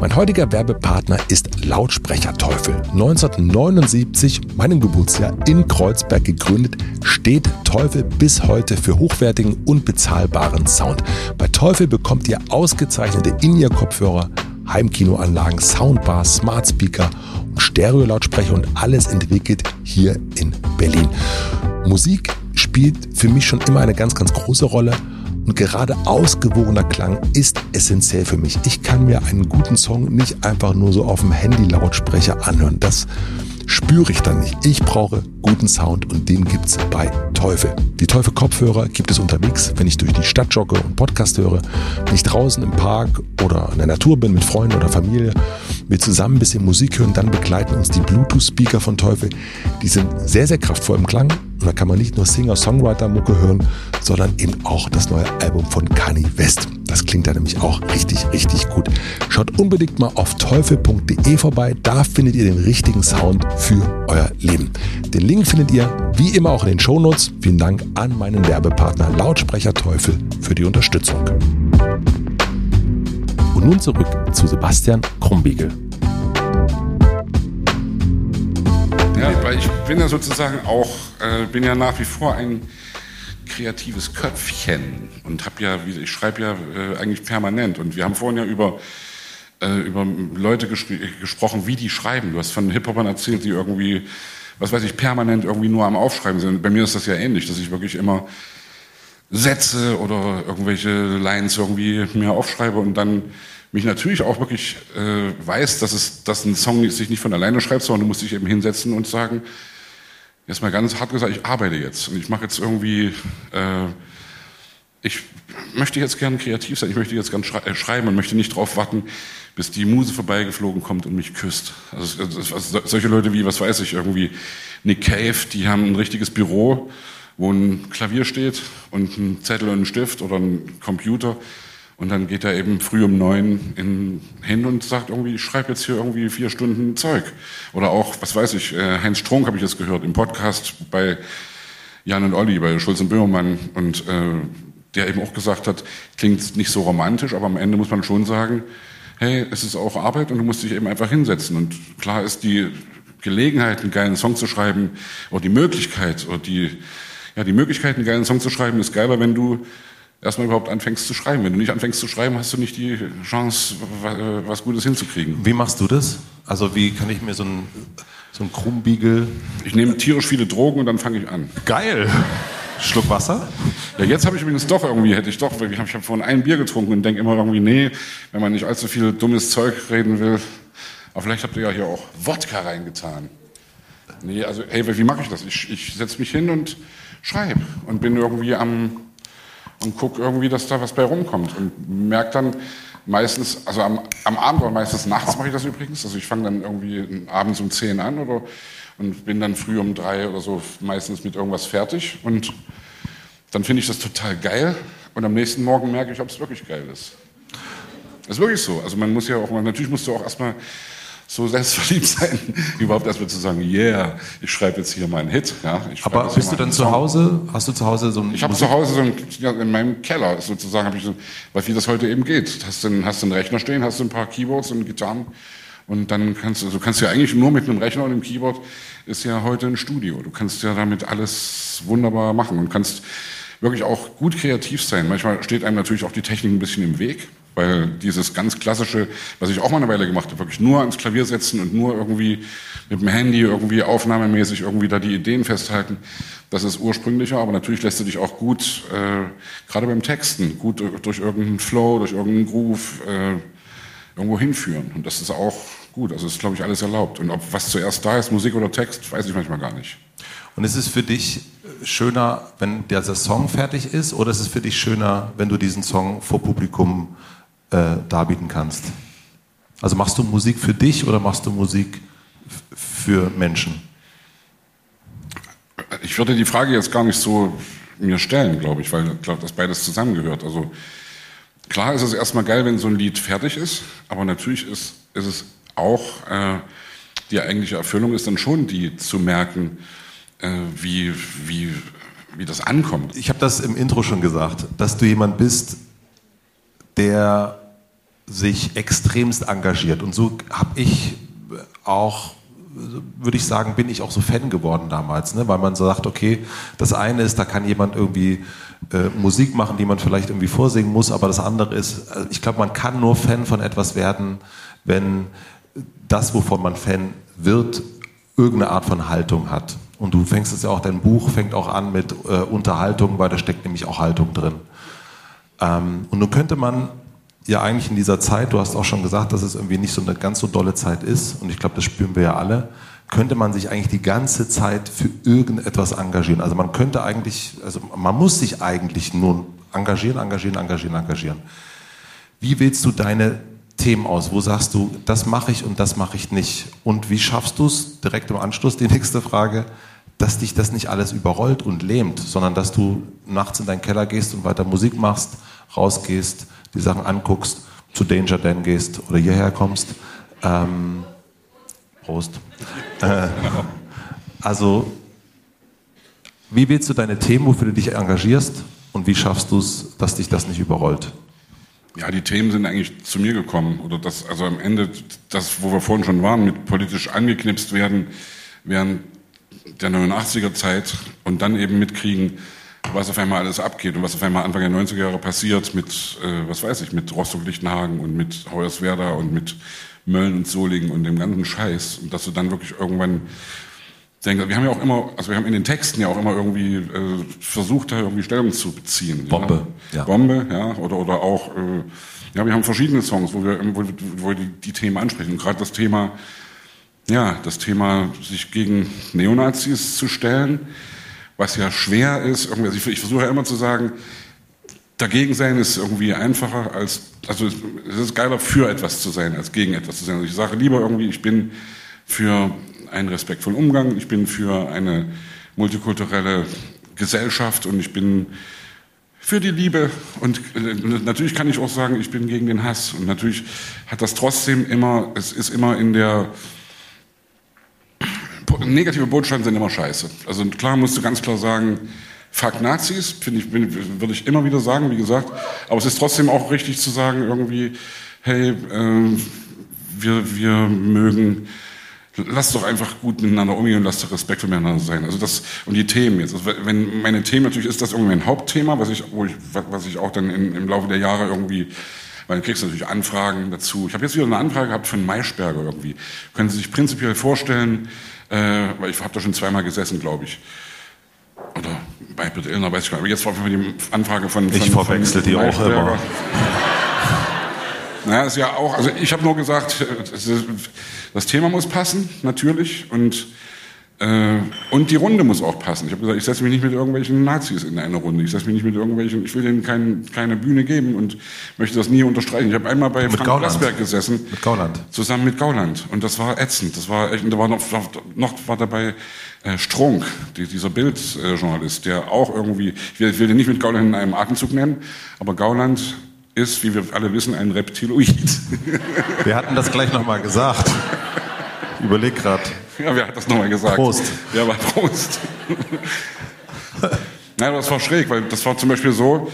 Mein heutiger Werbepartner ist Lautsprecherteufel. 1979, meinem Geburtsjahr, in Kreuzberg gegründet, steht Teufel bis heute für hochwertigen und bezahlbaren Sound. Bei Teufel bekommt ihr ausgezeichnete In-Ear-Kopfhörer, Heimkinoanlagen, Soundbars, Smart Speaker und Stereo-Lautsprecher und alles entwickelt hier in Berlin. Musik spielt für mich schon immer eine ganz, ganz große Rolle. Und gerade ausgewogener Klang ist essentiell für mich. Ich kann mir einen guten Song nicht einfach nur so auf dem Handy-Lautsprecher anhören. Das spüre ich dann nicht. Ich brauche guten Sound und den gibt's bei Teufel. Die Teufel-Kopfhörer gibt es unterwegs, wenn ich durch die Stadt jogge und Podcast höre, wenn ich draußen im Park oder in der Natur bin mit Freunden oder Familie, wir zusammen ein bisschen Musik hören, dann begleiten uns die Bluetooth-Speaker von Teufel. Die sind sehr, sehr kraftvoll im Klang und da kann man nicht nur Singer-Songwriter-Mucke hören, sondern eben auch das neue Album von Kanye West. Das klingt da nämlich auch richtig, richtig gut. Schaut unbedingt mal auf teufel.de vorbei. Da findet ihr den richtigen Sound für euer Leben. Den Link findet ihr wie immer auch in den Shownotes. Vielen Dank an meinen Werbepartner Lautsprecher Teufel für die Unterstützung. Und nun zurück zu Sebastian Krumbiegel. Ja, weil ich bin ja sozusagen auch, äh, bin ja nach wie vor ein kreatives Köpfchen und habe ja, ich schreibe ja äh, eigentlich permanent. Und wir haben vorhin ja über äh, über Leute gespr- gesprochen, wie die schreiben. Du hast von Hip-Hopern erzählt, die irgendwie, was weiß ich, permanent irgendwie nur am Aufschreiben sind. Bei mir ist das ja ähnlich, dass ich wirklich immer Sätze oder irgendwelche Lines irgendwie mir aufschreibe und dann mich natürlich auch wirklich äh, weiß, dass es, dass ein Song sich nicht von alleine schreibt, sondern du musst dich eben hinsetzen und sagen, jetzt mal ganz hart gesagt, ich arbeite jetzt und ich mache jetzt irgendwie, äh, ich möchte jetzt gern kreativ sein, ich möchte jetzt gern schrei äh, schreiben und möchte nicht drauf warten, bis die Muse vorbeigeflogen kommt und mich küsst. Also, also solche Leute wie, was weiß ich, irgendwie Nick Cave, die haben ein richtiges Büro, wo ein Klavier steht und ein Zettel und ein Stift oder ein Computer und dann geht er eben früh um neun in, hin und sagt irgendwie, ich schreibe jetzt hier irgendwie vier Stunden Zeug. Oder auch, was weiß ich, äh, Heinz Strunk habe ich jetzt gehört im Podcast bei Jan und Olli, bei Schulz und Böhmermann und äh, der eben auch gesagt hat, klingt nicht so romantisch, aber am Ende muss man schon sagen, hey, es ist auch Arbeit und du musst dich eben einfach hinsetzen. Und klar ist die Gelegenheit, einen geilen Song zu schreiben, oder die Möglichkeit, oder die, ja, die Möglichkeit, einen geilen Song zu schreiben, ist geiler, wenn du erstmal überhaupt anfängst zu schreiben. Wenn du nicht anfängst zu schreiben, hast du nicht die Chance, wa- was Gutes hinzukriegen. Wie machst du das? Also wie kann ich mir so ein, so Krummbiegel... Ich nehme tierisch viele Drogen und dann fange ich an. Geil! Schluck Wasser? Ja, jetzt habe ich übrigens doch irgendwie, hätte ich doch, ich habe hab vorhin ein Bier getrunken und denke immer irgendwie, nee, wenn man nicht allzu viel dummes Zeug reden will. Aber vielleicht habt ihr ja hier auch Wodka reingetan. Nee, also, hey, wie mache ich das? Ich, ich setze mich hin und schreibe und bin irgendwie am, und guck irgendwie, dass da was bei rumkommt und merke dann meistens, also am, am Abend oder meistens nachts mache ich das übrigens, also ich fange dann irgendwie abends um 10 an oder und bin dann früh um drei oder so meistens mit irgendwas fertig und dann finde ich das total geil und am nächsten Morgen merke ich, ob es wirklich geil ist. Das ist wirklich so. Also man muss ja auch, natürlich musst du auch erstmal so selbstverliebt sein, überhaupt erstmal zu sagen, yeah, ich schreibe jetzt hier meinen Hit. Ja, Aber bist du dann zu. Hause? Hast du zu Hause so ein... Ich habe zu Hause so ein, ja, in meinem Keller sozusagen, habe ich so, weil wie das heute eben geht. Hast du, einen- hast einen Rechner stehen, hast du ein paar Keyboards und Gitarren Und dann kannst du, also kannst ja eigentlich nur mit einem Rechner und einem Keyboard ist ja heute ein Studio. Du kannst ja damit alles wunderbar machen und kannst wirklich auch gut kreativ sein. Manchmal steht einem natürlich auch die Technik ein bisschen im Weg, weil dieses ganz klassische, was ich auch mal eine Weile gemacht habe, wirklich nur ans Klavier setzen und nur irgendwie mit dem Handy irgendwie aufnahmemäßig irgendwie da die Ideen festhalten, das ist ursprünglicher, aber natürlich lässt du dich auch gut, äh, gerade beim Texten, gut durch irgendeinen Flow, durch irgendeinen Groove äh, irgendwo hinführen. Und das ist auch gut. Also ist, glaube ich, alles erlaubt. Und ob was zuerst da ist, Musik oder Text, weiß ich manchmal gar nicht. Und ist es für dich schöner, wenn der Song fertig ist, oder ist es für dich schöner, wenn du diesen Song vor Publikum darbieten kannst? Also machst du Musik für dich oder machst du Musik für Menschen? Ich würde die Frage jetzt gar nicht so mir stellen, glaube ich, weil ich glaube, dass beides zusammengehört. Also klar ist es erstmal geil, wenn so ein Lied fertig ist, aber natürlich ist, ist es auch äh, die eigentliche Erfüllung ist dann schon die zu merken, äh, wie, wie, wie das ankommt. Ich habe das im Intro schon gesagt, dass du jemand bist, der sich extremst engagiert. Und so habe ich auch, würde ich sagen, bin ich auch so Fan geworden damals, ne? weil man so sagt, okay, das eine ist, da kann jemand irgendwie äh, Musik machen, die man vielleicht irgendwie vorsingen muss, aber das andere ist, also ich glaube, man kann nur Fan von etwas werden, wenn das, wovon man Fan wird, irgendeine Art von Haltung hat. Und du fängst es ja auch, dein Buch fängt auch an mit äh, Unterhaltung, weil da steckt nämlich auch Haltung drin. Ähm, und nun könnte man ja eigentlich in dieser Zeit, du hast auch schon gesagt, dass es irgendwie nicht so eine ganz so dolle Zeit ist, und ich glaube, das spüren wir ja alle, könnte man sich eigentlich die ganze Zeit für irgendetwas engagieren. Also man könnte eigentlich, also man muss sich eigentlich nur engagieren, engagieren, engagieren, engagieren. Wie willst du deine Themen aus? Wo sagst du, das mache ich und das mache ich nicht? Und wie schaffst du es, direkt im Anschluss die nächste Frage, dass dich das nicht alles überrollt und lähmt, sondern dass du nachts in deinen Keller gehst und weiter Musik machst, rausgehst, die Sachen anguckst, zu Danger Dan gehst oder hierher kommst. Ähm, Prost. Äh, also, wie wählst du deine Themen, wofür du dich engagierst und wie schaffst du es, dass dich das nicht überrollt? Ja, die Themen sind eigentlich zu mir gekommen. Oder das, also am Ende, das, wo wir vorhin schon waren, mit politisch angeknipst werden, während der 89er Zeit und dann eben mitkriegen, was auf einmal alles abgeht und was auf einmal Anfang der 90er Jahre passiert mit, äh, was weiß ich, mit Rostock-Lichtenhagen und mit Hoyerswerda und mit Mölln und Solingen und dem ganzen Scheiß. Und dass du dann wirklich irgendwann denkst, wir haben ja auch immer, also wir haben in den Texten ja auch immer irgendwie äh, versucht, da irgendwie Stellung zu beziehen. Bombe, ja. ja. Bombe, ja, oder, oder auch, äh, ja, wir haben verschiedene Songs, wo wir, wo, wo wir die, die Themen ansprechen. Und gerade das Thema, ja, das Thema, sich gegen Neonazis zu stellen, was ja schwer ist. Also ich, ich versuche ja immer zu sagen, dagegen sein ist irgendwie einfacher als, also es ist geiler für etwas zu sein, als gegen etwas zu sein. Also ich sage lieber irgendwie, ich bin für einen respektvollen Umgang, ich bin für eine multikulturelle Gesellschaft und ich bin für die Liebe und äh, natürlich kann ich auch sagen, ich bin gegen den Hass und natürlich hat das trotzdem immer, es ist immer in der negative Botschaften sind immer scheiße. Also klar musst du ganz klar sagen, fuck Nazis, finde ich, würde ich immer wieder sagen, wie gesagt. Aber es ist trotzdem auch richtig zu sagen, irgendwie, hey, äh, wir, wir mögen, lass doch einfach gut miteinander umgehen und lass doch respektvoll miteinander sein. Also das, und die Themen jetzt. Also wenn meine Themen, natürlich ist das irgendwie ein Hauptthema, was ich, wo ich, was ich auch dann in, im Laufe der Jahre irgendwie weil dann kriegst du natürlich Anfragen dazu. Ich habe jetzt wieder eine Anfrage gehabt von Maischberger irgendwie. Können Sie sich prinzipiell vorstellen, weil ich habe da schon zweimal gesessen, glaube ich. Oder bei Britt Illner, weiß ich gar nicht. Aber jetzt war die Anfrage von, von Ich verwechsel die auch immer. Naja, ist ja auch, also ich habe nur gesagt, das Thema muss passen, natürlich, und äh, und die Runde muss auch passen. Ich habe gesagt, ich setze mich nicht mit irgendwelchen Nazis in eine Runde. Ich setze mich nicht mit irgendwelchen, ich will denen kein, keine Bühne geben und möchte das nie unterstreichen. Ich habe einmal bei mit Frank Gauland. Blasberg gesessen. Mit Gauland. Zusammen mit Gauland. Und das war ätzend. Das war echt, und da war noch, noch war dabei äh, Strunk, die, dieser Bildjournalist, der auch irgendwie, ich will, ich will den nicht mit Gauland in einem Atemzug nennen, aber Gauland ist, wie wir alle wissen, ein Reptiloid. Wir hatten das gleich nochmal gesagt. Ich überleg gerade. Ja, wer hat das nochmal gesagt? Prost. Ja, aber Prost. Nein, das war schräg, weil das war zum Beispiel so,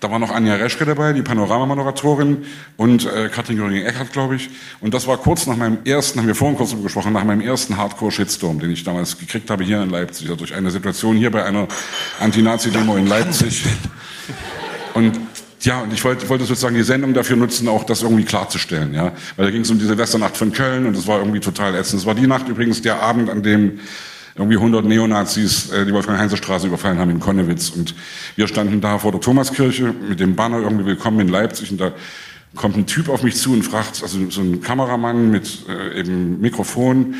da war noch Anja Reschke dabei, die Panoramamoderatorin und äh, Katrin Göring-Eckardt, glaube ich. Und das war kurz nach meinem ersten, haben wir vorhin kurz gesprochen, nach meinem ersten Hardcore-Shitstorm, den ich damals gekriegt habe hier in Leipzig, also durch eine Situation hier bei einer Anti-Nazi-Demo in Leipzig. Und ja, und ich wollte, wollte sozusagen die Sendung dafür nutzen, auch das irgendwie klarzustellen, ja. Weil da ging es um die Silvesternacht von Köln und es war irgendwie total ätzend. Es war die Nacht übrigens der Abend, an dem irgendwie 100 Neonazis äh, die Wolfgang-Heinze-Straße überfallen haben in Konnewitz. Und wir standen da vor der Thomaskirche mit dem Banner irgendwie Willkommen in Leipzig und da kommt ein Typ auf mich zu und fragt, also so ein Kameramann mit äh, eben Mikrofon,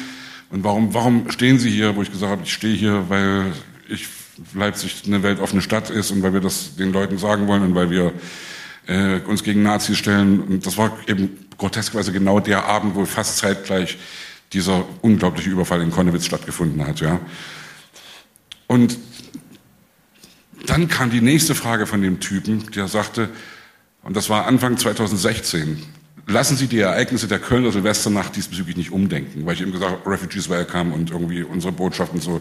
und warum, warum stehen Sie hier, wo ich gesagt habe, ich stehe hier, weil ich Leipzig eine weltoffene Stadt ist und weil wir das den Leuten sagen wollen und weil wir äh, uns gegen Nazis stellen. Und das war eben groteskweise genau der Abend, wo fast zeitgleich dieser unglaubliche Überfall in Konnewitz stattgefunden hat. Ja. Und dann kam die nächste Frage von dem Typen, der sagte, und das war Anfang 2016, lassen Sie die Ereignisse der Kölner Silvesternacht diesbezüglich nicht umdenken, weil ich eben gesagt habe, Refugees Welcome und irgendwie unsere Botschaft und so.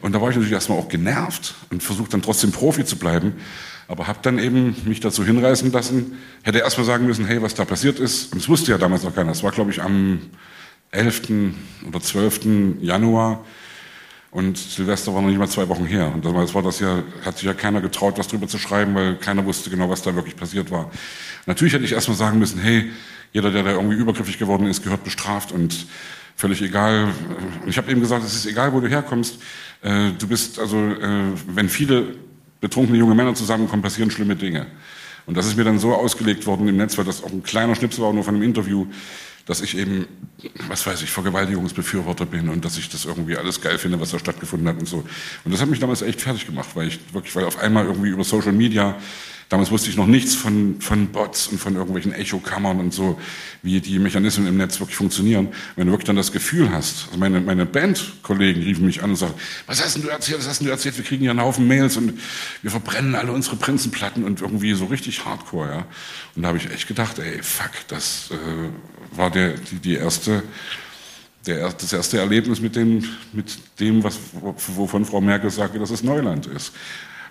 Und da war ich natürlich erstmal auch genervt und versucht dann trotzdem Profi zu bleiben, aber habe dann eben mich dazu hinreißen lassen, hätte erstmal sagen müssen, hey, was da passiert ist, und das wusste ja damals noch keiner, das war glaube ich am 11. oder 12. Januar und Silvester war noch nicht mal zwei Wochen her. Und damals war das ja, hat sich ja keiner getraut, was drüber zu schreiben, weil keiner wusste genau, was da wirklich passiert war. Natürlich hätte ich erstmal sagen müssen, hey, jeder, der da irgendwie übergriffig geworden ist, gehört bestraft und völlig egal. Ich habe eben gesagt, es ist egal, wo du herkommst. Äh, du bist also, äh, wenn viele betrunkene junge Männer zusammenkommen, passieren schlimme Dinge. Und das ist mir dann so ausgelegt worden im Netz, weil das auch ein kleiner Schnipsel war, nur von einem Interview, dass ich eben, was weiß ich, Vergewaltigungsbefürworter bin und dass ich das irgendwie alles geil finde, was da stattgefunden hat und so. Und das hat mich damals echt fertig gemacht, weil ich wirklich, weil auf einmal irgendwie über Social Media Damals wusste ich noch nichts von, von Bots und von irgendwelchen Echokammern und so, wie die Mechanismen im Netz wirklich funktionieren. Wenn du wirklich dann das Gefühl hast, also meine, meine Bandkollegen riefen mich an und sagten, was hast denn du erzählt, was hast denn du erzählt, wir kriegen hier einen Haufen Mails und wir verbrennen alle unsere Prinzenplatten und irgendwie so richtig hardcore, ja. Und da habe ich echt gedacht, ey, fuck, das äh, war der, die, die erste, der, das erste Erlebnis mit dem, mit dem was, wovon Frau Merkel sagte, dass es Neuland ist.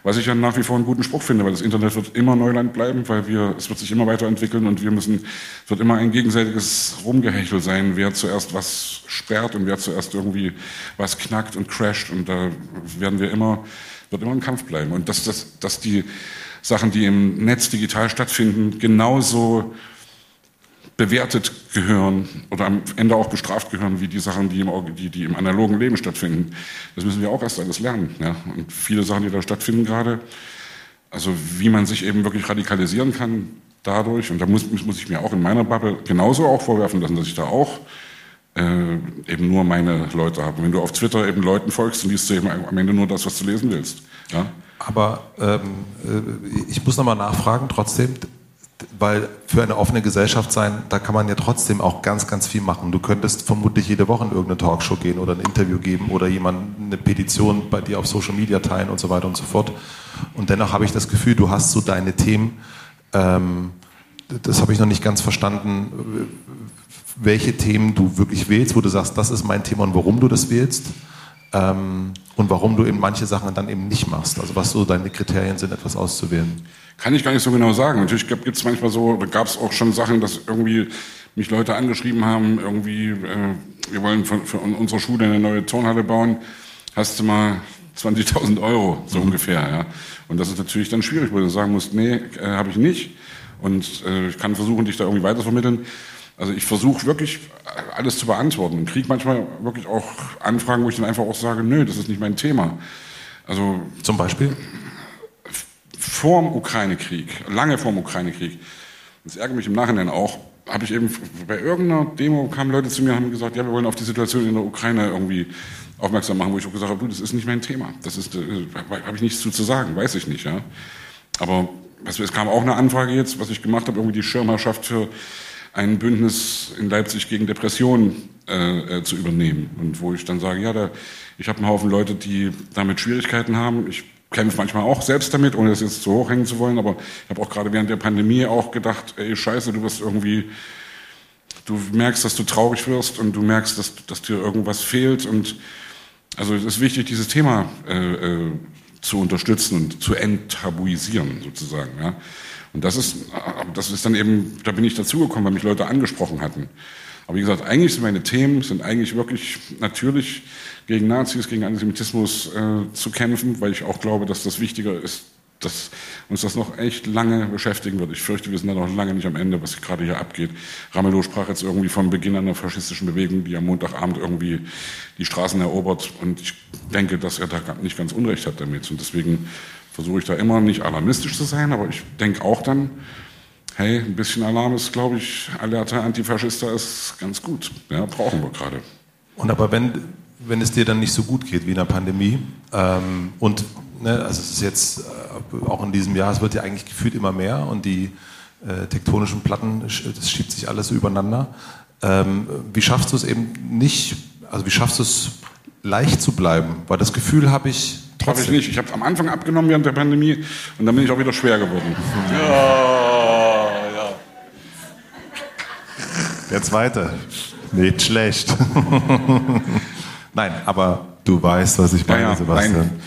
Was ich ja nach wie vor einen guten Spruch finde, weil das Internet wird immer Neuland bleiben, weil wir, es wird sich immer weiterentwickeln und wir müssen, es wird immer ein gegenseitiges Rumgehechel sein, wer zuerst was sperrt und wer zuerst irgendwie was knackt und crasht und da werden wir immer, wird immer ein Kampf bleiben. Und dass, dass, dass die Sachen, die im Netz digital stattfinden, genauso bewertet gehören oder am Ende auch bestraft gehören, wie die Sachen, die im, die, die im analogen Leben stattfinden. Das müssen wir auch erst alles lernen. Ja? Und viele Sachen, die da stattfinden gerade, also wie man sich eben wirklich radikalisieren kann dadurch, und da muss, muss ich mir auch in meiner Bubble genauso auch vorwerfen lassen, dass ich da auch äh, eben nur meine Leute habe. Wenn du auf Twitter eben Leuten folgst, dann liest du eben am Ende nur das, was du lesen willst. Ja? Aber ähm, äh, ich muss nochmal nachfragen, trotzdem, weil für eine offene Gesellschaft sein, da kann man ja trotzdem auch ganz, ganz viel machen. Du könntest vermutlich jede Woche in irgendeine Talkshow gehen oder ein Interview geben oder jemand eine Petition bei dir auf Social Media teilen und so weiter und so fort. Und dennoch habe ich das Gefühl, du hast so deine Themen, ähm, das habe ich noch nicht ganz verstanden, welche Themen du wirklich wählst, wo du sagst, das ist mein Thema und warum du das wählst. Ähm, und warum du eben manche Sachen dann eben nicht machst. Also was so deine Kriterien sind, etwas auszuwählen. Kann ich gar nicht so genau sagen. Natürlich gibt es manchmal so, da gab es auch schon Sachen, dass irgendwie mich Leute angeschrieben haben, irgendwie, äh, wir wollen für, für unsere Schule eine neue Turnhalle bauen, hast du mal 20.000 Euro, so mhm. ungefähr. Ja. Und das ist natürlich dann schwierig, wo du sagen musst, nee, äh, habe ich nicht. Und äh, ich kann versuchen, dich da irgendwie weitervermitteln. Also ich versuche wirklich alles zu beantworten und kriege manchmal wirklich auch Anfragen, wo ich dann einfach auch sage, nö, das ist nicht mein Thema. Also zum Beispiel? Vor dem Ukraine-Krieg, lange vor dem Ukraine-Krieg, das ärgert mich im Nachhinein auch, habe ich eben bei irgendeiner Demo kamen Leute zu mir und haben gesagt, ja, wir wollen auf die Situation in der Ukraine irgendwie aufmerksam machen, wo ich auch gesagt habe, du, das ist nicht mein Thema. Das ist, äh, habe ich nichts zu sagen, weiß ich nicht, ja. Aber was, es kam auch eine Anfrage jetzt, was ich gemacht habe, irgendwie die Schirmherrschaft für ein Bündnis in Leipzig gegen Depressionen äh, äh, zu übernehmen. Und wo ich dann sage, ja, da, ich habe einen Haufen Leute, die damit Schwierigkeiten haben. Ich kämpfe manchmal auch selbst damit, ohne das jetzt zu hoch hängen zu wollen, aber ich habe auch gerade während der Pandemie auch gedacht, ey, scheiße, du wirst irgendwie, du merkst, dass du traurig wirst und du merkst, dass, dass dir irgendwas fehlt und also es ist wichtig, dieses Thema äh, äh, zu unterstützen und zu enttabuisieren sozusagen. Ja. Und das ist, das ist dann eben, da bin ich dazugekommen, weil mich Leute angesprochen hatten. Aber wie gesagt, eigentlich sind meine Themen sind eigentlich wirklich natürlich gegen Nazis, gegen Antisemitismus äh, zu kämpfen, weil ich auch glaube, dass das wichtiger ist, dass uns das noch echt lange beschäftigen wird. Ich fürchte, wir sind da noch lange nicht am Ende, was gerade hier abgeht. Ramelow sprach jetzt irgendwie vom Beginn einer faschistischen Bewegung, die am Montagabend irgendwie die Straßen erobert. Und ich denke, dass er da nicht ganz Unrecht hat damit. Und deswegen versuche ich da immer nicht alarmistisch zu sein, aber ich denke auch dann, hey, ein bisschen Alarm ist, glaube ich, alerter Antifaschista ist ganz gut. Ja, brauchen wir gerade. Und aber wenn, wenn es dir dann nicht so gut geht wie in der Pandemie ähm, und ne, also es ist jetzt äh, auch in diesem Jahr, es wird ja eigentlich gefühlt immer mehr und die äh, tektonischen Platten, das schiebt sich alles übereinander. Ähm, wie schaffst du es eben nicht, also wie schaffst du es leicht zu bleiben? Weil das Gefühl habe ich trotzdem. Habe ich nicht. Ich habe am Anfang abgenommen während der Pandemie und dann bin ich auch wieder schwer geworden. Ja, ja. Der zweite. Nicht schlecht. Nein, aber du weißt, was ich meine, ja, ja, Sebastian. Nein.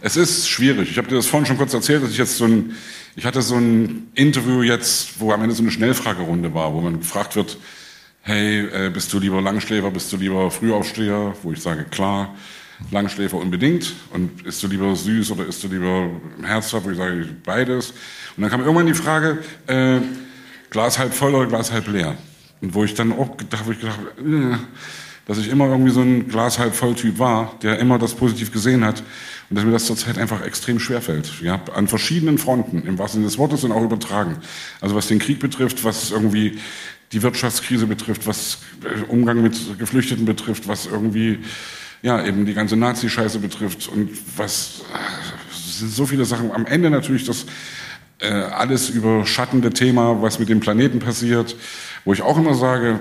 Es ist schwierig. Ich habe dir das vorhin schon kurz erzählt, dass ich jetzt so ein, ich hatte so ein Interview jetzt, wo am Ende so eine Schnellfragerunde war, wo man gefragt wird, hey, äh, bist du lieber Langschläfer, bist du lieber Frühaufsteher? Wo ich sage, klar, Langschläfer unbedingt. Und isst du lieber süß oder isst du lieber herzhaft? Wo ich sage, beides. Und dann kam irgendwann die Frage, äh, Glas halb voll oder Glas halb leer? Und wo ich dann auch gedacht, wo ich gedacht, äh, dass ich immer irgendwie so ein Glas halb voll Typ war, der immer das positiv gesehen hat und dass mir das zurzeit einfach extrem schwerfällt. Ja, an verschiedenen Fronten, im wahrsten Sinne des Wortes und auch übertragen. Also was den Krieg betrifft, was irgendwie die Wirtschaftskrise betrifft, was äh, Umgang mit Geflüchteten betrifft, was irgendwie ja eben die ganze Nazi-Scheiße betrifft und was äh, sind so viele Sachen. Am Ende natürlich das äh, alles überschattende Thema, was mit dem Planeten passiert, wo ich auch immer sage,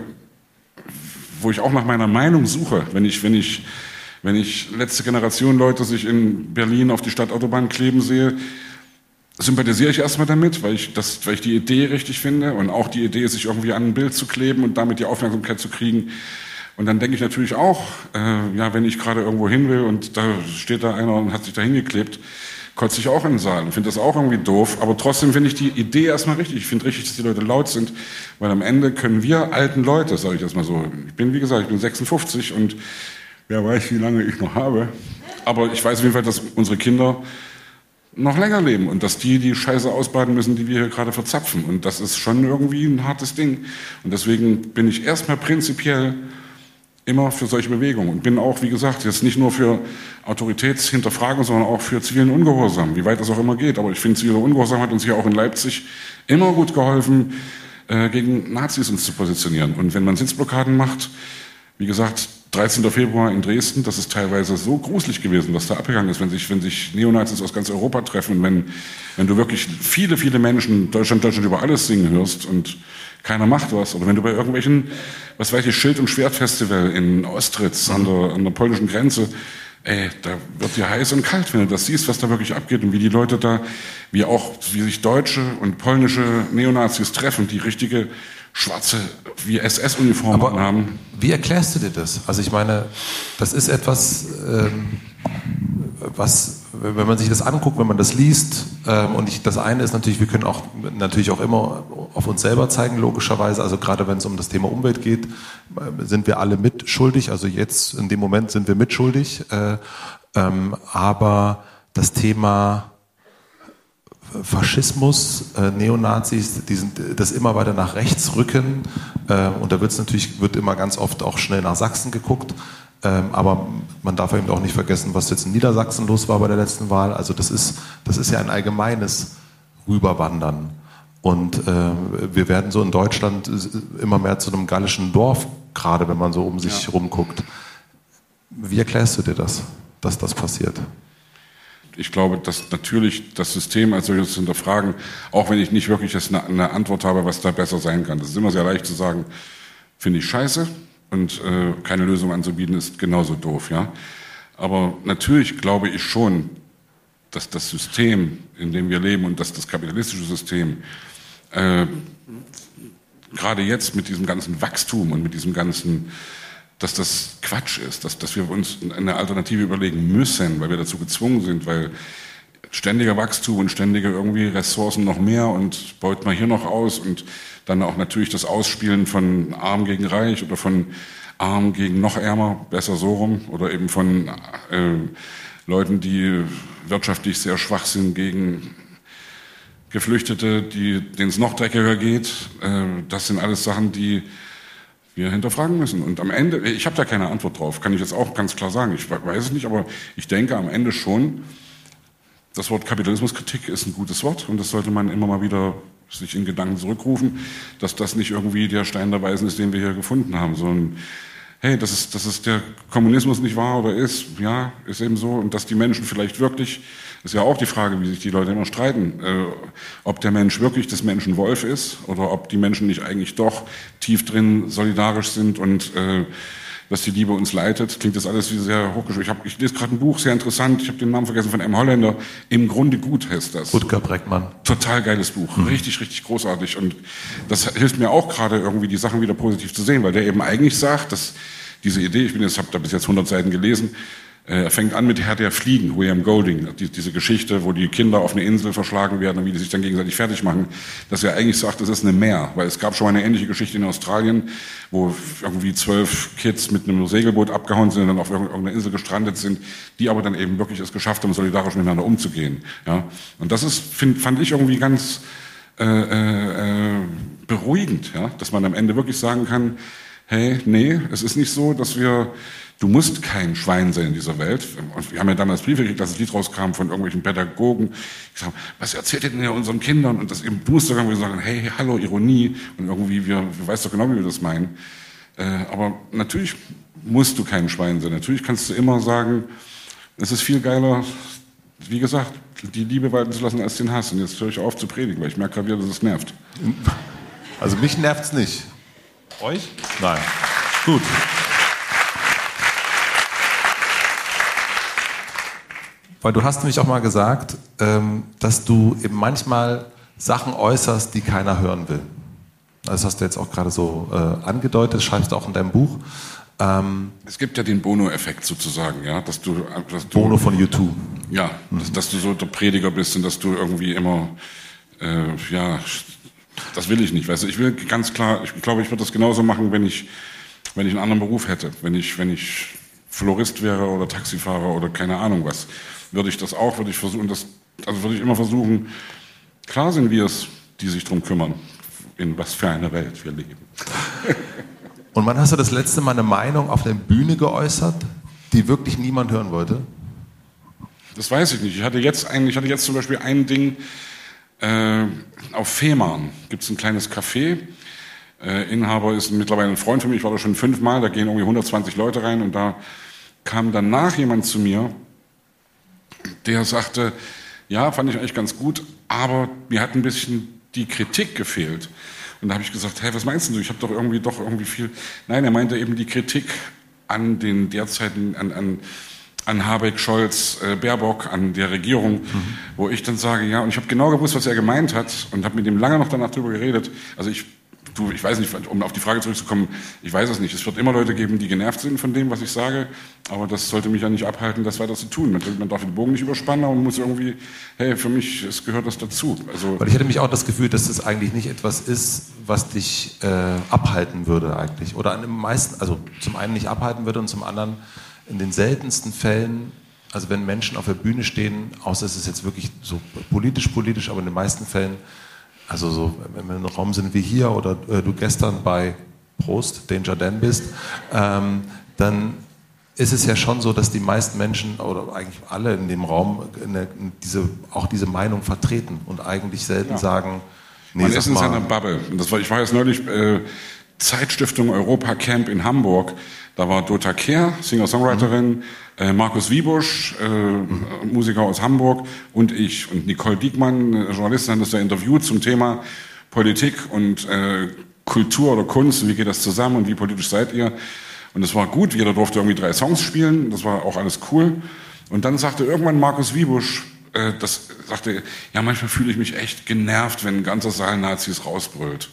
wo ich auch nach meiner Meinung suche, wenn ich, wenn ich, wenn ich letzte Generation Leute sich in Berlin auf die Stadtautobahn kleben sehe, sympathisiere ich erstmal damit, weil ich, das, weil ich die Idee richtig finde und auch die Idee, sich irgendwie an ein Bild zu kleben und damit die Aufmerksamkeit zu kriegen. Und dann denke ich natürlich auch, äh, ja, wenn ich gerade irgendwo hin will und da steht da einer und hat sich da hingeklebt, kotze ich auch in den Saal und finde das auch irgendwie doof. Aber trotzdem finde ich die Idee erstmal richtig. Ich finde richtig, dass die Leute laut sind, weil am Ende können wir alten Leute, sage ich das mal so, ich bin, wie gesagt, ich bin 56 und wer weiß, wie lange ich noch habe. Aber ich weiß auf jeden Fall, dass unsere Kinder noch länger leben und dass die die Scheiße ausbaden müssen, die wir hier gerade verzapfen. Und das ist schon irgendwie ein hartes Ding. Und deswegen bin ich erstmal prinzipiell immer für solche Bewegungen und bin auch, wie gesagt, jetzt nicht nur für Autoritätshinterfragung, sondern auch für zivilen Ungehorsam, wie weit das auch immer geht. Aber ich finde, ziviler Ungehorsam hat uns hier auch in Leipzig immer gut geholfen, äh, gegen Nazis uns zu positionieren. Und wenn man Sitzblockaden macht, wie gesagt, 13. Februar in Dresden, das ist teilweise so gruselig gewesen, was da abgegangen ist, wenn sich, wenn sich Neonazis aus ganz Europa treffen, wenn, wenn du wirklich viele, viele Menschen Deutschland, Deutschland über alles singen hörst und keiner macht was. Oder wenn du bei irgendwelchen, was weiß ich, Schild- und Schwertfestival in Ostritz an der, an der polnischen Grenze, ey, da wird dir heiß und kalt, wenn du das siehst, was da wirklich abgeht und wie die Leute da, wie auch, wie sich deutsche und polnische Neonazis treffen, die richtige schwarze, wie SS-Uniformen haben. Wie erklärst du dir das? Also ich meine, das ist etwas, ähm, was, wenn man sich das anguckt, wenn man das liest, ähm, und ich, das eine ist natürlich, wir können auch natürlich auch immer auf uns selber zeigen, logischerweise. Also gerade wenn es um das Thema Umwelt geht, äh, sind wir alle mitschuldig. Also jetzt in dem Moment sind wir mitschuldig. Äh, ähm, aber das Thema Faschismus, äh, Neonazis, die sind, das immer weiter nach rechts rücken. Äh, und da wird es natürlich, wird immer ganz oft auch schnell nach Sachsen geguckt. Ähm, aber man darf eben auch nicht vergessen, was jetzt in Niedersachsen los war bei der letzten Wahl. Also das ist, das ist ja ein allgemeines Rüberwandern. Und äh, wir werden so in Deutschland immer mehr zu einem gallischen Dorf, gerade wenn man so um sich ja. rumguckt. Wie erklärst du dir das, dass das passiert? Ich glaube, dass natürlich das System als solches zu hinterfragen, auch wenn ich nicht wirklich eine Antwort habe, was da besser sein kann. Das ist immer sehr leicht zu sagen, finde ich scheiße, und äh, keine Lösung anzubieten, ist genauso doof. Ja? Aber natürlich glaube ich schon, dass das System, in dem wir leben und dass das kapitalistische System äh, gerade jetzt mit diesem ganzen Wachstum und mit diesem ganzen, dass das Quatsch ist, dass, dass wir uns eine Alternative überlegen müssen, weil wir dazu gezwungen sind, weil ständiger Wachstum und ständige irgendwie Ressourcen noch mehr und baut man hier noch aus und dann auch natürlich das Ausspielen von arm gegen reich oder von arm gegen noch ärmer, besser so rum, oder eben von äh, Leuten, die wirtschaftlich sehr schwach sind gegen Geflüchtete, denen es noch dreckiger geht. Äh, das sind alles Sachen, die wir hinterfragen müssen. Und am Ende, ich habe da keine Antwort drauf, kann ich jetzt auch ganz klar sagen. Ich weiß es nicht, aber ich denke am Ende schon, das Wort Kapitalismuskritik ist ein gutes Wort und das sollte man immer mal wieder sich in Gedanken zurückrufen, dass das nicht irgendwie der Stein der Weisen ist, den wir hier gefunden haben, sondern hey, das ist, das ist der Kommunismus nicht wahr oder ist, ja, ist eben so. Und dass die Menschen vielleicht wirklich, ist ja auch die Frage, wie sich die Leute immer streiten, äh, ob der Mensch wirklich des Menschen Wolf ist oder ob die Menschen nicht eigentlich doch tief drin solidarisch sind und äh, dass die Liebe uns leitet. Klingt das alles wie sehr hochgeschrieben. Ich, hab, ich lese gerade ein Buch, sehr interessant. Ich habe den Namen vergessen von einem Holländer. Im Grunde gut heißt das. Rutger Breckmann. Total geiles Buch. Mhm. Richtig, richtig großartig. Und das hilft mir auch gerade irgendwie, die Sachen wieder positiv zu sehen, weil der eben eigentlich sagt, dass diese Idee, ich bin jetzt, habe da bis jetzt 100 Seiten gelesen, er fängt an mit Herr der Fliegen, William Golding, die, diese Geschichte, wo die Kinder auf eine Insel verschlagen werden und wie die sich dann gegenseitig fertig machen, dass er eigentlich sagt, das ist eine Meer, weil es gab schon mal eine ähnliche Geschichte in Australien, wo irgendwie zwölf Kids mit einem Segelboot abgehauen sind und dann auf irgendeiner Insel gestrandet sind, die aber dann eben wirklich es geschafft haben, solidarisch miteinander umzugehen. Ja? Und das ist, find, fand ich irgendwie ganz äh, äh, beruhigend, ja? dass man am Ende wirklich sagen kann, hey, nee, es ist nicht so, dass wir Du musst kein Schwein sein in dieser Welt. Und wir haben ja damals Briefe gekriegt, dass das Lied rauskam von irgendwelchen Pädagogen. Ich sage, was erzählt ihr denn ja unseren Kindern? Und das eben, du musst irgendwie sagen, hey, hallo, Ironie. Und irgendwie, wir, wir weißt doch genau, wie wir das meinen. Äh, aber natürlich musst du kein Schwein sein. Natürlich kannst du immer sagen, es ist viel geiler, wie gesagt, die Liebe walten zu lassen als den Hass. Und jetzt höre ich auf zu predigen, weil ich merke gerade wieder, dass es nervt. Also mich nervt es nicht. Euch? Nein. Gut. Weil du hast nämlich auch mal gesagt, ähm, dass du eben manchmal Sachen äußerst, die keiner hören will. Das hast du jetzt auch gerade so äh, angedeutet, schreibst du auch in deinem Buch. Ähm, es gibt ja den Bono-Effekt sozusagen, ja, dass du, dass du Bono von YouTube. Ja, mhm. dass, dass, du so der Prediger bist und dass du irgendwie immer, äh, ja, das will ich nicht. Weißt du, ich will ganz klar, ich glaube, ich würde das genauso machen, wenn ich, wenn ich einen anderen Beruf hätte, wenn ich, wenn ich Florist wäre oder Taxifahrer oder keine Ahnung was würde ich das auch, würde ich versuchen, das, also würde ich immer versuchen, klar sind wir es, die sich darum kümmern, in was für eine Welt wir leben. Und wann hast du das letzte Mal eine Meinung auf der Bühne geäußert, die wirklich niemand hören wollte? Das weiß ich nicht. Ich hatte jetzt, ein, ich hatte jetzt zum Beispiel ein Ding äh, auf Fehmarn. Gibt es ein kleines Café. Äh, Inhaber ist mittlerweile ein Freund von mir. Ich war da schon fünfmal. Da gehen irgendwie 120 Leute rein. Und da kam danach jemand zu mir der sagte, ja, fand ich eigentlich ganz gut, aber mir hat ein bisschen die Kritik gefehlt. Und da habe ich gesagt, hey, was meinst du? Ich habe doch irgendwie doch irgendwie viel. Nein, er meinte eben die Kritik an den derzeitigen, an, an, an Habeck, Scholz, äh, Baerbock, an der Regierung, mhm. wo ich dann sage, ja, und ich habe genau gewusst, was er gemeint hat und habe mit ihm lange noch danach drüber geredet. Also ich du, ich weiß nicht, um auf die Frage zurückzukommen, ich weiß es nicht. Es wird immer Leute geben, die genervt sind von dem, was ich sage, aber das sollte mich ja nicht abhalten, das weiter zu tun. Man darf den Bogen nicht überspannen und muss irgendwie, hey, für mich es gehört das dazu. Also Weil ich hätte mich auch das Gefühl, dass das eigentlich nicht etwas ist, was dich äh, abhalten würde eigentlich. Oder an den meisten, also zum einen nicht abhalten würde und zum anderen in den seltensten Fällen also wenn Menschen auf der Bühne stehen, außer es ist jetzt wirklich so politisch, politisch, aber in den meisten Fällen also so, wenn wir in einem Raum sind wie hier oder äh, du gestern bei Prost, Danger Dan bist, ähm, dann ist es ja schon so, dass die meisten Menschen oder eigentlich alle in dem Raum eine, diese, auch diese Meinung vertreten und eigentlich selten ja. sagen, nee, Man ist in seiner Bubble. Das war, ich war jetzt neulich äh, Zeitstiftung Europa Camp in Hamburg. Da war Dota Kehr, Singer-Songwriterin, äh, Markus Wiebusch, äh, mhm. Musiker aus Hamburg und ich. Und Nicole Diekmann, äh, Journalistin, hat das da interviewt zum Thema Politik und äh, Kultur oder Kunst. Wie geht das zusammen und wie politisch seid ihr? Und es war gut. Jeder durfte irgendwie drei Songs spielen. Das war auch alles cool. Und dann sagte irgendwann Markus Wiebusch, äh, das sagte, ja, manchmal fühle ich mich echt genervt, wenn ein ganzer Saal Nazis rausbrüllt.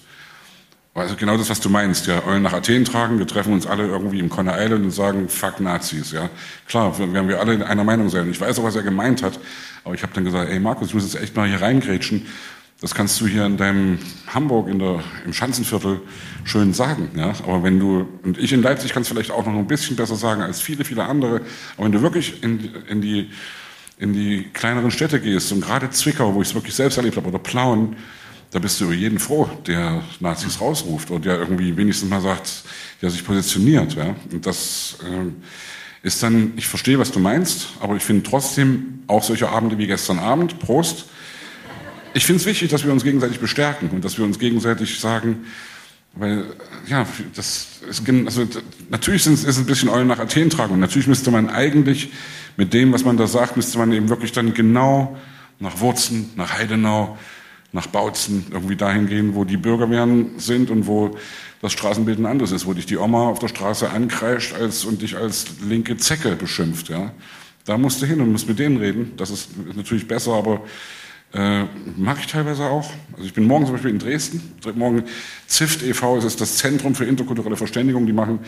Also genau das, was du meinst, ja, Eulen nach Athen tragen, wir treffen uns alle irgendwie im Conner Island und sagen, fuck Nazis, ja. Klar, werden wir alle in einer Meinung sein. Ich weiß auch, was er gemeint hat, aber ich habe dann gesagt, ey Markus, du musst jetzt echt mal hier reingrätschen. Das kannst du hier in deinem Hamburg, in der, im Schanzenviertel schön sagen, ja. Aber wenn du, und ich in Leipzig kann es vielleicht auch noch ein bisschen besser sagen als viele, viele andere, aber wenn du wirklich in, in die, in die kleineren Städte gehst und gerade Zwickau, wo ich es wirklich selbst erlebt habe, oder Plauen, da bist du über jeden froh, der Nazis rausruft und der irgendwie wenigstens mal sagt, der sich positioniert. Ja? Und das äh, ist dann, ich verstehe, was du meinst, aber ich finde trotzdem auch solche Abende wie gestern Abend, Prost. Ich finde es wichtig, dass wir uns gegenseitig bestärken und dass wir uns gegenseitig sagen, weil, ja, das ist, also, natürlich ist es ein bisschen Eulen nach Athen tragen und natürlich müsste man eigentlich mit dem, was man da sagt, müsste man eben wirklich dann genau nach Wurzen, nach Heidenau, nach Bautzen irgendwie dahin gehen, wo die Bürgerwehren sind und wo das Straßenbild ein anderes ist, wo dich die Oma auf der Straße ankreischt als, und dich als linke Zecke beschimpft. Ja. Da musst du hin und musst mit denen reden. Das ist natürlich besser, aber äh, mache ich teilweise auch. Also ich bin morgen zum Beispiel in Dresden. Morgen ZIFT e.V. ist das Zentrum für interkulturelle Verständigung. Die machen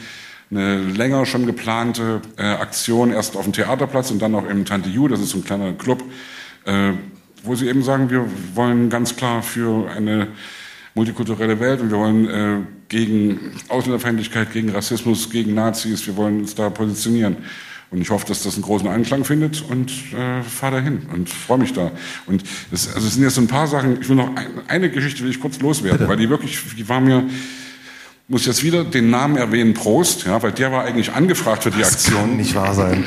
eine länger schon geplante äh, Aktion, erst auf dem Theaterplatz und dann noch im Tante Ju, das ist so ein kleiner Club, äh, wo sie eben sagen, wir wollen ganz klar für eine multikulturelle Welt und wir wollen äh, gegen Ausländerfeindlichkeit, gegen Rassismus, gegen Nazis, wir wollen uns da positionieren. Und ich hoffe, dass das einen großen Anklang findet und äh, fahre dahin und freue mich da. Und das, also es sind jetzt so ein paar Sachen. Ich will noch ein, eine Geschichte will ich kurz loswerden, Bitte. weil die wirklich, die war mir, muss jetzt wieder den Namen erwähnen, Prost, ja, weil der war eigentlich angefragt für die das Aktion. Kann nicht wahr sein.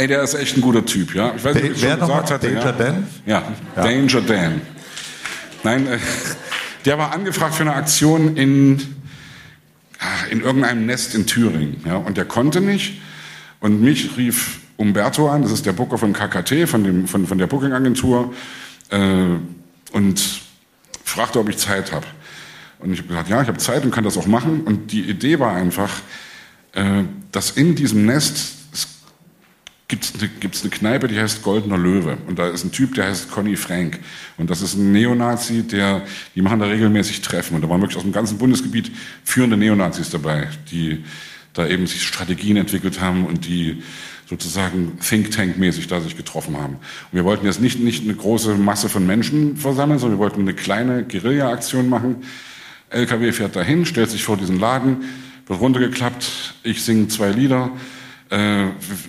Ey, der ist echt ein guter Typ, ja. Ich weiß nicht, ob ich Wer schon gesagt hatte. Danger ja. Dan? Ja, ja, Danger Dan. Nein, äh, der war angefragt für eine Aktion in, ah, in irgendeinem Nest in Thüringen, ja. Und der konnte nicht. Und mich rief Umberto an, das ist der Booker von KKT, von, dem, von, von der Booking-Agentur, äh, und fragte, ob ich Zeit habe. Und ich habe gesagt, ja, ich habe Zeit und kann das auch machen. Und die Idee war einfach, äh, dass in diesem Nest gibt es eine, gibt's eine Kneipe, die heißt Goldener Löwe. Und da ist ein Typ, der heißt Conny Frank. Und das ist ein Neonazi, der, die machen da regelmäßig Treffen. Und da waren wirklich aus dem ganzen Bundesgebiet führende Neonazis dabei, die da eben sich Strategien entwickelt haben und die sozusagen Think Tank-mäßig da sich getroffen haben. Und wir wollten jetzt nicht, nicht eine große Masse von Menschen versammeln, sondern wir wollten eine kleine Guerilla-Aktion machen. LKW fährt dahin, stellt sich vor diesen Laden, wird runtergeklappt, ich singe zwei Lieder, äh,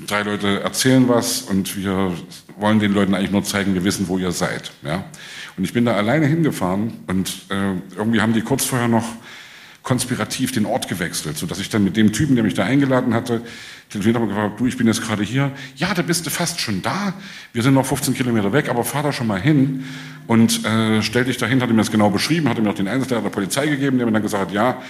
drei Leute erzählen was und wir wollen den Leuten eigentlich nur zeigen, wir wissen, wo ihr seid. Ja? Und ich bin da alleine hingefahren und äh, irgendwie haben die kurz vorher noch konspirativ den Ort gewechselt, so dass ich dann mit dem Typen, der mich da eingeladen hatte, telefoniert habe und gefragt, du, ich bin jetzt gerade hier. Ja, da bist du fast schon da. Wir sind noch 15 Kilometer weg, aber fahr da schon mal hin und äh, stell dich dahin, hat ihm das genau beschrieben, hat ihm auch den Einsatzleiter der Polizei gegeben, der mir dann gesagt hat, ja,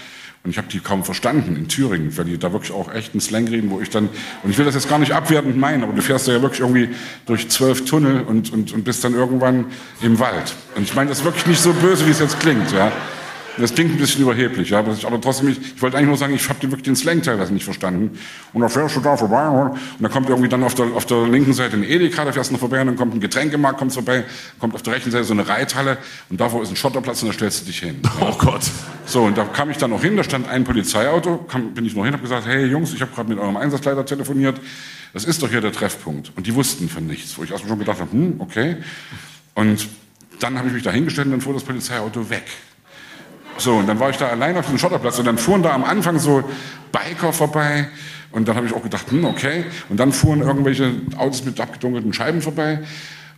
und ich habe die kaum verstanden in Thüringen, weil die da wirklich auch echt einen Slang reden, wo ich dann, und ich will das jetzt gar nicht abwertend meinen, aber du fährst da ja wirklich irgendwie durch zwölf Tunnel und, und, und bist dann irgendwann im Wald. Und ich meine das wirklich nicht so böse, wie es jetzt klingt, ja. Das klingt ein bisschen überheblich, ja, aber trotzdem, ich, ich wollte eigentlich nur sagen, ich habe wirklich den Slang teilweise nicht verstanden. Und dann fährst du da vorbei und dann kommt irgendwie dann auf der, auf der linken Seite ein Edeka, da fährst du noch vorbei und dann kommt ein Getränkemarkt, kommt vorbei, kommt auf der rechten Seite so eine Reithalle und davor ist ein Schotterplatz und da stellst du dich hin. Ja. Oh Gott. So, und da kam ich dann noch hin, da stand ein Polizeiauto, kam, bin ich noch hin, habe gesagt, hey Jungs, ich habe gerade mit eurem Einsatzleiter telefoniert, das ist doch hier der Treffpunkt. Und die wussten von nichts, wo ich erstmal schon gedacht habe, hm, okay. Und dann habe ich mich da hingestellt und dann fuhr das Polizeiauto weg. So, und dann war ich da allein auf dem Schotterplatz und dann fuhren da am Anfang so Biker vorbei und dann habe ich auch gedacht, hm, okay. Und dann fuhren irgendwelche Autos mit abgedunkelten Scheiben vorbei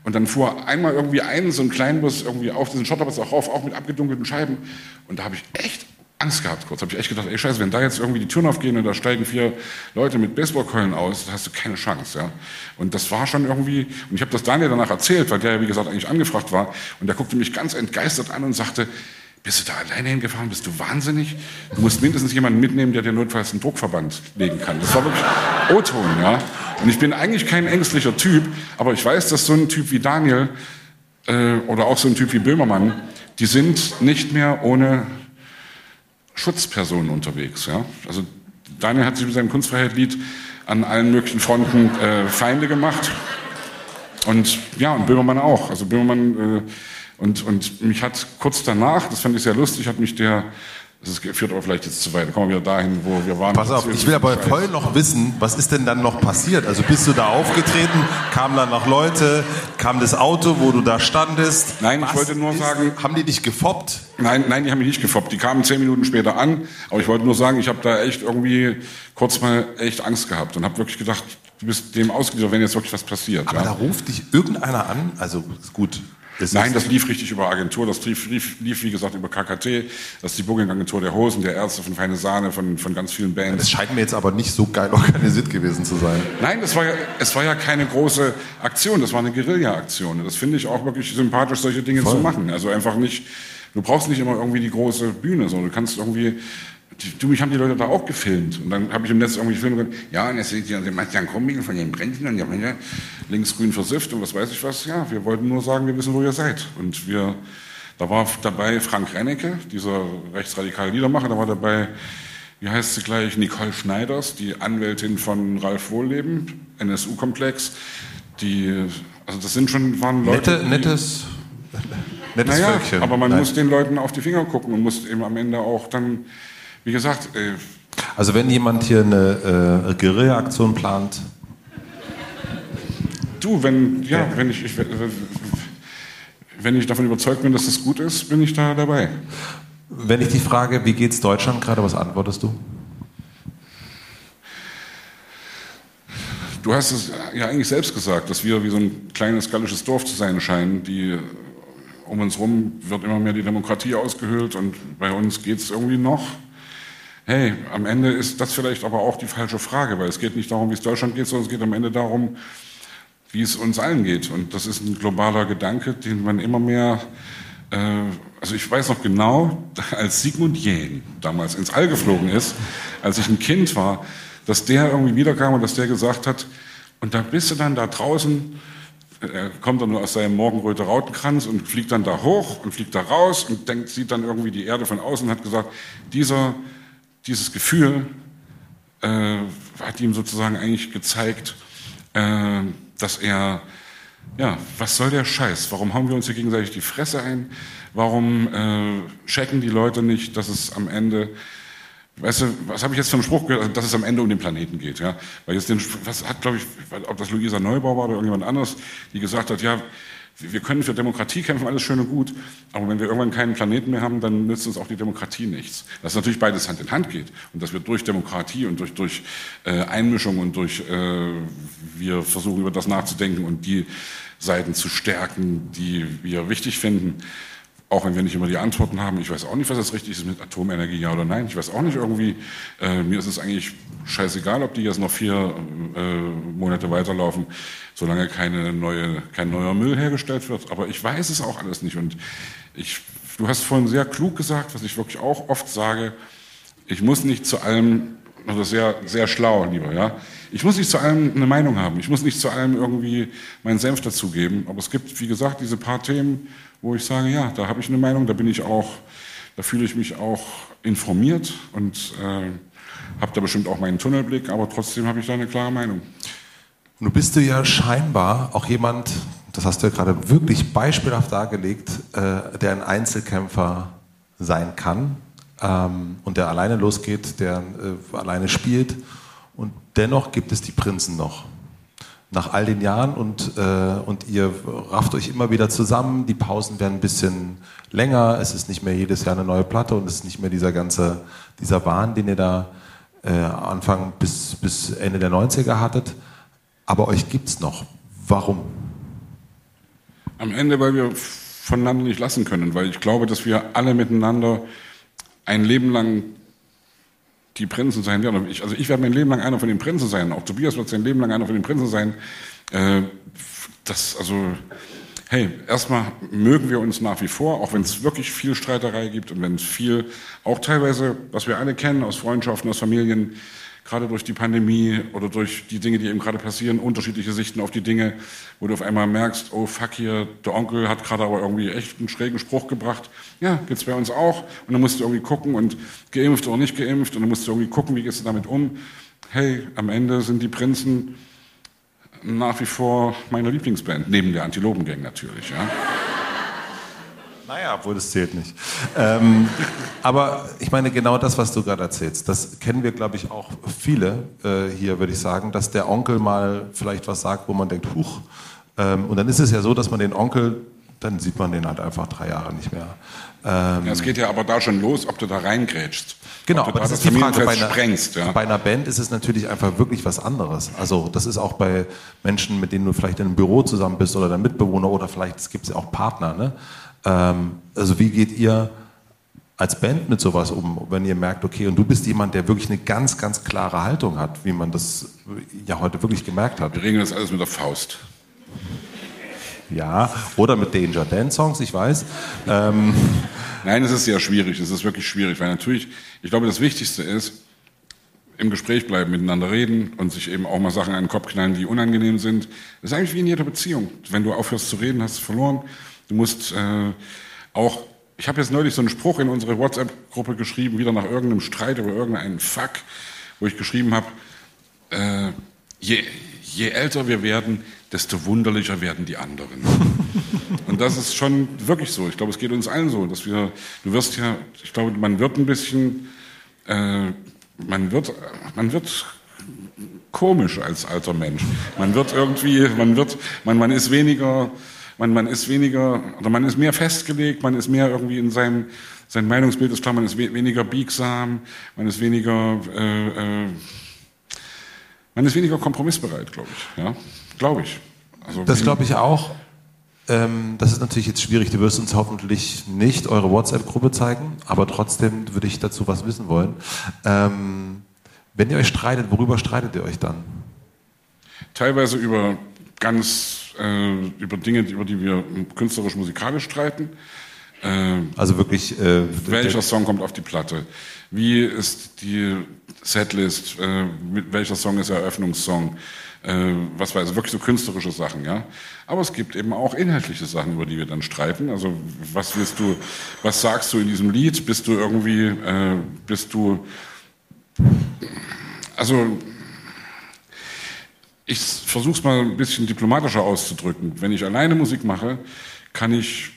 und dann fuhr einmal irgendwie ein, so ein Kleinbus irgendwie auf diesen Schotterplatz auch rauf, auch mit abgedunkelten Scheiben und da habe ich echt Angst gehabt kurz. Habe ich echt gedacht, ey Scheiße, wenn da jetzt irgendwie die Türen aufgehen und da steigen vier Leute mit Baseballkeulen aus, dann hast du keine Chance. Ja? Und das war schon irgendwie, und ich habe das Daniel danach erzählt, weil der ja wie gesagt eigentlich angefragt war und der guckte mich ganz entgeistert an und sagte, bist du da alleine hingefahren? Bist du wahnsinnig? Du musst mindestens jemanden mitnehmen, der dir notfalls einen Druckverband legen kann. Das war wirklich O-Ton, ja. Und ich bin eigentlich kein ängstlicher Typ, aber ich weiß, dass so ein Typ wie Daniel äh, oder auch so ein Typ wie Böhmermann, die sind nicht mehr ohne Schutzpersonen unterwegs, ja. Also Daniel hat sich mit seinem Kunstfreiheit-Lied an allen möglichen Fronten äh, Feinde gemacht. Und ja, und Böhmermann auch. Also Böhmermann äh, Und, und mich hat kurz danach, das fand ich sehr lustig, hat mich der das führt aber vielleicht jetzt zu weit. Da kommen wir wieder dahin, wo wir waren. Pass auf, ich will aber voll noch wissen, was ist denn dann noch passiert? Also bist du da aufgetreten? Kamen dann noch Leute? Kam das Auto, wo du da standest? Nein, was ich wollte nur ist, sagen. Haben die dich gefoppt? Nein, nein, die haben mich nicht gefoppt. Die kamen zehn Minuten später an. Aber ich wollte nur sagen, ich habe da echt irgendwie kurz mal echt Angst gehabt und habe wirklich gedacht, du bist dem ausgeliefert, wenn jetzt wirklich was passiert. Aber ja. da ruft dich irgendeiner an? Also gut, das Nein, das lief richtig über Agentur, das lief, lief, lief wie gesagt über KKT, das ist die Booking-Agentur der Hosen, der Ärzte von Feine Sahne, von, von ganz vielen Bands. Das scheint mir jetzt aber nicht so geil organisiert gewesen zu sein. Nein, das war ja, es war ja keine große Aktion, das war eine Guerilla-Aktion. Das finde ich auch wirklich sympathisch, solche Dinge Voll. zu machen. Also einfach nicht, du brauchst nicht immer irgendwie die große Bühne, sondern du kannst irgendwie Du, mich haben die Leute da auch gefilmt. Und dann habe ich im Netz irgendwie Filme gemacht. Ja, und jetzt seht ihr Sebastian Krumming von den Brennchen und ja, links-grün versifft und was weiß ich was. Ja, wir wollten nur sagen, wir wissen, wo ihr seid. Und wir, da war dabei Frank Rennecke, dieser rechtsradikale Liedermacher. Da war dabei, wie heißt sie gleich, Nicole Schneiders, die Anwältin von Ralf Wohlleben, NSU-Komplex. Die, also das sind schon, waren Leute. Nette, nettes, nettes naja, Völkchen. aber man Nein. muss den Leuten auf die Finger gucken und muss eben am Ende auch dann wie gesagt. Äh, also wenn jemand hier eine äh, Guerilla-Aktion plant. Du, wenn, ja, ja. wenn ich, ich, wenn ich davon überzeugt bin, dass das gut ist, bin ich da dabei. Wenn ich dich frage, wie geht's Deutschland gerade, was antwortest du? Du hast es ja eigentlich selbst gesagt, dass wir wie so ein kleines gallisches Dorf zu sein scheinen, die um uns herum wird immer mehr die Demokratie ausgehöhlt und bei uns geht es irgendwie noch. Hey, am Ende ist das vielleicht aber auch die falsche Frage, weil es geht nicht darum, wie es Deutschland geht, sondern es geht am Ende darum, wie es uns allen geht. Und das ist ein globaler Gedanke, den man immer mehr, äh, also ich weiß noch genau, als Sigmund Jähn damals ins All geflogen ist, als ich ein Kind war, dass der irgendwie wiederkam und dass der gesagt hat, und da bist du dann da draußen, er kommt dann nur aus seinem Morgenröte Rautenkranz und fliegt dann da hoch und fliegt da raus und denkt, sieht dann irgendwie die Erde von außen und hat gesagt, dieser dieses Gefühl äh, hat ihm sozusagen eigentlich gezeigt, äh, dass er, ja, was soll der Scheiß? Warum hauen wir uns hier gegenseitig die Fresse ein? Warum äh, checken die Leute nicht, dass es am Ende Weißt du, was habe ich jetzt für einen Spruch gehört, dass es am Ende um den Planeten geht, ja? Weil jetzt den, was hat, glaube ich, ob das Luisa Neubauer war oder irgendjemand anderes, die gesagt hat, ja, wir können für Demokratie kämpfen, alles schön und gut, aber wenn wir irgendwann keinen Planeten mehr haben, dann nützt uns auch die Demokratie nichts. Dass natürlich beides Hand in Hand geht und dass wir durch Demokratie und durch, durch äh, Einmischung und durch, äh, wir versuchen über das nachzudenken und die Seiten zu stärken, die wir wichtig finden, auch wenn wir nicht immer die Antworten haben. Ich weiß auch nicht, was das richtig ist mit Atomenergie, ja oder nein. Ich weiß auch nicht irgendwie, äh, mir ist es eigentlich scheißegal, ob die jetzt noch vier äh, Monate weiterlaufen, solange keine neue, kein neuer Müll hergestellt wird. Aber ich weiß es auch alles nicht. Und ich, du hast vorhin sehr klug gesagt, was ich wirklich auch oft sage, ich muss nicht zu allem, also sehr, sehr schlau, lieber, ja. Ich muss nicht zu allem eine Meinung haben. Ich muss nicht zu allem irgendwie meinen Senf dazugeben. Aber es gibt, wie gesagt, diese paar Themen, wo ich sage, ja, da habe ich eine Meinung, da bin ich auch, da fühle ich mich auch informiert und äh, habe da bestimmt auch meinen Tunnelblick, aber trotzdem habe ich da eine klare Meinung. Nun bist du ja scheinbar auch jemand, das hast du ja gerade wirklich beispielhaft dargelegt, äh, der ein Einzelkämpfer sein kann ähm, und der alleine losgeht, der äh, alleine spielt. Und dennoch gibt es die Prinzen noch nach all den Jahren und, äh, und ihr rafft euch immer wieder zusammen. Die Pausen werden ein bisschen länger. Es ist nicht mehr jedes Jahr eine neue Platte und es ist nicht mehr dieser ganze, dieser Wahn, den ihr da äh, Anfang bis, bis Ende der 90er hattet. Aber euch gibt's noch. Warum? Am Ende, weil wir voneinander nicht lassen können, weil ich glaube, dass wir alle miteinander ein Leben lang die Prinzen sein werden. Ich, also ich werde mein Leben lang einer von den Prinzen sein. Auch Tobias wird sein Leben lang einer von den Prinzen sein. Äh, das, also, hey, erstmal mögen wir uns nach wie vor, auch wenn es wirklich viel Streiterei gibt und wenn es viel, auch teilweise, was wir alle kennen aus Freundschaften, aus Familien, gerade durch die Pandemie oder durch die Dinge, die eben gerade passieren, unterschiedliche Sichten auf die Dinge, wo du auf einmal merkst, oh fuck hier, der Onkel hat gerade aber irgendwie echt einen schrägen Spruch gebracht. Ja, gibt's bei uns auch. Und dann musst du irgendwie gucken und geimpft oder nicht geimpft und dann musst du irgendwie gucken, wie gehst du damit um. Hey, am Ende sind die Prinzen nach wie vor meine Lieblingsband, neben der Antilopengang natürlich, ja. Naja, obwohl das zählt nicht. Ähm, aber ich meine, genau das, was du gerade erzählst, das kennen wir, glaube ich, auch viele äh, hier, würde ich sagen, dass der Onkel mal vielleicht was sagt, wo man denkt, huch. Ähm, und dann ist es ja so, dass man den Onkel, dann sieht man den halt einfach drei Jahre nicht mehr. Ähm, ja, es geht ja aber da schon los, ob du da reingrätschst. Genau, aber das, das ist die Frage. Bei einer, sprengst, ja. bei einer Band ist es natürlich einfach wirklich was anderes. Also das ist auch bei Menschen, mit denen du vielleicht in einem Büro zusammen bist oder dein Mitbewohner oder vielleicht gibt es ja auch Partner. Ne? Ähm, also wie geht ihr als Band mit sowas um, wenn ihr merkt, okay, und du bist jemand, der wirklich eine ganz, ganz klare Haltung hat, wie man das ja heute wirklich gemerkt hat. Wir regeln das alles mit der Faust. Ja, oder mit Danger Dance Songs, ich weiß. Ähm. Nein, es ist sehr schwierig, es ist wirklich schwierig, weil natürlich, ich glaube, das Wichtigste ist, im Gespräch bleiben, miteinander reden und sich eben auch mal Sachen an den Kopf knallen, die unangenehm sind. Das ist eigentlich wie in jeder Beziehung. Wenn du aufhörst zu reden, hast du verloren. Du musst äh, auch, ich habe jetzt neulich so einen Spruch in unsere WhatsApp-Gruppe geschrieben, wieder nach irgendeinem Streit über irgendeinen Fuck, wo ich geschrieben habe, äh, je, je älter wir werden, desto wunderlicher werden die anderen. Und das ist schon wirklich so. Ich glaube, es geht uns allen so, dass wir, du wirst ja, ich glaube, man wird ein bisschen, äh, man wird, man wird komisch als alter Mensch. Man wird irgendwie, man wird, man, man ist weniger, man, man ist weniger, oder man ist mehr festgelegt, man ist mehr irgendwie in seinem, sein Meinungsbild ist klar, man ist weniger biegsam, man ist weniger, äh, äh, man ist weniger kompromissbereit, glaube ich. Ja? Glaube ich. Also das glaube ich auch. Ähm, das ist natürlich jetzt schwierig. Du wirst uns hoffentlich nicht eure WhatsApp-Gruppe zeigen, aber trotzdem würde ich dazu was wissen wollen. Ähm, wenn ihr euch streitet, worüber streitet ihr euch dann? Teilweise über ganz äh, über Dinge, über die wir künstlerisch musikalisch streiten. Äh, also wirklich. Äh, welcher Song kommt auf die Platte? Wie ist die Setlist? Äh, welcher Song ist Eröffnungssong? äh, was weiß ich, wirklich so künstlerische Sachen, ja. Aber es gibt eben auch inhaltliche Sachen, über die wir dann streiten. Also was willst du, was sagst du in diesem Lied? Bist du irgendwie, äh, bist du, also ich versuche es mal ein bisschen diplomatischer auszudrücken. Wenn ich alleine Musik mache, kann ich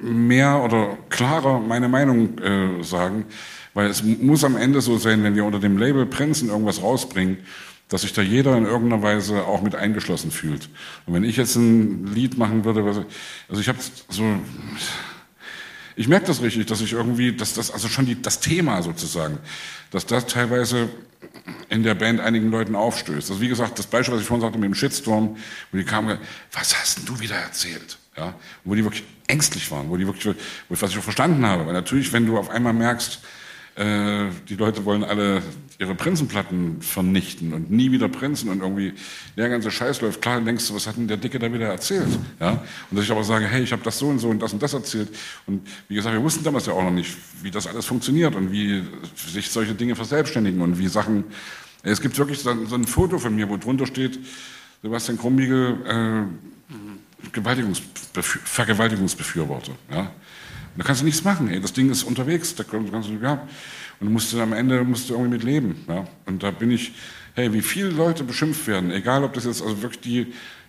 mehr oder klarer meine Meinung äh, sagen, weil es muss am Ende so sein, wenn wir unter dem Label Prinzen irgendwas rausbringen, dass sich da jeder in irgendeiner Weise auch mit eingeschlossen fühlt. Und wenn ich jetzt ein Lied machen würde, also ich habe so, ich merke das richtig, dass ich irgendwie, dass das, also schon die, das Thema sozusagen, dass das teilweise in der Band einigen Leuten aufstößt. Also wie gesagt, das Beispiel, was ich vorhin sagte mit dem Shitstorm, wo die kamen, was hast denn du wieder erzählt? Ja, wo die wirklich ängstlich waren, wo die wirklich, was ich auch verstanden habe, weil natürlich, wenn du auf einmal merkst, äh, die Leute wollen alle ihre Prinzenplatten vernichten und nie wieder Prinzen und irgendwie der ganze Scheiß läuft. Klar, denkst du, was hat denn der Dicke da wieder erzählt? Ja? Und dass ich aber sage, hey, ich habe das so und so und das und das erzählt. Und wie gesagt, wir wussten damals ja auch noch nicht, wie das alles funktioniert und wie sich solche Dinge verselbstständigen und wie Sachen. Es gibt wirklich so ein Foto von mir, wo drunter steht, Sebastian Krumbiegel, äh, Vergewaltigungsbefürworter. Ja? Da kannst du nichts machen. Ey. Das Ding ist unterwegs. Da kannst du, ja. Und du musst am Ende musst du irgendwie mit leben. Ja. Und da bin ich, hey, wie viele Leute beschimpft werden, egal ob das jetzt also wirklich die, ich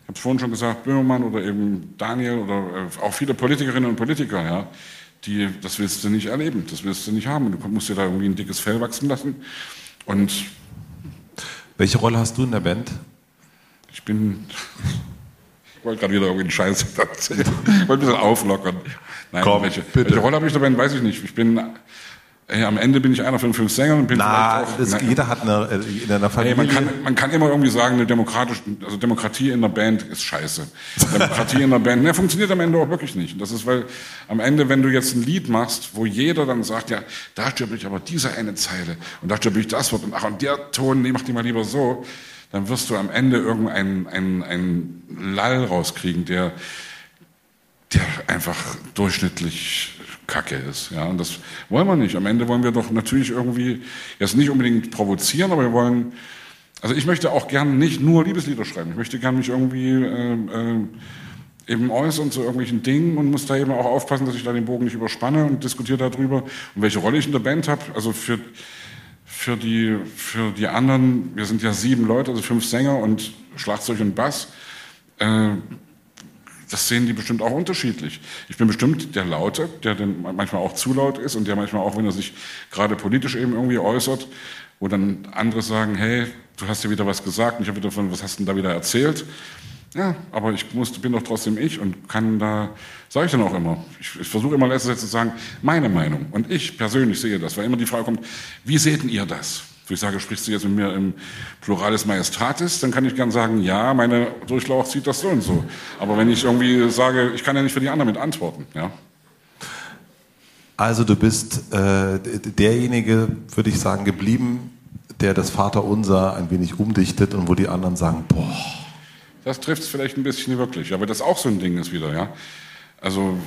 habe es vorhin schon gesagt, Böhmermann oder eben Daniel oder äh, auch viele Politikerinnen und Politiker, ja, die, das willst du nicht erleben, das willst du nicht haben. Du musst dir da irgendwie ein dickes Fell wachsen lassen. Und welche Rolle hast du in der Band? Ich bin, ich wollte gerade wieder irgendwie einen Scheiß erzählen. Ich wollte ein bisschen auflockern. Nein, Komm, welche, bitte. welche Rolle habe ich dabei? Weiß ich nicht. Ich bin Hey, am Ende bin ich einer von fünf Sängern und bin Na, vielleicht auch, das, na, jeder hat eine, äh, in einer Familie. Hey, man, kann, man kann immer irgendwie sagen, eine demokratische, also Demokratie in der Band ist scheiße. Demokratie in der Band, ne, funktioniert am Ende auch wirklich nicht. Das ist, weil am Ende, wenn du jetzt ein Lied machst, wo jeder dann sagt, ja, da stirb ich aber diese eine Zeile und da stirb ich das Wort und ach, und der Ton, nee, mach die mal lieber so, dann wirst du am Ende irgendeinen ein, ein Lall rauskriegen, der, der einfach durchschnittlich Kacke ist. Ja, und das wollen wir nicht. Am Ende wollen wir doch natürlich irgendwie jetzt nicht unbedingt provozieren, aber wir wollen. Also ich möchte auch gern nicht nur Liebeslieder schreiben. Ich möchte gern mich irgendwie äh, äh, eben äußern zu irgendwelchen Dingen und muss da eben auch aufpassen, dass ich da den Bogen nicht überspanne und diskutiere darüber und welche Rolle ich in der Band habe. Also für für die für die anderen, wir sind ja sieben Leute, also fünf Sänger und Schlagzeug und Bass. Äh, das sehen die bestimmt auch unterschiedlich. Ich bin bestimmt der Laute, der dann manchmal auch zu laut ist und der manchmal auch, wenn er sich gerade politisch eben irgendwie äußert, wo dann andere sagen, hey, du hast ja wieder was gesagt und ich habe wieder von, was hast du denn da wieder erzählt? Ja, aber ich muss, bin doch trotzdem ich und kann da, sage ich dann auch immer, ich, ich versuche immer letztes zu sagen, meine Meinung. Und ich persönlich sehe das, weil immer die Frage kommt, wie seht ihr das? So ich sage, sprichst du jetzt mit mir im Pluralis Majestatis, dann kann ich gern sagen, ja, meine Durchlauch sieht das so und so. Aber wenn ich irgendwie sage, ich kann ja nicht für die anderen mit antworten, ja. Also du bist äh, derjenige, würde ich sagen, geblieben, der das Vaterunser ein wenig umdichtet und wo die anderen sagen, boah. Das trifft es vielleicht ein bisschen wirklich, aber das auch so ein Ding ist wieder, ja. Also,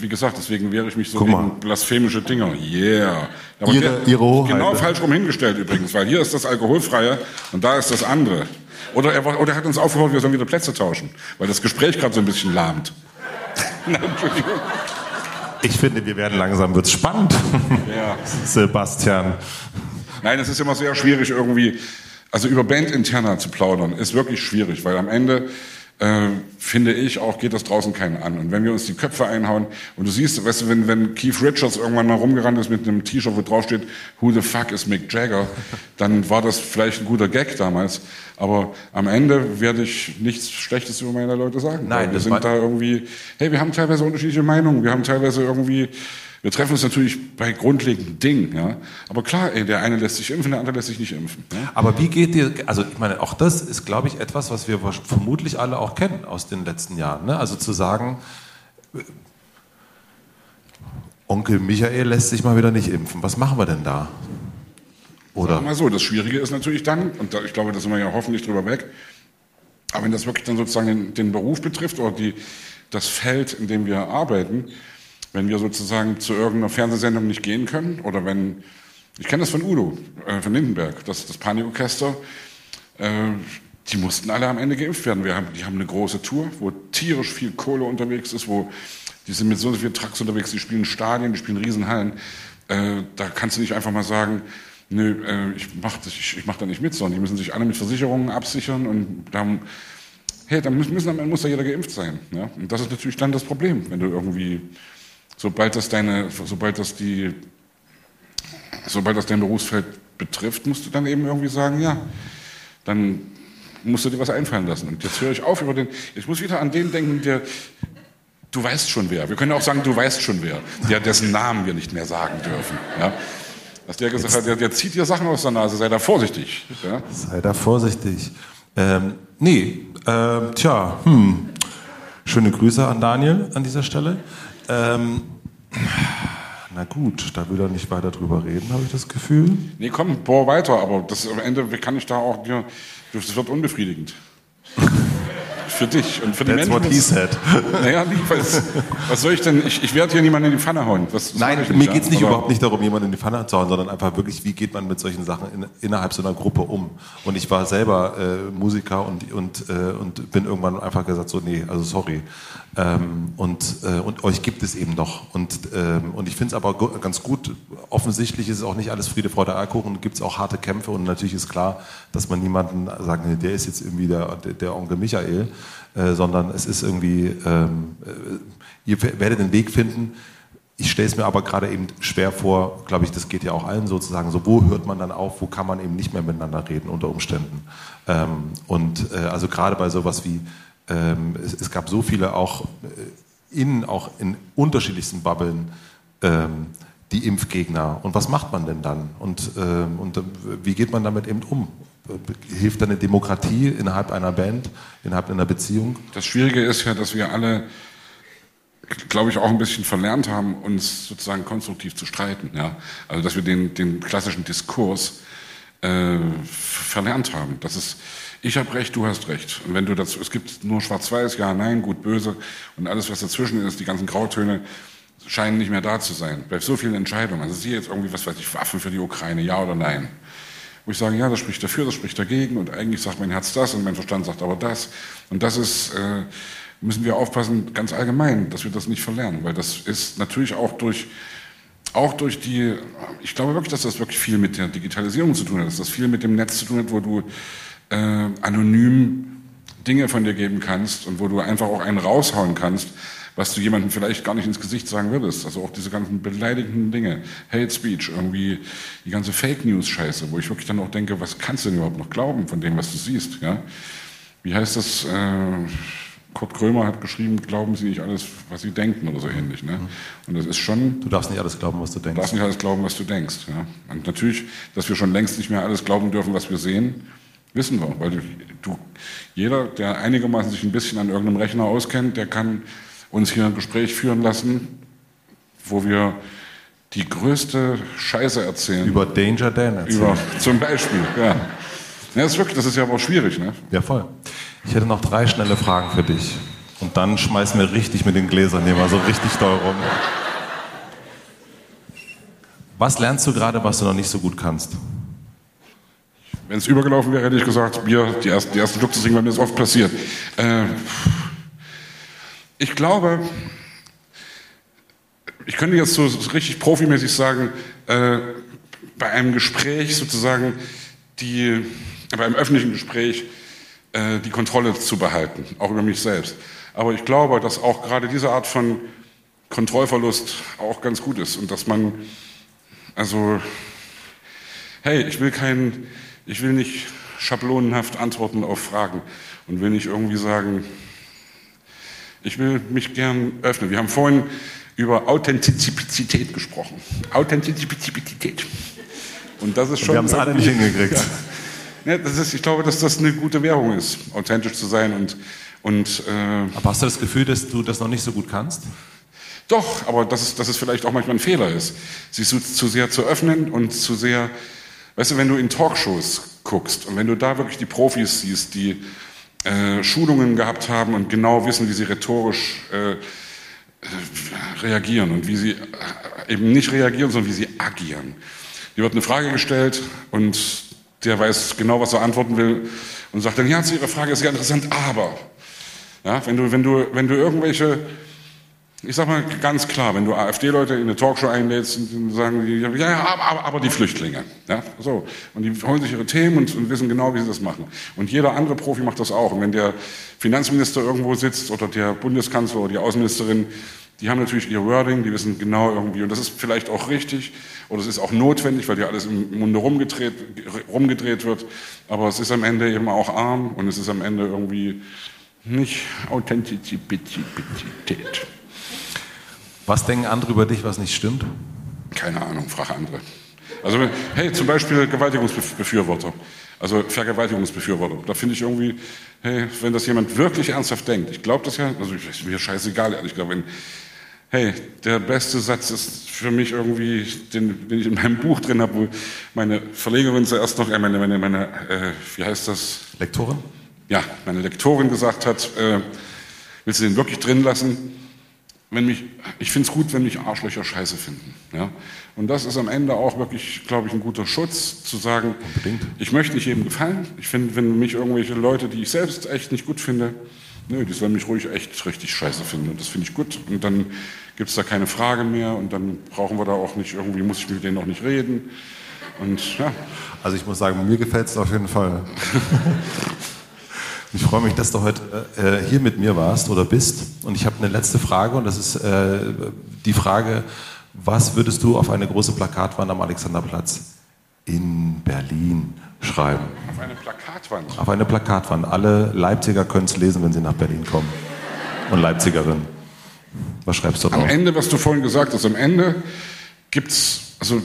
wie gesagt, deswegen wehre ich mich so gegen blasphemische Dinger. Yeah. Aber ihre, der, ihre Hoheit. Genau falsch rum hingestellt übrigens, weil hier ist das Alkoholfreie und da ist das andere. Oder er, oder er hat uns aufgefordert, wir sollen wieder Plätze tauschen, weil das Gespräch gerade so ein bisschen lahmt. Entschuldigung. Ich finde, wir werden langsam, wird's spannend. Ja. Sebastian. Nein, es ist immer sehr schwierig irgendwie, also über Bandinterner zu plaudern, ist wirklich schwierig, weil am Ende äh, finde ich auch, geht das draußen keinen an. Und wenn wir uns die Köpfe einhauen und du siehst, weißt du, wenn, wenn Keith Richards irgendwann mal rumgerannt ist mit einem T-Shirt, wo drauf steht, Who the fuck is Mick Jagger, dann war das vielleicht ein guter Gag damals. Aber am Ende werde ich nichts Schlechtes über meine Leute sagen. Nein, wir sind da irgendwie, hey, wir haben teilweise unterschiedliche Meinungen, wir haben teilweise irgendwie wir treffen uns natürlich bei grundlegenden Dingen, ja. Aber klar, ey, der eine lässt sich impfen, der andere lässt sich nicht impfen. Ja? Aber wie geht dir, also ich meine, auch das ist, glaube ich, etwas, was wir vermutlich alle auch kennen aus den letzten Jahren. Ne? Also zu sagen, Onkel Michael lässt sich mal wieder nicht impfen. Was machen wir denn da? Oder? Mal so, das Schwierige ist natürlich dann, und da, ich glaube, da sind wir ja hoffentlich drüber weg, aber wenn das wirklich dann sozusagen den, den Beruf betrifft oder die, das Feld, in dem wir arbeiten, wenn wir sozusagen zu irgendeiner Fernsehsendung nicht gehen können oder wenn, ich kenne das von Udo, äh, von Lindenberg, das, das Panikorchester, äh, die mussten alle am Ende geimpft werden. Wir haben, die haben eine große Tour, wo tierisch viel Kohle unterwegs ist, wo die sind mit so vielen Trucks unterwegs, die spielen Stadien, die spielen Riesenhallen. Äh, da kannst du nicht einfach mal sagen, nö, äh, ich mache ich, ich mach da nicht mit, sondern die müssen sich alle mit Versicherungen absichern und dann, hey, dann müssen, müssen, muss da jeder geimpft sein. Ja? Und das ist natürlich dann das Problem, wenn du irgendwie sobald das deine, sobald das die, sobald das dein Berufsfeld betrifft, musst du dann eben irgendwie sagen, ja, dann musst du dir was einfallen lassen. Und jetzt höre ich auf über den, ich muss wieder an den denken, der, du weißt schon wer. Wir können auch sagen, du weißt schon wer, der, dessen Namen wir nicht mehr sagen dürfen. Ja? Dass der gesagt hat, der, der zieht dir Sachen aus der Nase, sei da vorsichtig. Ja? Sei da vorsichtig. Ähm, nee, äh, tja, hm. Schöne Grüße an Daniel an dieser Stelle. Ähm, na gut, da will er nicht weiter drüber reden, habe ich das Gefühl. Nee, komm, bohr weiter, aber das, am Ende kann ich da auch, das wird unbefriedigend. für dich und für die That's Menschen. What he said. Naja, was, was soll ich denn? Ich, ich werde hier niemanden in die Pfanne hauen. Das Nein, mir geht es nicht überhaupt nicht darum, jemanden in die Pfanne zu hauen, sondern einfach wirklich, wie geht man mit solchen Sachen in, innerhalb so einer Gruppe um? Und ich war selber äh, Musiker und, und, äh, und bin irgendwann einfach gesagt, so, nee, also sorry. Ähm, und, äh, und euch gibt es eben noch. Und, ähm, und ich finde es aber ganz gut, offensichtlich ist es auch nicht alles Friede, Freude, Eierkuchen, gibt es auch harte Kämpfe und natürlich ist klar, dass man niemanden sagt, nee, der ist jetzt irgendwie der, der Onkel Michael, äh, sondern es ist irgendwie, ähm, äh, ihr werdet den Weg finden. Ich stelle es mir aber gerade eben schwer vor, glaube ich, das geht ja auch allen sozusagen, so wo hört man dann auf, wo kann man eben nicht mehr miteinander reden unter Umständen. Ähm, und äh, also gerade bei sowas wie, ähm, es, es, gab so viele auch äh, in, auch in unterschiedlichsten Bubblen, ähm, die Impfgegner. Und was macht man denn dann? Und, ähm, und äh, wie geht man damit eben um? Hilft eine Demokratie innerhalb einer Band, innerhalb einer Beziehung? Das Schwierige ist ja, dass wir alle, glaube ich, auch ein bisschen verlernt haben, uns sozusagen konstruktiv zu streiten. Ja? Also, dass wir den, den klassischen Diskurs äh, verlernt haben. Das ist, ich habe recht, du hast recht. Und wenn du dazu, es gibt nur Schwarz-Weiß, ja, nein, gut, böse und alles, was dazwischen ist, die ganzen Grautöne, scheinen nicht mehr da zu sein. Bei so vielen Entscheidungen. Also sie jetzt irgendwie, was weiß ich, Waffen für die Ukraine, ja oder nein. Wo ich sage, ja, das spricht dafür, das spricht dagegen und eigentlich sagt mein Herz das und mein Verstand sagt aber das. Und das ist, äh, müssen wir aufpassen, ganz allgemein, dass wir das nicht verlernen, weil das ist natürlich auch durch, auch durch die, ich glaube wirklich, dass das wirklich viel mit der Digitalisierung zu tun hat, dass das viel mit dem Netz zu tun hat, wo du äh, anonym Dinge von dir geben kannst und wo du einfach auch einen raushauen kannst, was du jemandem vielleicht gar nicht ins Gesicht sagen würdest. Also auch diese ganzen beleidigenden Dinge, Hate Speech, irgendwie die ganze Fake News Scheiße, wo ich wirklich dann auch denke, was kannst du denn überhaupt noch glauben von dem, was du siehst, ja? Wie heißt das? Äh, Kurt Krömer hat geschrieben, glauben Sie nicht alles, was Sie denken oder so ähnlich. Ne? Und das ist schon. Du darfst nicht alles glauben, was du denkst. Du darfst nicht alles glauben, was du denkst. Ja? Und natürlich, dass wir schon längst nicht mehr alles glauben dürfen, was wir sehen, wissen wir. Weil du, jeder, der einigermaßen sich ein bisschen an irgendeinem Rechner auskennt, der kann uns hier ein Gespräch führen lassen, wo wir die größte Scheiße erzählen. Über Danger Dan erzählen. Über, zum Beispiel, ja. ja. Das ist wirklich, das ist ja aber auch schwierig, ne? Ja, voll. Ich hätte noch drei schnelle Fragen für dich. Und dann schmeißen wir richtig mit den Gläsern hier mal so richtig doll rum. Was lernst du gerade, was du noch nicht so gut kannst? Wenn es übergelaufen wäre, hätte ich gesagt, Bier, die ersten, die ersten Schluck zu singen, weil mir das oft passiert. Äh, ich glaube, ich könnte jetzt so richtig profimäßig sagen, äh, bei einem Gespräch sozusagen, die, bei einem öffentlichen Gespräch, äh, die Kontrolle zu behalten, auch über mich selbst. Aber ich glaube, dass auch gerade diese Art von Kontrollverlust auch ganz gut ist und dass man, also, hey, ich will kein, ich will nicht schablonenhaft antworten auf Fragen und will nicht irgendwie sagen, ich will mich gern öffnen. Wir haben vorhin über Authentizität gesprochen. Authentizität. Und das ist schon. wir haben es alle nicht hingekriegt. Ja. ja. das ist, ich glaube, dass das eine gute Währung ist, authentisch zu sein und. und äh, aber hast du das Gefühl, dass du das noch nicht so gut kannst? Doch, aber dass es, dass es vielleicht auch manchmal ein Fehler ist, sich so, zu sehr zu öffnen und zu sehr. Weißt du, wenn du in Talkshows guckst und wenn du da wirklich die Profis siehst, die äh, Schulungen gehabt haben und genau wissen, wie sie rhetorisch äh, reagieren und wie sie äh, eben nicht reagieren, sondern wie sie agieren. Hier wird eine Frage gestellt und der weiß genau, was er antworten will und sagt dann, ja, zu Ihrer Frage ist sehr interessant, aber ja, wenn, du, wenn, du, wenn du irgendwelche ich sage mal ganz klar, wenn du AfD-Leute in eine Talkshow einlädst, dann sagen die, ja, ja aber, aber, die Flüchtlinge. Ja, so. Und die holen sich ihre Themen und, und, wissen genau, wie sie das machen. Und jeder andere Profi macht das auch. Und wenn der Finanzminister irgendwo sitzt oder der Bundeskanzler oder die Außenministerin, die haben natürlich ihr Wording, die wissen genau irgendwie, und das ist vielleicht auch richtig oder es ist auch notwendig, weil ja alles im Munde rumgedreht, rumgedreht wird, aber es ist am Ende eben auch arm und es ist am Ende irgendwie nicht Authentizität. Was denken andere über dich, was nicht stimmt? Keine Ahnung, frage andere. Also, hey, zum Beispiel Gewaltigungsbefürworter. Also Vergewaltigungsbefürworter. Da finde ich irgendwie, hey, wenn das jemand wirklich ernsthaft denkt, ich glaube das ja, also ist mir scheißegal, ehrlich gesagt, wenn, hey, der beste Satz ist für mich irgendwie, den, den ich in meinem Buch drin habe, wo meine Verlegerin zuerst noch, äh, meine, meine, meine äh, wie heißt das? Lektorin? Ja, meine Lektorin gesagt hat, äh, willst du den wirklich drin lassen? Wenn mich, ich finde es gut, wenn mich Arschlöcher scheiße finden. Ja? Und das ist am Ende auch wirklich, glaube ich, ein guter Schutz, zu sagen, Unbedingt. ich möchte nicht jedem gefallen. Ich finde, wenn mich irgendwelche Leute, die ich selbst echt nicht gut finde, nö, die sollen mich ruhig echt richtig scheiße finden. Und das finde ich gut. Und dann gibt es da keine Frage mehr und dann brauchen wir da auch nicht, irgendwie muss ich mit denen noch nicht reden. Und ja. Also ich muss sagen, mir gefällt es auf jeden Fall. Ich freue mich, dass du heute äh, hier mit mir warst oder bist. Und ich habe eine letzte Frage und das ist äh, die Frage, was würdest du auf eine große Plakatwand am Alexanderplatz in Berlin schreiben? Auf eine Plakatwand? Auf eine Plakatwand. Alle Leipziger können es lesen, wenn sie nach Berlin kommen. Und Leipzigerinnen. Was schreibst du drauf? Am Ende, was du vorhin gesagt hast, am Ende gibt es, also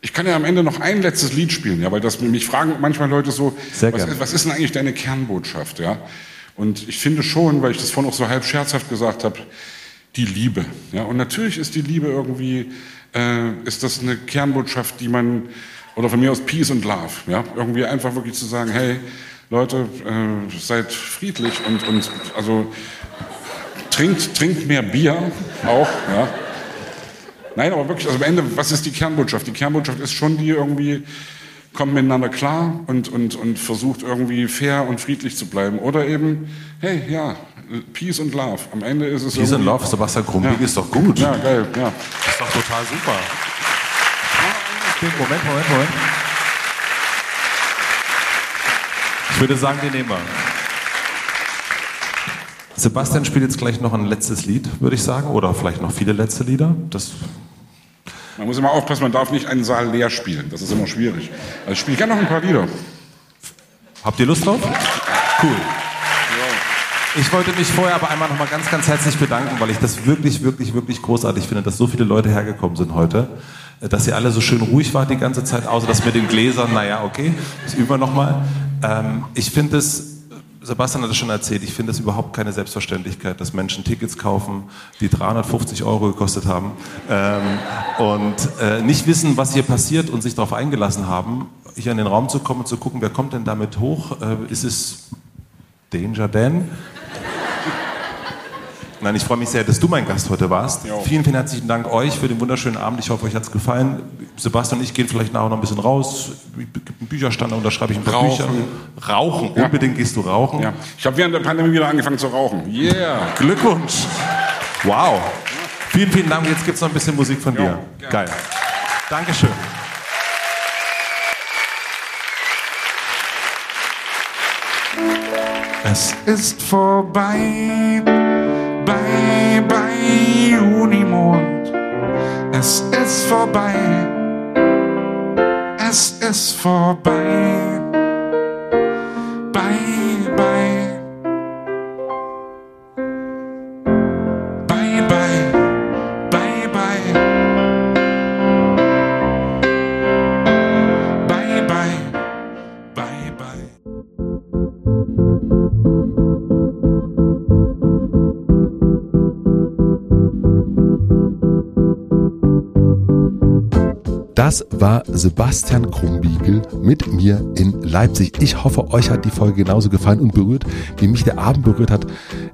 ich kann ja am Ende noch ein letztes Lied spielen, ja, weil das mich fragen manchmal Leute so, was, was, ist denn eigentlich deine Kernbotschaft, ja? Und ich finde schon, weil ich das vorhin auch so halb scherzhaft gesagt habe, die Liebe, ja. Und natürlich ist die Liebe irgendwie, äh, ist das eine Kernbotschaft, die man oder von mir aus Peace and Love, ja, irgendwie einfach wirklich zu sagen, hey, Leute, äh, seid friedlich und und also trinkt trinkt mehr Bier auch, ja. Nein, aber wirklich, also am Ende, was ist die Kernbotschaft? Die Kernbotschaft ist schon die irgendwie, kommt miteinander klar und, und, und versucht irgendwie fair und friedlich zu bleiben. Oder eben, hey, ja, Peace and Love. Am Ende ist es Peace and Love, Sebastian Krumbig ja. ist doch gut. Ja, geil, ja. Das ist doch total super. Moment, Moment, Moment. Ich würde sagen, den nehmen wir. Sebastian spielt jetzt gleich noch ein letztes Lied, würde ich sagen, oder vielleicht noch viele letzte Lieder. Das man muss immer aufpassen, man darf nicht einen Saal leer spielen. Das ist immer schwierig. Also ich spiele gerne noch ein paar Lieder. Habt ihr Lust drauf? Cool. Ich wollte mich vorher aber einmal noch mal ganz, ganz herzlich bedanken, weil ich das wirklich, wirklich, wirklich großartig finde, dass so viele Leute hergekommen sind heute. Dass ihr alle so schön ruhig wart die ganze Zeit, außer das mit den Gläsern, naja, okay, das üben wir nochmal. Ähm, ich finde es Sebastian hat es schon erzählt, ich finde es überhaupt keine Selbstverständlichkeit, dass Menschen Tickets kaufen, die 350 Euro gekostet haben ähm, und äh, nicht wissen, was hier passiert und sich darauf eingelassen haben, hier in den Raum zu kommen und zu gucken, wer kommt denn damit hoch? Äh, ist es Danger Dan? Nein, ich freue mich sehr, dass du mein Gast heute warst. Jo. Vielen, vielen herzlichen Dank euch für den wunderschönen Abend. Ich hoffe, euch hat es gefallen. Sebastian und ich gehen vielleicht nachher noch ein bisschen raus. Es gibt einen Bücherstand, da unterschreibe ich ein paar rauchen. Bücher. Rauchen, ja. unbedingt gehst du rauchen. Ja. Ich habe während der Pandemie wieder angefangen zu rauchen. Yeah. Glückwunsch. Wow. Vielen, vielen Dank. Jetzt gibt es noch ein bisschen Musik von jo. dir. Ja. Geil. Dankeschön. Es ist vorbei Bye, Junimond. Es ist vorbei. Es ist vorbei. Das war Sebastian Krumbiegel mit mir in Leipzig. Ich hoffe, euch hat die Folge genauso gefallen und berührt, wie mich der Abend berührt hat.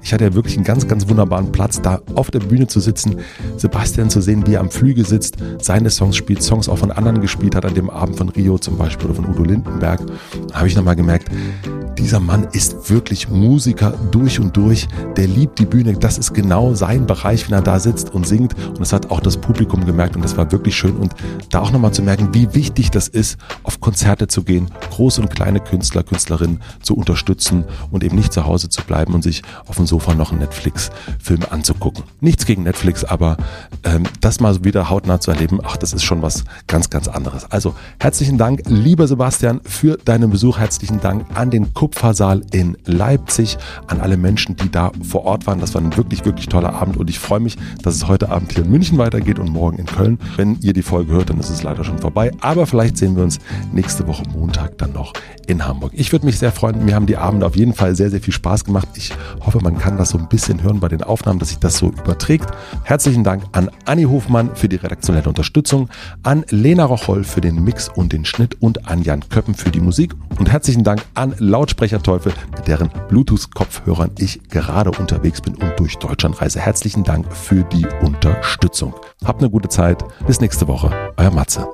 Ich hatte ja wirklich einen ganz, ganz wunderbaren Platz, da auf der Bühne zu sitzen, Sebastian zu sehen, wie er am Flügel sitzt, seine Songs spielt, Songs auch von anderen gespielt hat, an dem Abend von Rio zum Beispiel oder von Udo Lindenberg. Da habe ich nochmal gemerkt, dieser Mann ist wirklich Musiker durch und durch. Der liebt die Bühne. Das ist genau sein Bereich, wenn er da sitzt und singt. Und das hat auch das Publikum gemerkt und das war wirklich schön. Und da auch nochmal zu merken, wie wichtig das ist, auf Konzerte zu gehen, große und kleine Künstler, Künstlerinnen zu unterstützen und eben nicht zu Hause zu bleiben und sich auf dem Sofa noch einen Netflix-Film anzugucken. Nichts gegen Netflix, aber ähm, das mal wieder hautnah zu erleben, ach, das ist schon was ganz, ganz anderes. Also herzlichen Dank, lieber Sebastian, für deinen Besuch. Herzlichen Dank an den Kupfersaal in Leipzig, an alle Menschen, die da vor Ort waren. Das war ein wirklich, wirklich toller Abend und ich freue mich, dass es heute Abend hier in München weitergeht und morgen in Köln. Wenn ihr die Folge hört, dann ist es leider schon vorbei, aber vielleicht sehen wir uns nächste Woche Montag dann noch in Hamburg. Ich würde mich sehr freuen. Mir haben die Abende auf jeden Fall sehr, sehr viel Spaß gemacht. Ich hoffe, man kann das so ein bisschen hören bei den Aufnahmen, dass sich das so überträgt. Herzlichen Dank an Anni Hofmann für die redaktionelle Unterstützung, an Lena Rocholl für den Mix und den Schnitt und an Jan Köppen für die Musik. Und herzlichen Dank an Lautsprecherteufel, mit deren Bluetooth-Kopfhörern ich gerade unterwegs bin und durch Deutschland reise. Herzlichen Dank für die Unterstützung. Habt eine gute Zeit. Bis nächste Woche. Euer Matze.